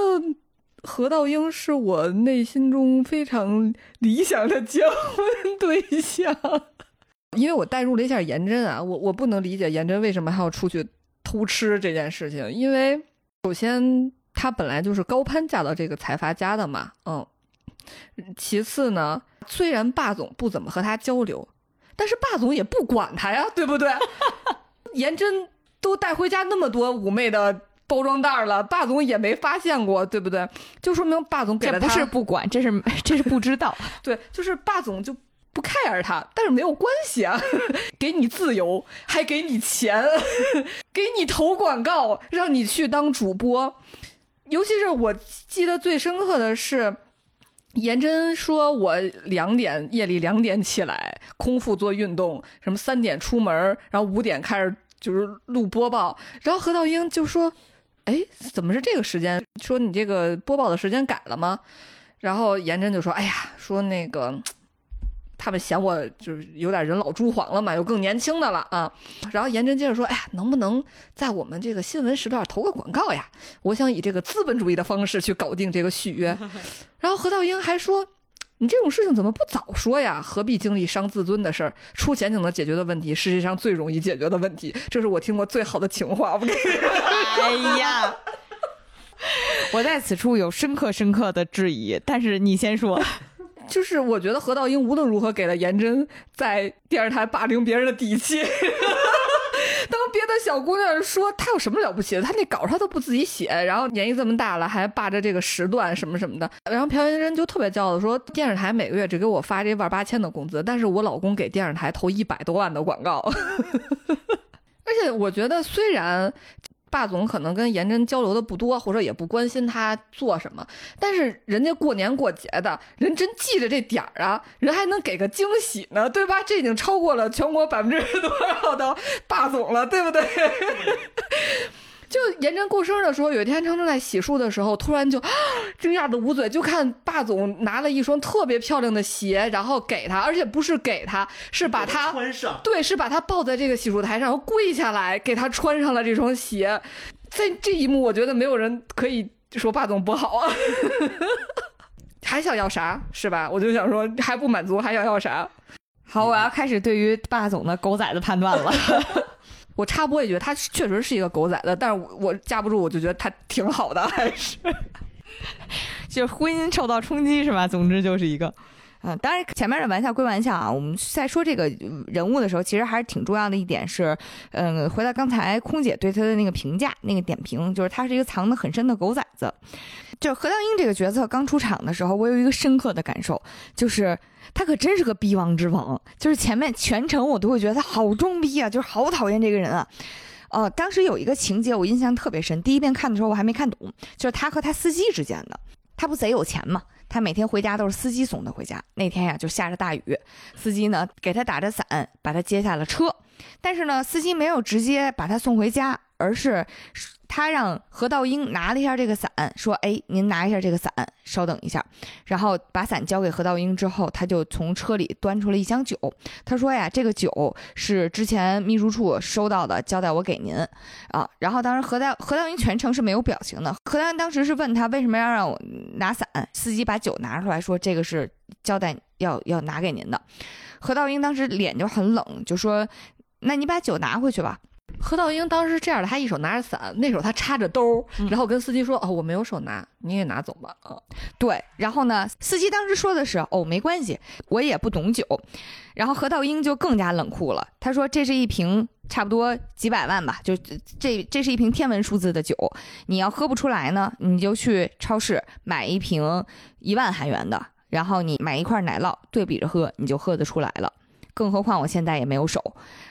何道英是我内心中非常理想的结婚对象，因为我代入了一下颜真啊，我我不能理解颜真为什么还要出去偷吃这件事情，因为首先她本来就是高攀嫁到这个财阀家的嘛，嗯，其次呢，虽然霸总不怎么和她交流，但是霸总也不管她呀，对不对？颜真都带回家那么多妩媚的。包装袋了，霸总也没发现过，对不对？就说明霸总给了他，不是不管，这是 这是不知道。对，就是霸总就不 care 他，但是没有关系啊，给你自由，还给你钱，给你投广告，让你去当主播。尤其是我记得最深刻的是，颜真说我两点夜里两点起来空腹做运动，什么三点出门，然后五点开始就是录播报，然后何道英就说。哎，怎么是这个时间？说你这个播报的时间改了吗？然后颜真就说：“哎呀，说那个他们嫌我就是有点人老珠黄了嘛，有更年轻的了啊。”然后颜真接着说：“哎呀，能不能在我们这个新闻时段投个广告呀？我想以这个资本主义的方式去搞定这个续约。”然后何道英还说。你这种事情怎么不早说呀？何必经历伤自尊的事儿？出钱就能解决的问题，世界上最容易解决的问题，这是我听过最好的情话。我跟你说，哎呀，我在此处有深刻深刻的质疑，但是你先说。就是我觉得何道英无论如何给了颜真在电视台霸凌别人的底气。别的小姑娘说她有什么了不起的，她那稿她都不自己写，然后年纪这么大了还霸着这个时段什么什么的，然后朴元珍就特别骄傲的说，电视台每个月只给我发这万八千的工资，但是我老公给电视台投一百多万的广告，而且我觉得虽然。霸总可能跟颜真交流的不多，或者也不关心他做什么，但是人家过年过节的，人真记着这点儿啊，人还能给个惊喜呢，对吧？这已经超过了全国百分之多少的霸总了，对不对？就颜真过生日的时候，有一天他正在洗漱的时候，突然就 惊讶的捂嘴，就看霸总拿了一双特别漂亮的鞋，然后给他，而且不是给他，是把他穿上，对，是把他抱在这个洗漱台上，然后跪下来给他穿上了这双鞋。在这一幕，我觉得没有人可以说霸总不好啊，还想要啥是吧？我就想说还不满足，还想要啥？好，我要开始对于霸总的狗仔的判断了。我插播一句，他确实是一个狗崽子，但是我架不住，我就觉得他挺好的，还是 就婚姻受到冲击是吧？总之就是一个。嗯，当然，前面的玩笑归玩笑啊。我们在说这个人物的时候，其实还是挺重要的一点是，嗯，回到刚才空姐对他的那个评价、那个点评，就是他是一个藏得很深的狗崽子。就何道英这个角色刚出场的时候，我有一个深刻的感受，就是他可真是个逼王之王。就是前面全程我都会觉得他好装逼啊，就是好讨厌这个人啊。呃，当时有一个情节我印象特别深，第一遍看的时候我还没看懂，就是他和他司机之间的，他不贼有钱吗？他每天回家都是司机送他回家。那天呀，就下着大雨，司机呢给他打着伞，把他接下了车。但是呢，司机没有直接把他送回家，而是他让何道英拿了一下这个伞，说：“哎，您拿一下这个伞，稍等一下。”然后把伞交给何道英之后，他就从车里端出了一箱酒。他说：“呀，这个酒是之前秘书处收到的，交代我给您啊。”然后当时何道何道英全程是没有表情的。何道英当时是问他为什么要让我拿伞，司机把酒拿出来说：“这个是交代要要拿给您的。”何道英当时脸就很冷，就说。那你把酒拿回去吧。何道英当时是这样的，他一手拿着伞，那手他插着兜，然后跟司机说：“哦，我没有手拿，你也拿走吧。”啊，对。然后呢，司机当时说的是：“哦，没关系，我也不懂酒。”然后何道英就更加冷酷了，他说：“这是一瓶差不多几百万吧，就这这是一瓶天文数字的酒，你要喝不出来呢，你就去超市买一瓶一万韩元的，然后你买一块奶酪对比着喝，你就喝得出来了。”更何况我现在也没有手，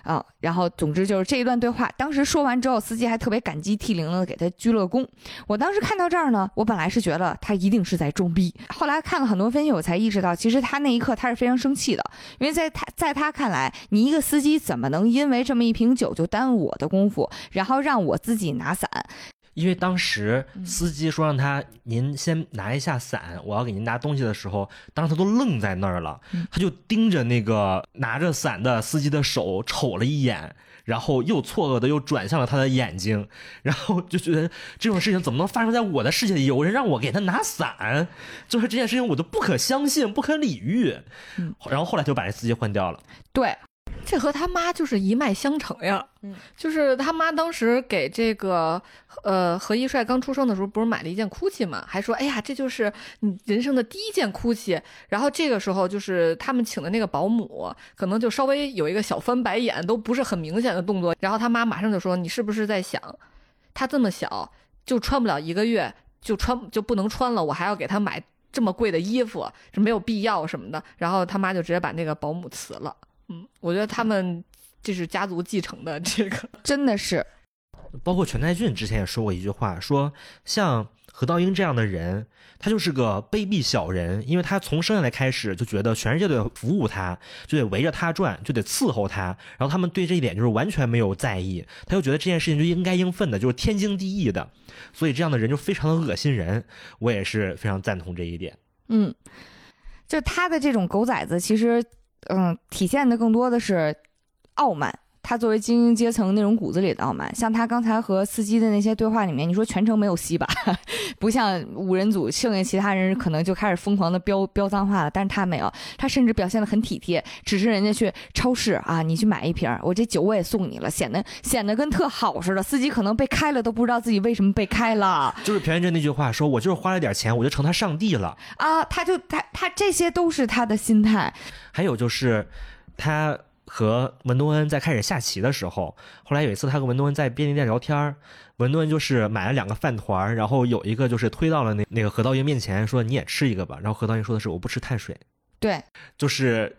啊，然后总之就是这一段对话，当时说完之后，司机还特别感激涕零的给他鞠了躬。我当时看到这儿呢，我本来是觉得他一定是在装逼，后来看了很多分析，我才意识到，其实他那一刻他是非常生气的，因为在他在他看来，你一个司机怎么能因为这么一瓶酒就耽误我的功夫，然后让我自己拿伞？因为当时司机说让他您先拿一下伞，我要给您拿东西的时候，当时他都愣在那儿了，他就盯着那个拿着伞的司机的手瞅了一眼，然后又错愕的又转向了他的眼睛，然后就觉得这种事情怎么能发生在我的世界里？有人让我给他拿伞，就是这件事情我都不可相信、不可理喻。然后后来就把这司机换掉了。对。这和他妈就是一脉相承呀，嗯，就是他妈当时给这个呃何一帅刚出生的时候，不是买了一件 GUCCI 嘛，还说哎呀这就是你人生的第一件 GUCCI，然后这个时候就是他们请的那个保姆，可能就稍微有一个小翻白眼，都不是很明显的动作，然后他妈马上就说你是不是在想，他这么小就穿不了一个月就穿就不能穿了，我还要给他买这么贵的衣服，是没有必要什么的，然后他妈就直接把那个保姆辞了。嗯，我觉得他们这是家族继承的，这个 真的是。包括全泰俊之前也说过一句话，说像何道英这样的人，他就是个卑鄙小人，因为他从生下来开始就觉得全世界都得服务他，就得围着他转，就得伺候他，然后他们对这一点就是完全没有在意，他就觉得这件事情就应该应分的，就是天经地义的，所以这样的人就非常的恶心人。我也是非常赞同这一点。嗯，就他的这种狗崽子，其实。嗯，体现的更多的是傲慢。他作为精英阶层那种骨子里的傲慢，像他刚才和司机的那些对话里面，你说全程没有吸吧？不像五人组，剩下其他人可能就开始疯狂的飙飙脏话了，但是他没有，他甚至表现的很体贴，只是人家去超市啊，你去买一瓶，我这酒我也送你了，显得显得跟特好似的。司机可能被开了都不知道自己为什么被开了。就是朴元镇那句话说：“我就是花了点钱，我就成他上帝了。”啊，他就他他这些都是他的心态。还有就是他。和文东恩在开始下棋的时候，后来有一次他和文东恩在便利店聊天文东恩就是买了两个饭团然后有一个就是推到了那那个何道英面前，说你也吃一个吧。然后何道英说的是我不吃碳水，对，就是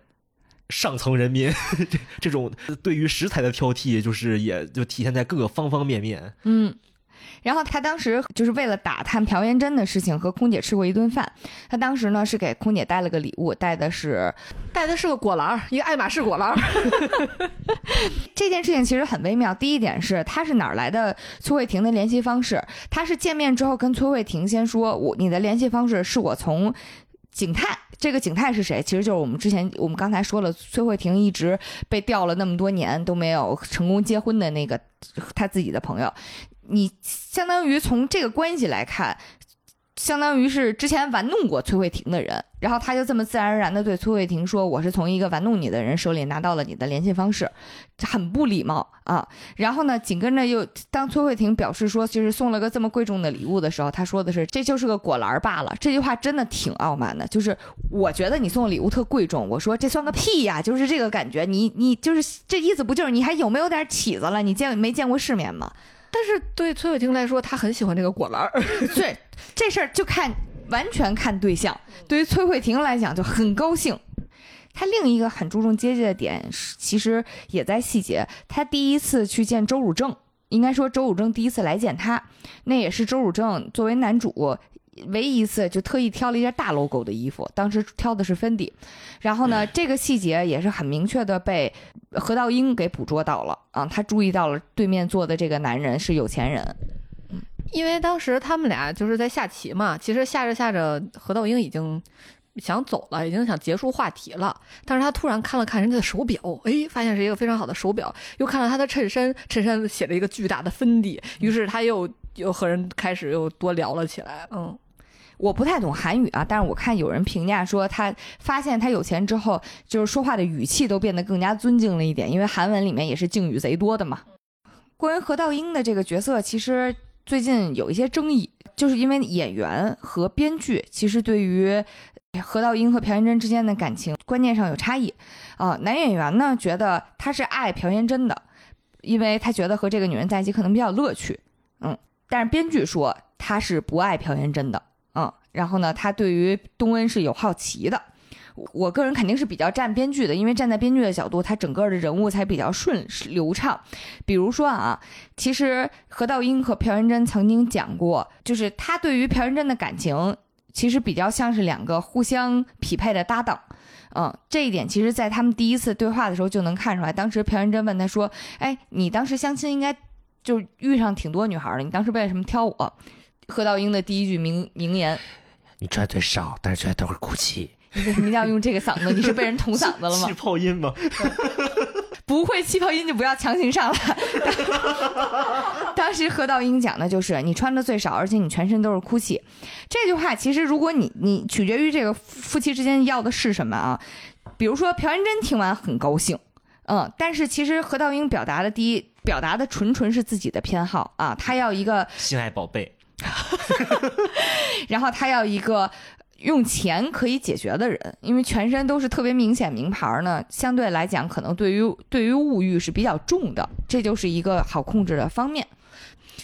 上层人民这 这种对于食材的挑剔，就是也就体现在各个方方面面，嗯。然后他当时就是为了打探朴元珍的事情，和空姐吃过一顿饭。他当时呢是给空姐带了个礼物，带的是带的是个果篮，一个爱马仕果篮。这件事情其实很微妙。第一点是他是哪儿来的崔慧婷的联系方式？他是见面之后跟崔慧婷先说，我你的联系方式是我从景泰，这个景泰是谁？其实就是我们之前我们刚才说了，崔慧婷一直被调了那么多年都没有成功结婚的那个他自己的朋友。你相当于从这个关系来看，相当于是之前玩弄过崔慧婷的人，然后他就这么自然而然的对崔慧婷说：“我是从一个玩弄你的人手里拿到了你的联系方式，很不礼貌啊。”然后呢，紧跟着又当崔慧婷表示说就是送了个这么贵重的礼物的时候，他说的是：“这就是个果篮罢了。”这句话真的挺傲慢的，就是我觉得你送礼物特贵重，我说这算个屁呀，就是这个感觉。你你就是这意思不就是你还有没有点起子了？你见没见过世面吗？但是对崔慧婷来说，她很喜欢这个果篮儿。对，这事儿就看完全看对象。对于崔慧婷来讲，就很高兴。她另一个很注重阶级的点，其实也在细节。她第一次去见周汝正，应该说周汝正第一次来见她，那也是周汝正作为男主唯一一次就特意挑了一件大 logo 的衣服，当时挑的是芬迪。然后呢，这个细节也是很明确的被何道英给捕捉到了啊，他注意到了对面坐的这个男人是有钱人。因为当时他们俩就是在下棋嘛，其实下着下着，何道英已经想走了，已经想结束话题了。但是他突然看了看人家的手表，哎，发现是一个非常好的手表，又看了他的衬衫，衬衫写了一个巨大的芬迪，于是他又又和人开始又多聊了起来。嗯，我不太懂韩语啊，但是我看有人评价说，他发现他有钱之后，就是说话的语气都变得更加尊敬了一点，因为韩文里面也是敬语贼多的嘛。关于何道英的这个角色，其实。最近有一些争议，就是因为演员和编剧其实对于何道英和朴元珍之间的感情观念上有差异。啊，男演员呢觉得他是爱朴元珍的，因为他觉得和这个女人在一起可能比较乐趣。嗯，但是编剧说他是不爱朴元珍的。然后呢，他对于东恩是有好奇的。我个人肯定是比较站编剧的，因为站在编剧的角度，他整个的人物才比较顺流畅。比如说啊，其实何道英和朴元贞曾经讲过，就是他对于朴元贞的感情，其实比较像是两个互相匹配的搭档。嗯，这一点其实在他们第一次对话的时候就能看出来。当时朴元贞问他说：“哎，你当时相亲应该就遇上挺多女孩的，你当时为什么挑我？”何道英的第一句名名言：“你穿最少，但是穿的都是 GUCCI。”你为什么一定要用这个嗓子？你是被人捅嗓子了吗？气泡音吗？不会气泡音就不要强行上来。当时何道英讲的就是你穿的最少，而且你全身都是哭泣。这句话其实如果你你取决于这个夫妻之间要的是什么啊？比如说朴元贞听完很高兴，嗯，但是其实何道英表达的第一表达的纯纯是自己的偏好啊，他要一个心爱宝贝，然后他要一个。用钱可以解决的人，因为全身都是特别明显名牌呢，相对来讲可能对于对于物欲是比较重的，这就是一个好控制的方面。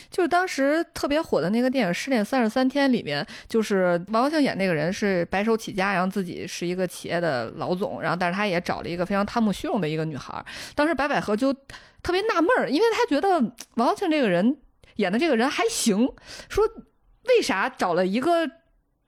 就是当时特别火的那个电影《失恋三十三天》里面，就是王庆演那个人是白手起家，然后自己是一个企业的老总，然后但是他也找了一个非常贪慕虚荣的一个女孩。当时白百合就特别纳闷儿，因为他觉得王王庆这个人演的这个人还行，说为啥找了一个。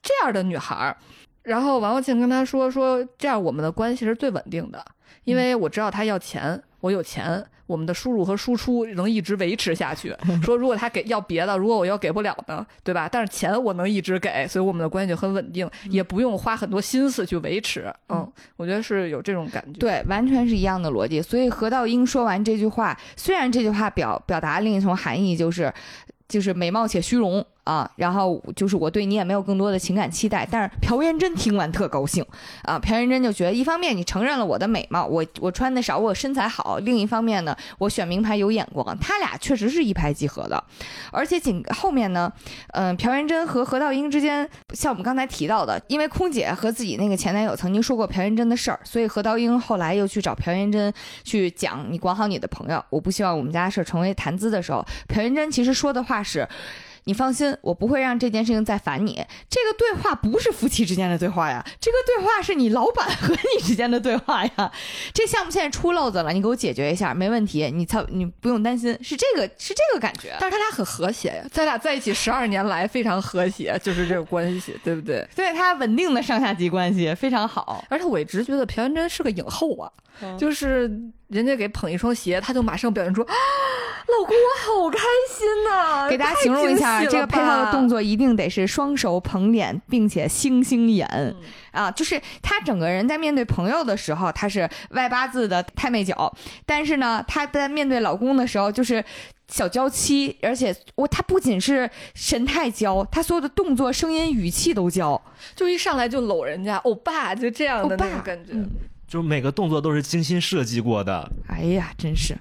这样的女孩儿，然后王国庆跟他说说，这样我们的关系是最稳定的，因为我知道他要钱，我有钱，我们的输入和输出能一直维持下去。说如果他给要别的，如果我要给不了呢，对吧？但是钱我能一直给，所以我们的关系就很稳定，也不用花很多心思去维持。嗯，我觉得是有这种感觉。对，完全是一样的逻辑。所以何道英说完这句话，虽然这句话表表达另一层含义，就是就是美貌且虚荣。啊，然后就是我对你也没有更多的情感期待，但是朴元珍听完特高兴，啊，朴元珍就觉得一方面你承认了我的美貌，我我穿的少，我身材好，另一方面呢，我选名牌有眼光，他俩确实是一拍即合的，而且紧后面呢，嗯，朴元珍和何道英之间，像我们刚才提到的，因为空姐和自己那个前男友曾经说过朴元珍的事儿，所以何道英后来又去找朴元珍去讲，你管好你的朋友，我不希望我们家事成为谈资的时候，朴元珍其实说的话是。你放心，我不会让这件事情再烦你。这个对话不是夫妻之间的对话呀，这个对话是你老板和你之间的对话呀。这项目现在出漏子了，你给我解决一下，没问题。你操，你不用担心，是这个，是这个感觉。但是他俩很和谐呀，咱俩在一起十二年来非常和谐，就是这个关系，对不对？对他稳定的上下级关系非常好。而且我一直觉得朴元贞是个影后啊，就是人家给捧一双鞋，他就马上表现出啊。老公，我好开心呐、给大家形容一下，这个配套的动作，一定得是双手捧脸，并且星星眼、嗯啊，就是他整个人在面对朋友的时候，他是外八字的太妹脚，但是呢，他在面对老公的时候就是。小娇妻，而且我他不仅是神态娇，他所有的动作、声音、语气都娇。就一上来就搂人家，欧巴，就这样的感觉。嗯就每个动作都是精心设计过的。哎呀，真是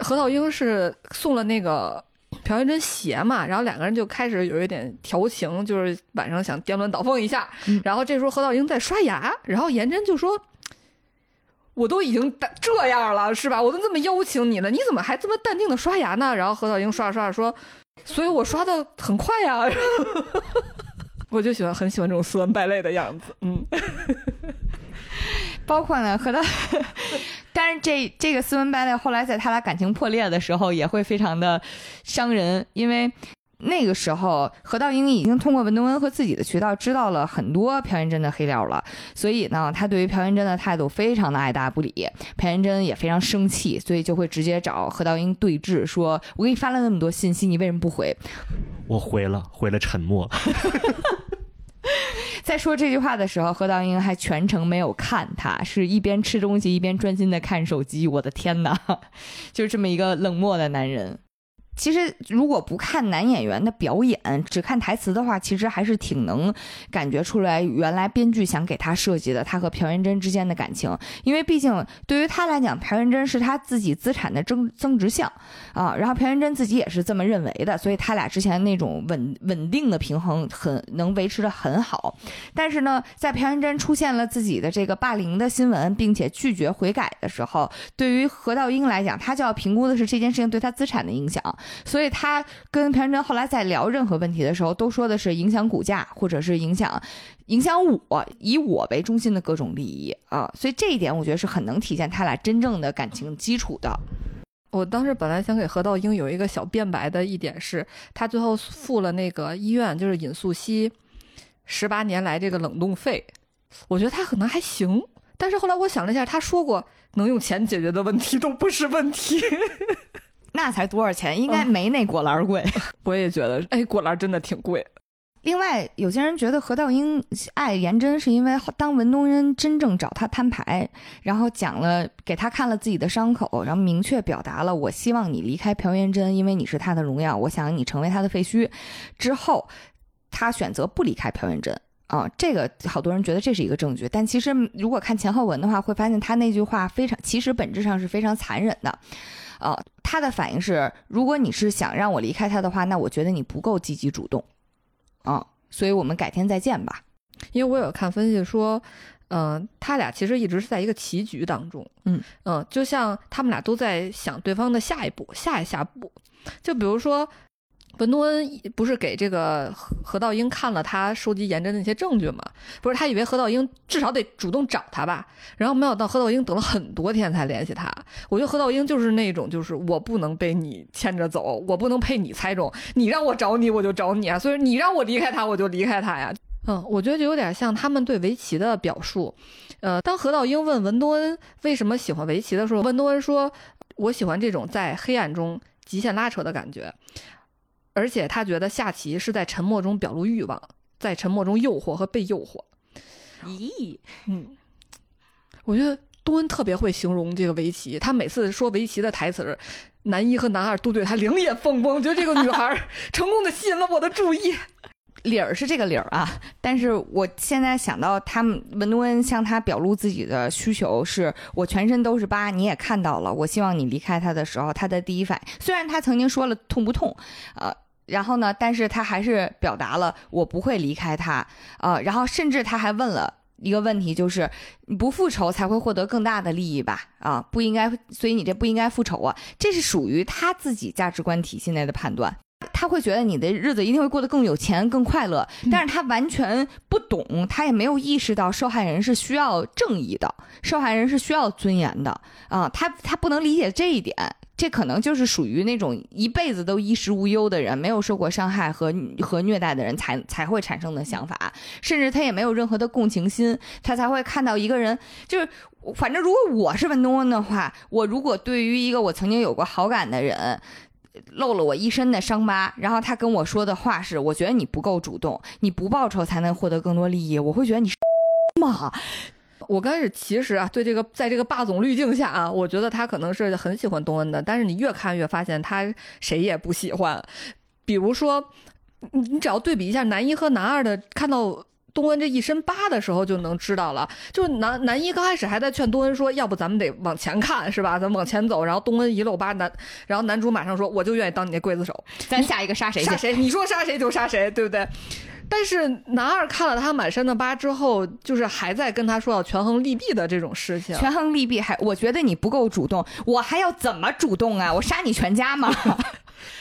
何道英是送了那个朴元贞鞋嘛，然后两个人就开始有一点调情，就是晚上想颠鸾倒凤一下。嗯然后这时候何道英在刷牙，然后颜真就说：“我都已经这样了，是吧？我都这么邀请你了，你怎么还这么淡定的刷牙呢？”然后何道英刷着刷着说：“所以我刷的很快呀。”我就喜欢很喜欢这种斯文败类的样子，嗯，包括呢和他，但是这这个斯文败类后来在他俩感情破裂的时候也会非常的伤人，因为。那个时候，何道英已经通过文东恩和自己的渠道知道了很多朴元真的黑料了，所以呢，他对于朴元真的态度非常的爱答不理。朴元真也非常生气，所以就会直接找何道英对峙，说：“我给你发了那么多信息，你为什么不回？”我回了，回了沉默。在说这句话的时候，何道英还全程没有看他，是一边吃东西一边专心的看手机。我的天哪，就是这么一个冷漠的男人。其实，如果不看男演员的表演，只看台词的话，其实还是挺能感觉出来，原来编剧想给他设计的他和朴元真之间的感情。因为毕竟对于他来讲，朴元真是他自己资产的增增值项啊，然后朴元真自己也是这么认为的，所以他俩之前那种稳稳定的平衡很能维持的很好。但是呢，在朴元真出现了自己的这个霸凌的新闻，并且拒绝悔改的时候，对于何道英来讲，他就要评估的是这件事情对他资产的影响。所以他跟朴元真后来在聊任何问题的时候，都说的是影响股价，或者是影响影响我以我为中心的各种利益啊。所以这一点我觉得是很能体现他俩真正的感情基础的。我当时本来想给何道英有一个小辩白的一点是，他最后付了那个医院就是尹素汐十八年来这个冷冻费，我觉得他可能还行。但是后来我想了一下，他说过能用钱解决的问题都不是问题。那才多少钱？应该没那果篮贵。我也觉得，哎，果篮真的挺贵。另外，有些人觉得何道英爱颜真是因为当文东恩真正找他摊牌，然后讲了给他看了自己的伤口，然后明确表达了我希望你离开朴元真，因为你是他的荣耀，我想你成为他的废墟。之后，他选择不离开朴元真。啊，这个好多人觉得这是一个证据，但其实如果看前后文的话，会发现他那句话非常，其实本质上是非常残忍的。呃，他的反应是，如果你是想让我离开他的话，那我觉得你不够积极主动。啊，所以我们改天再见吧。因为我有看分析说，嗯、他俩其实一直是在一个棋局当中，嗯嗯、就像他们俩都在想对方的下一步、下一下步。就比如说，文东恩不是给这个何何道英看了他收集颜真的那些证据嘛？不是他以为何道英至少得主动找他吧？然后没想到何道英等了很多天才联系他。我觉得何道英就是那种，就是我不能被你牵着走，我不能被你猜中，你让我找你我就找你啊，所以你让我离开他我就离开他呀。嗯，我觉得就有点像他们对围棋的表述。呃，当何道英问文东恩为什么喜欢围棋的时候，文东恩说：“我喜欢这种在黑暗中极限拉扯的感觉，而且他觉得下棋是在沉默中表露欲望，在沉默中诱惑和被诱惑。”咦，嗯，我觉得多恩特别会形容这个围棋，他每次说围棋的台词儿，男一和男二都对他两眼放光，觉得这个女孩儿成功的吸引了我的注意。理儿是这个理儿啊，但是我现在想到他们文东恩向他表露自己的需求是，我全身都是疤，你也看到了，我希望你离开他的时候，他的第一反应，虽然他曾经说了痛不痛，呃。然后呢？但是他还是表达了我不会离开他，啊，然后甚至他还问了一个问题，就是你不复仇才会获得更大的利益吧？啊，不应该，所以你这不应该复仇啊，这是属于他自己价值观体系内的判断。他会觉得你的日子一定会过得更有钱、更快乐，但是他完全不懂，他也没有意识到受害人是需要正义的，受害人是需要尊严的啊，他他不能理解这一点，这可能就是属于那种一辈子都衣食无忧的人，没有受过伤害和和虐待的人才才会产生的想法，甚至他也没有任何的共情心，他才会看到一个人就是。反正如果我是文东恩的话，我如果对于一个我曾经有过好感的人，露了我一身的伤疤，然后他跟我说的话是：“我觉得你不够主动，你不报仇才能获得更多利益。”我会觉得你是 吗？我刚开始其实啊，对这个在这个霸总滤镜下啊，我觉得他可能是很喜欢东恩的，但是你越看越发现他谁也不喜欢。比如说，你你只要对比一下男一和男二的，看到东恩这一身疤的时候就能知道了。就是男男一刚开始还在劝东恩说，要不咱们得往前看，是吧？咱们往前走。然后东恩一露疤，男然后男主马上说，我就愿意当你那刽子手，咱下一个杀谁？杀谁？你说杀谁就杀谁，对不对？但是男二看了他满身的疤之后，就是还在跟他说要权衡利弊的这种事情。权衡利弊，还我觉得你不够主动，我还要怎么主动啊？我杀你全家吗？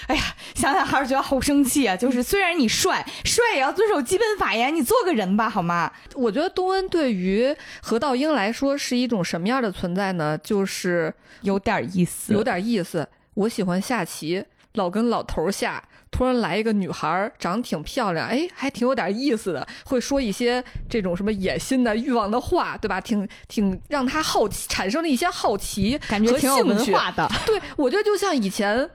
哎呀，想想还是觉得好生气啊！就是虽然你帅，帅也要遵守基本法呀，你做个人吧，好吗？我觉得东恩对于何道英来说是一种什么样的存在呢？就是有点意思，有点意思。我喜欢下棋，老跟老头下。突然来一个女孩，长得挺漂亮，哎，还挺有点意思的，会说一些这种什么野心的欲望的话，对吧？挺挺让他好奇，产生了一些好奇，感觉挺有文化的。对，我觉得就像以前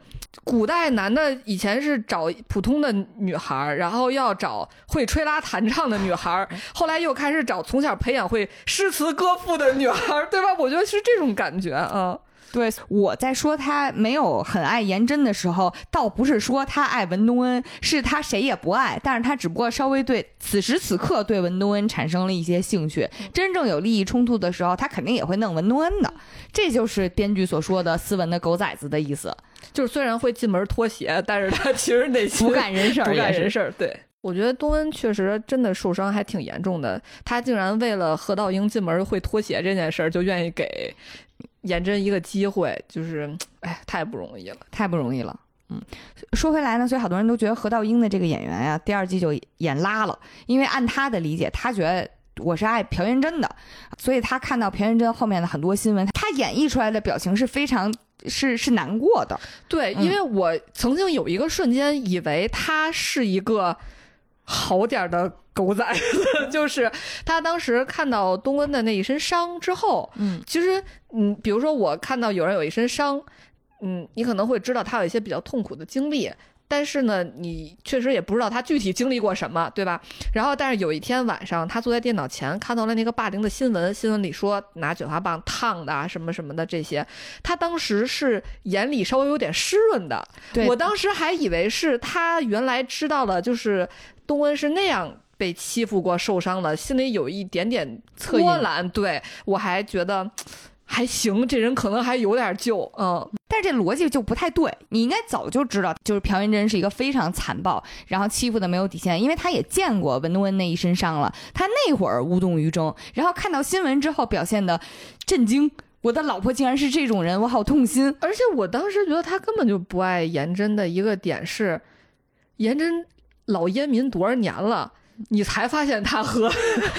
古代男的，以前是找普通的女孩，然后要找会吹拉弹唱的女孩，后来又开始找从小培养会诗词歌赋的女孩，对吧？我觉得是这种感觉啊。对，我在说他没有很爱颜真的时候，倒不是说他爱文东恩，是他谁也不爱，但是他只不过稍微对此时此刻对文东恩产生了一些兴趣。真正有利益冲突的时候，他肯定也会弄文东恩的。这就是编剧所说的斯文的狗崽子的意思，就是虽然会进门脱鞋，但是他其实内心不干人事儿，不干人事儿。对，我觉得东恩确实真的受伤还挺严重的，他竟然为了何道英进门会脱鞋这件事儿，就愿意给。颜真一个机会，就是哎，太不容易了，太不容易了。嗯，说回来呢，所以好多人都觉得何道英的这个演员呀，第二季就演拉了，因为按他的理解，他觉得我是爱朴元真的，所以他看到朴元真后面的很多新闻，他演绎出来的表情是非常是是难过的。对，因为我曾经有一个瞬间以为他是一个好点的。狗崽子，就是他当时看到东恩的那一身伤之后，嗯，其实，嗯，比如说我看到有人有一身伤，嗯，你可能会知道他有一些比较痛苦的经历，但是呢，你确实也不知道他具体经历过什么，对吧？然后，但是有一天晚上，他坐在电脑前看到了那个霸凌的新闻，新闻里说拿卷发棒烫的啊，什么什么的这些，他当时是眼里稍微有点湿润的，我当时还以为是他原来知道了，就是东恩是那样。被欺负过，受伤了，心里有一点点波澜。对我还觉得还行，这人可能还有点救。嗯，但是这逻辑就不太对。你应该早就知道，就是朴元真是一个非常残暴，然后欺负的没有底线。因为他也见过文东恩那一身伤了，他那会儿无动于衷，然后看到新闻之后表现的震惊。我的老婆竟然是这种人，我好痛心。而且我当时觉得他根本就不爱颜真的一个点是，颜真老烟民多少年了。你才发现他和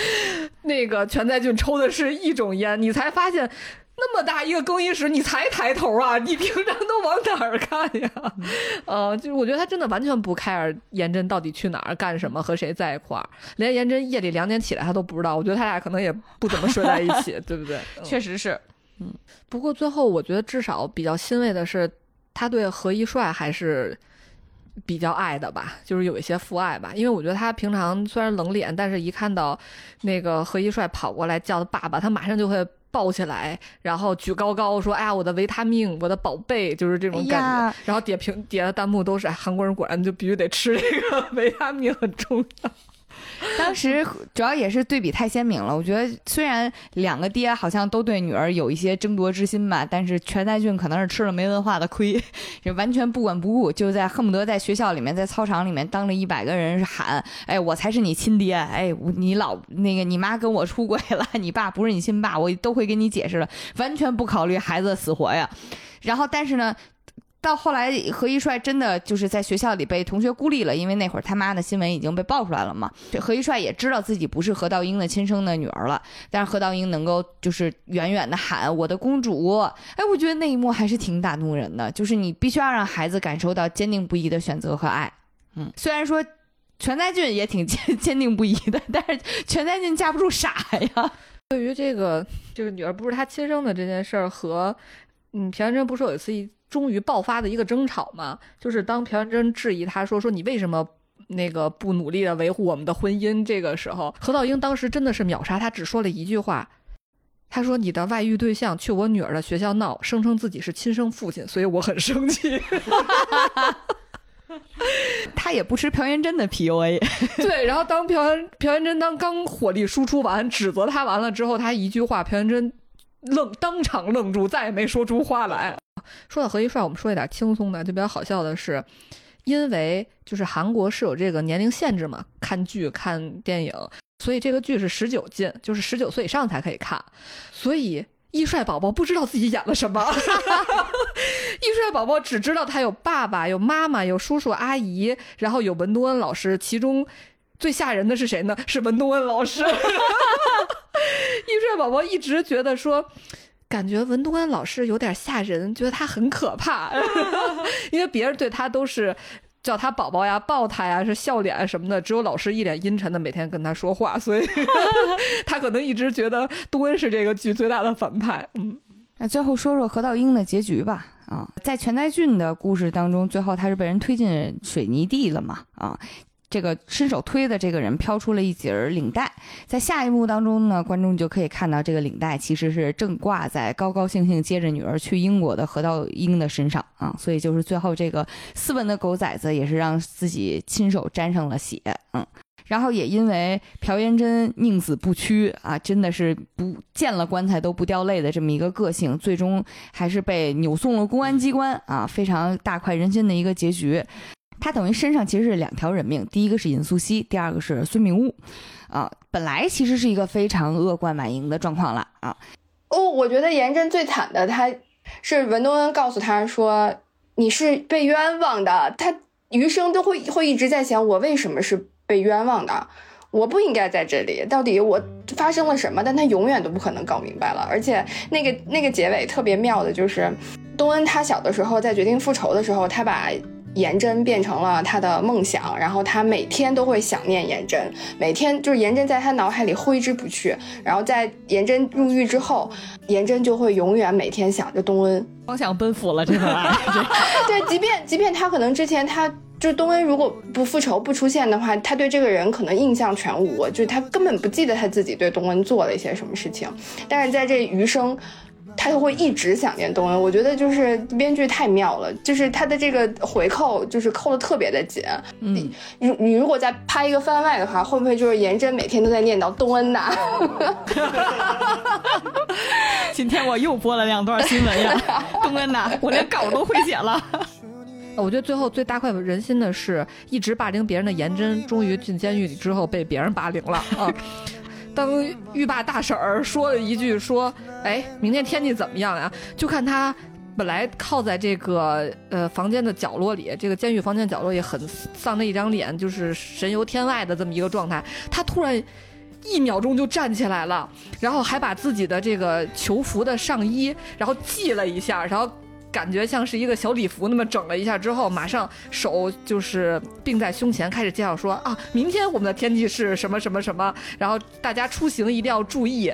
那个全在俊抽的是一种烟，你才发现那么大一个更衣室，你才抬头啊！你平常都往哪儿看呀？呃，就是我觉得他真的完全不 care 颜真到底去哪儿干什么和谁在一块儿，连颜真夜里两点起来他都不知道。我觉得他俩可能也不怎么睡在一起，对不对？确实是，嗯。不过最后我觉得至少比较欣慰的是，他对何一帅还是。比较爱的吧，就是有一些父爱吧，因为我觉得他平常虽然冷脸，但是一看到那个何一帅跑过来叫他爸爸，他马上就会抱起来，然后举高高说：“哎呀，我的维他命，我的宝贝，就是这种感觉。”然后底下评底下弹幕都是：“韩国人果然就必须得吃这个 维他命，很重要。” 当时主要也是对比太鲜明了。我觉得虽然两个爹好像都对女儿有一些争夺之心吧，但是全在俊可能是吃了没文化的亏，就完全不管不顾，就在恨不得在学校里面，在操场里面当着一百个人喊：“哎，我才是你亲爹！哎，你老那个你妈跟我出轨了，你爸不是你亲爸，我都会跟你解释的。”完全不考虑孩子的死活呀。然后，但是呢。到后来，何一帅真的就是在学校里被同学孤立了，因为那会儿他妈的新闻已经被爆出来了嘛。何一帅也知道自己不是何道英的亲生的女儿了，但是何道英能够就是远远的喊我的公主，哎，我觉得那一幕还是挺打动人的。就是你必须要让孩子感受到坚定不移的选择和爱。嗯，虽然说全在俊也挺 坚坚定不移的，但是全在俊架不住傻呀。对于这个这个女儿不是他亲生的这件事儿和。嗯，朴元珍不是有一次终于爆发的一个争吵吗？就是当朴元珍质疑他说说你为什么那个不努力的维护我们的婚姻，这个时候何道英当时真的是秒杀他，只说了一句话。他说：“你的外遇对象去我女儿的学校闹，声称自己是亲生父亲，所以我很生气。他也不吃朴元珍的 PUA，对，然后当朴元朴元珍当刚火力输出完，指责他完了之后，他一句话，朴元珍愣当场愣住，再也没说出话来。说到何一帅，我们说一点轻松的，就比较好笑的是，因为就是韩国是有这个年龄限制嘛，看剧看电影。”所以这个剧是十九禁，就是十九岁以上才可以看。所以易帅宝宝不知道自己演了什么，易帅宝宝只知道他有爸爸、有妈妈、有叔叔阿姨，然后有文多恩老师。其中最吓人的是谁呢？是文东恩老师。易帅宝宝一直觉得说，感觉文东恩老师有点吓人，觉得他很可怕，因为别人对他都是。叫他宝宝呀，抱他呀，是笑脸什么的，只有老师一脸阴沉的每天跟他说话，所以 他可能一直觉得东恩是这个剧最大的反派。嗯，那最后说说何道英的结局吧。啊，在全在俊的故事当中，最后他是被人推进水泥地了嘛？啊。这个伸手推的这个人飘出了一截儿领带，在下一幕当中呢，观众就可以看到这个领带其实是正挂在高高兴兴接着女儿去英国的何道英的身上啊，所以就是最后这个斯文的狗崽子也是让自己亲手沾上了血，嗯，然后也因为朴元贞宁死不屈啊，真的是不见了棺材都不掉泪的这么一个个性，最终还是被扭送了公安机关啊，非常大快人心的一个结局。他等于身上其实是两条人命，第一个是尹素汐，第二个是孙明悟，啊，本来其实是一个非常恶贯满盈的状况了啊。哦，我觉得颜真最惨的，他是文东恩告诉他说你是被冤枉的，他余生都会会一直在想我为什么是被冤枉的，我不应该在这里，到底我发生了什么？但他永远都不可能搞明白了。而且那个那个结尾特别妙的就是，东恩他小的时候在决定复仇的时候，他把。颜真变成了他的梦想，然后他每天都会想念颜真，每天就是颜真在他脑海里挥之不去。然后在颜真入狱之后，颜真就会永远每天想着东恩，方向奔赴了，这份爱。对，即便即便他可能之前他就东恩如果不复仇不出现的话，他对这个人可能印象全无，就是他根本不记得他自己对东恩做了一些什么事情。但是在这余生。他就会一直想念东恩，我觉得就是编剧太妙了，就是他的这个回扣就是扣的特别的紧。嗯，你你如果再拍一个番外的话，会不会就是颜真每天都在念叨东恩呐？今天我又播了两段新闻呀，东恩呐，我连稿都会写了。我觉得最后最大快人心的是，一直霸凌别人的颜真，终于进监狱里之后被别人霸凌了啊。当狱霸大婶儿说了一句说：“哎，明天天气怎么样呀？”就看他本来靠在这个呃房间的角落里，这个监狱房间角落也很丧着一张脸，就是神游天外的这么一个状态。他突然一秒钟就站起来了，然后还把自己的这个囚服的上衣然后系了一下，然后。感觉像是一个小礼服那么整了一下之后，马上手就是并在胸前开始介绍说啊，明天我们的天气是什么什么什么，然后大家出行一定要注意，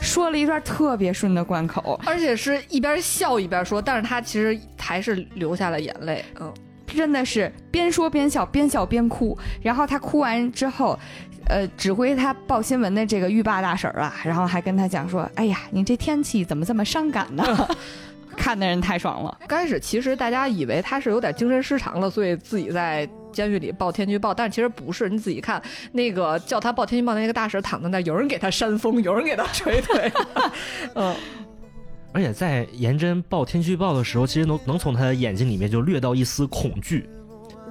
说了一段特别顺的贯口，而且是一边笑一边说，但是他其实还是流下了眼泪，嗯，真的是边说边笑，边笑边哭，然后他哭完之后，呃，指挥他报新闻的这个浴霸大婶儿啊，然后还跟他讲说，哎呀，你这天气怎么这么伤感呢？看的人太爽了。刚开始其实大家以为他是有点精神失常了，所以自己在监狱里报天气预报，但其实不是。你仔细看，那个叫他报天气预报的那个大婶躺在那，有人给他扇风，有人给他捶腿。嗯。而且在颜真报天气预报的时候，其实能能从他的眼睛里面就略到一丝恐惧。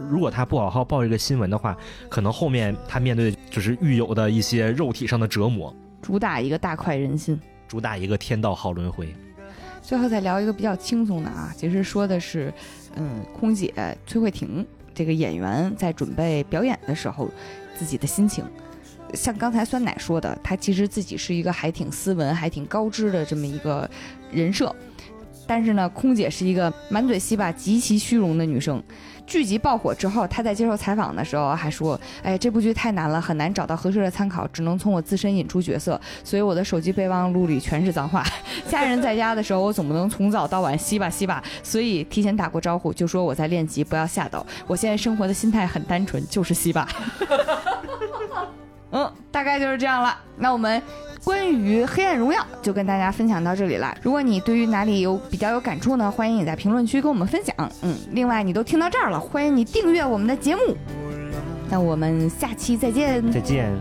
如果他不好好报这个新闻的话，可能后面他面对就是狱友的一些肉体上的折磨。主打一个大快人心，主打一个天道好轮回。最后再聊一个比较轻松的啊，其实说的是，嗯，空姐崔慧婷这个演员在准备表演的时候自己的心情。像刚才酸奶说的，她其实自己是一个还挺斯文、还挺高知的这么一个人设。但是呢，空姐是一个满嘴西巴、极其虚荣的女生。剧集爆火之后，他在接受采访的时候还说：“哎，这部剧太难了，很难找到合适的参考，只能从我自身引出角色，所以我的手机备忘录里全是脏话。家人在家的时候，我总不能从早到晚吸吧吸吧，所以提前打过招呼，就说我在练级，不要吓到。我现在生活的心态很单纯，就是吸吧。嗯，大概就是这样了。那我们关于《黑暗荣耀》就跟大家分享到这里了。如果你对于哪里有比较有感触呢，欢迎你在评论区跟我们分享。嗯，另外你都听到这儿了，欢迎你订阅我们的节目。那我们下期再见，再见。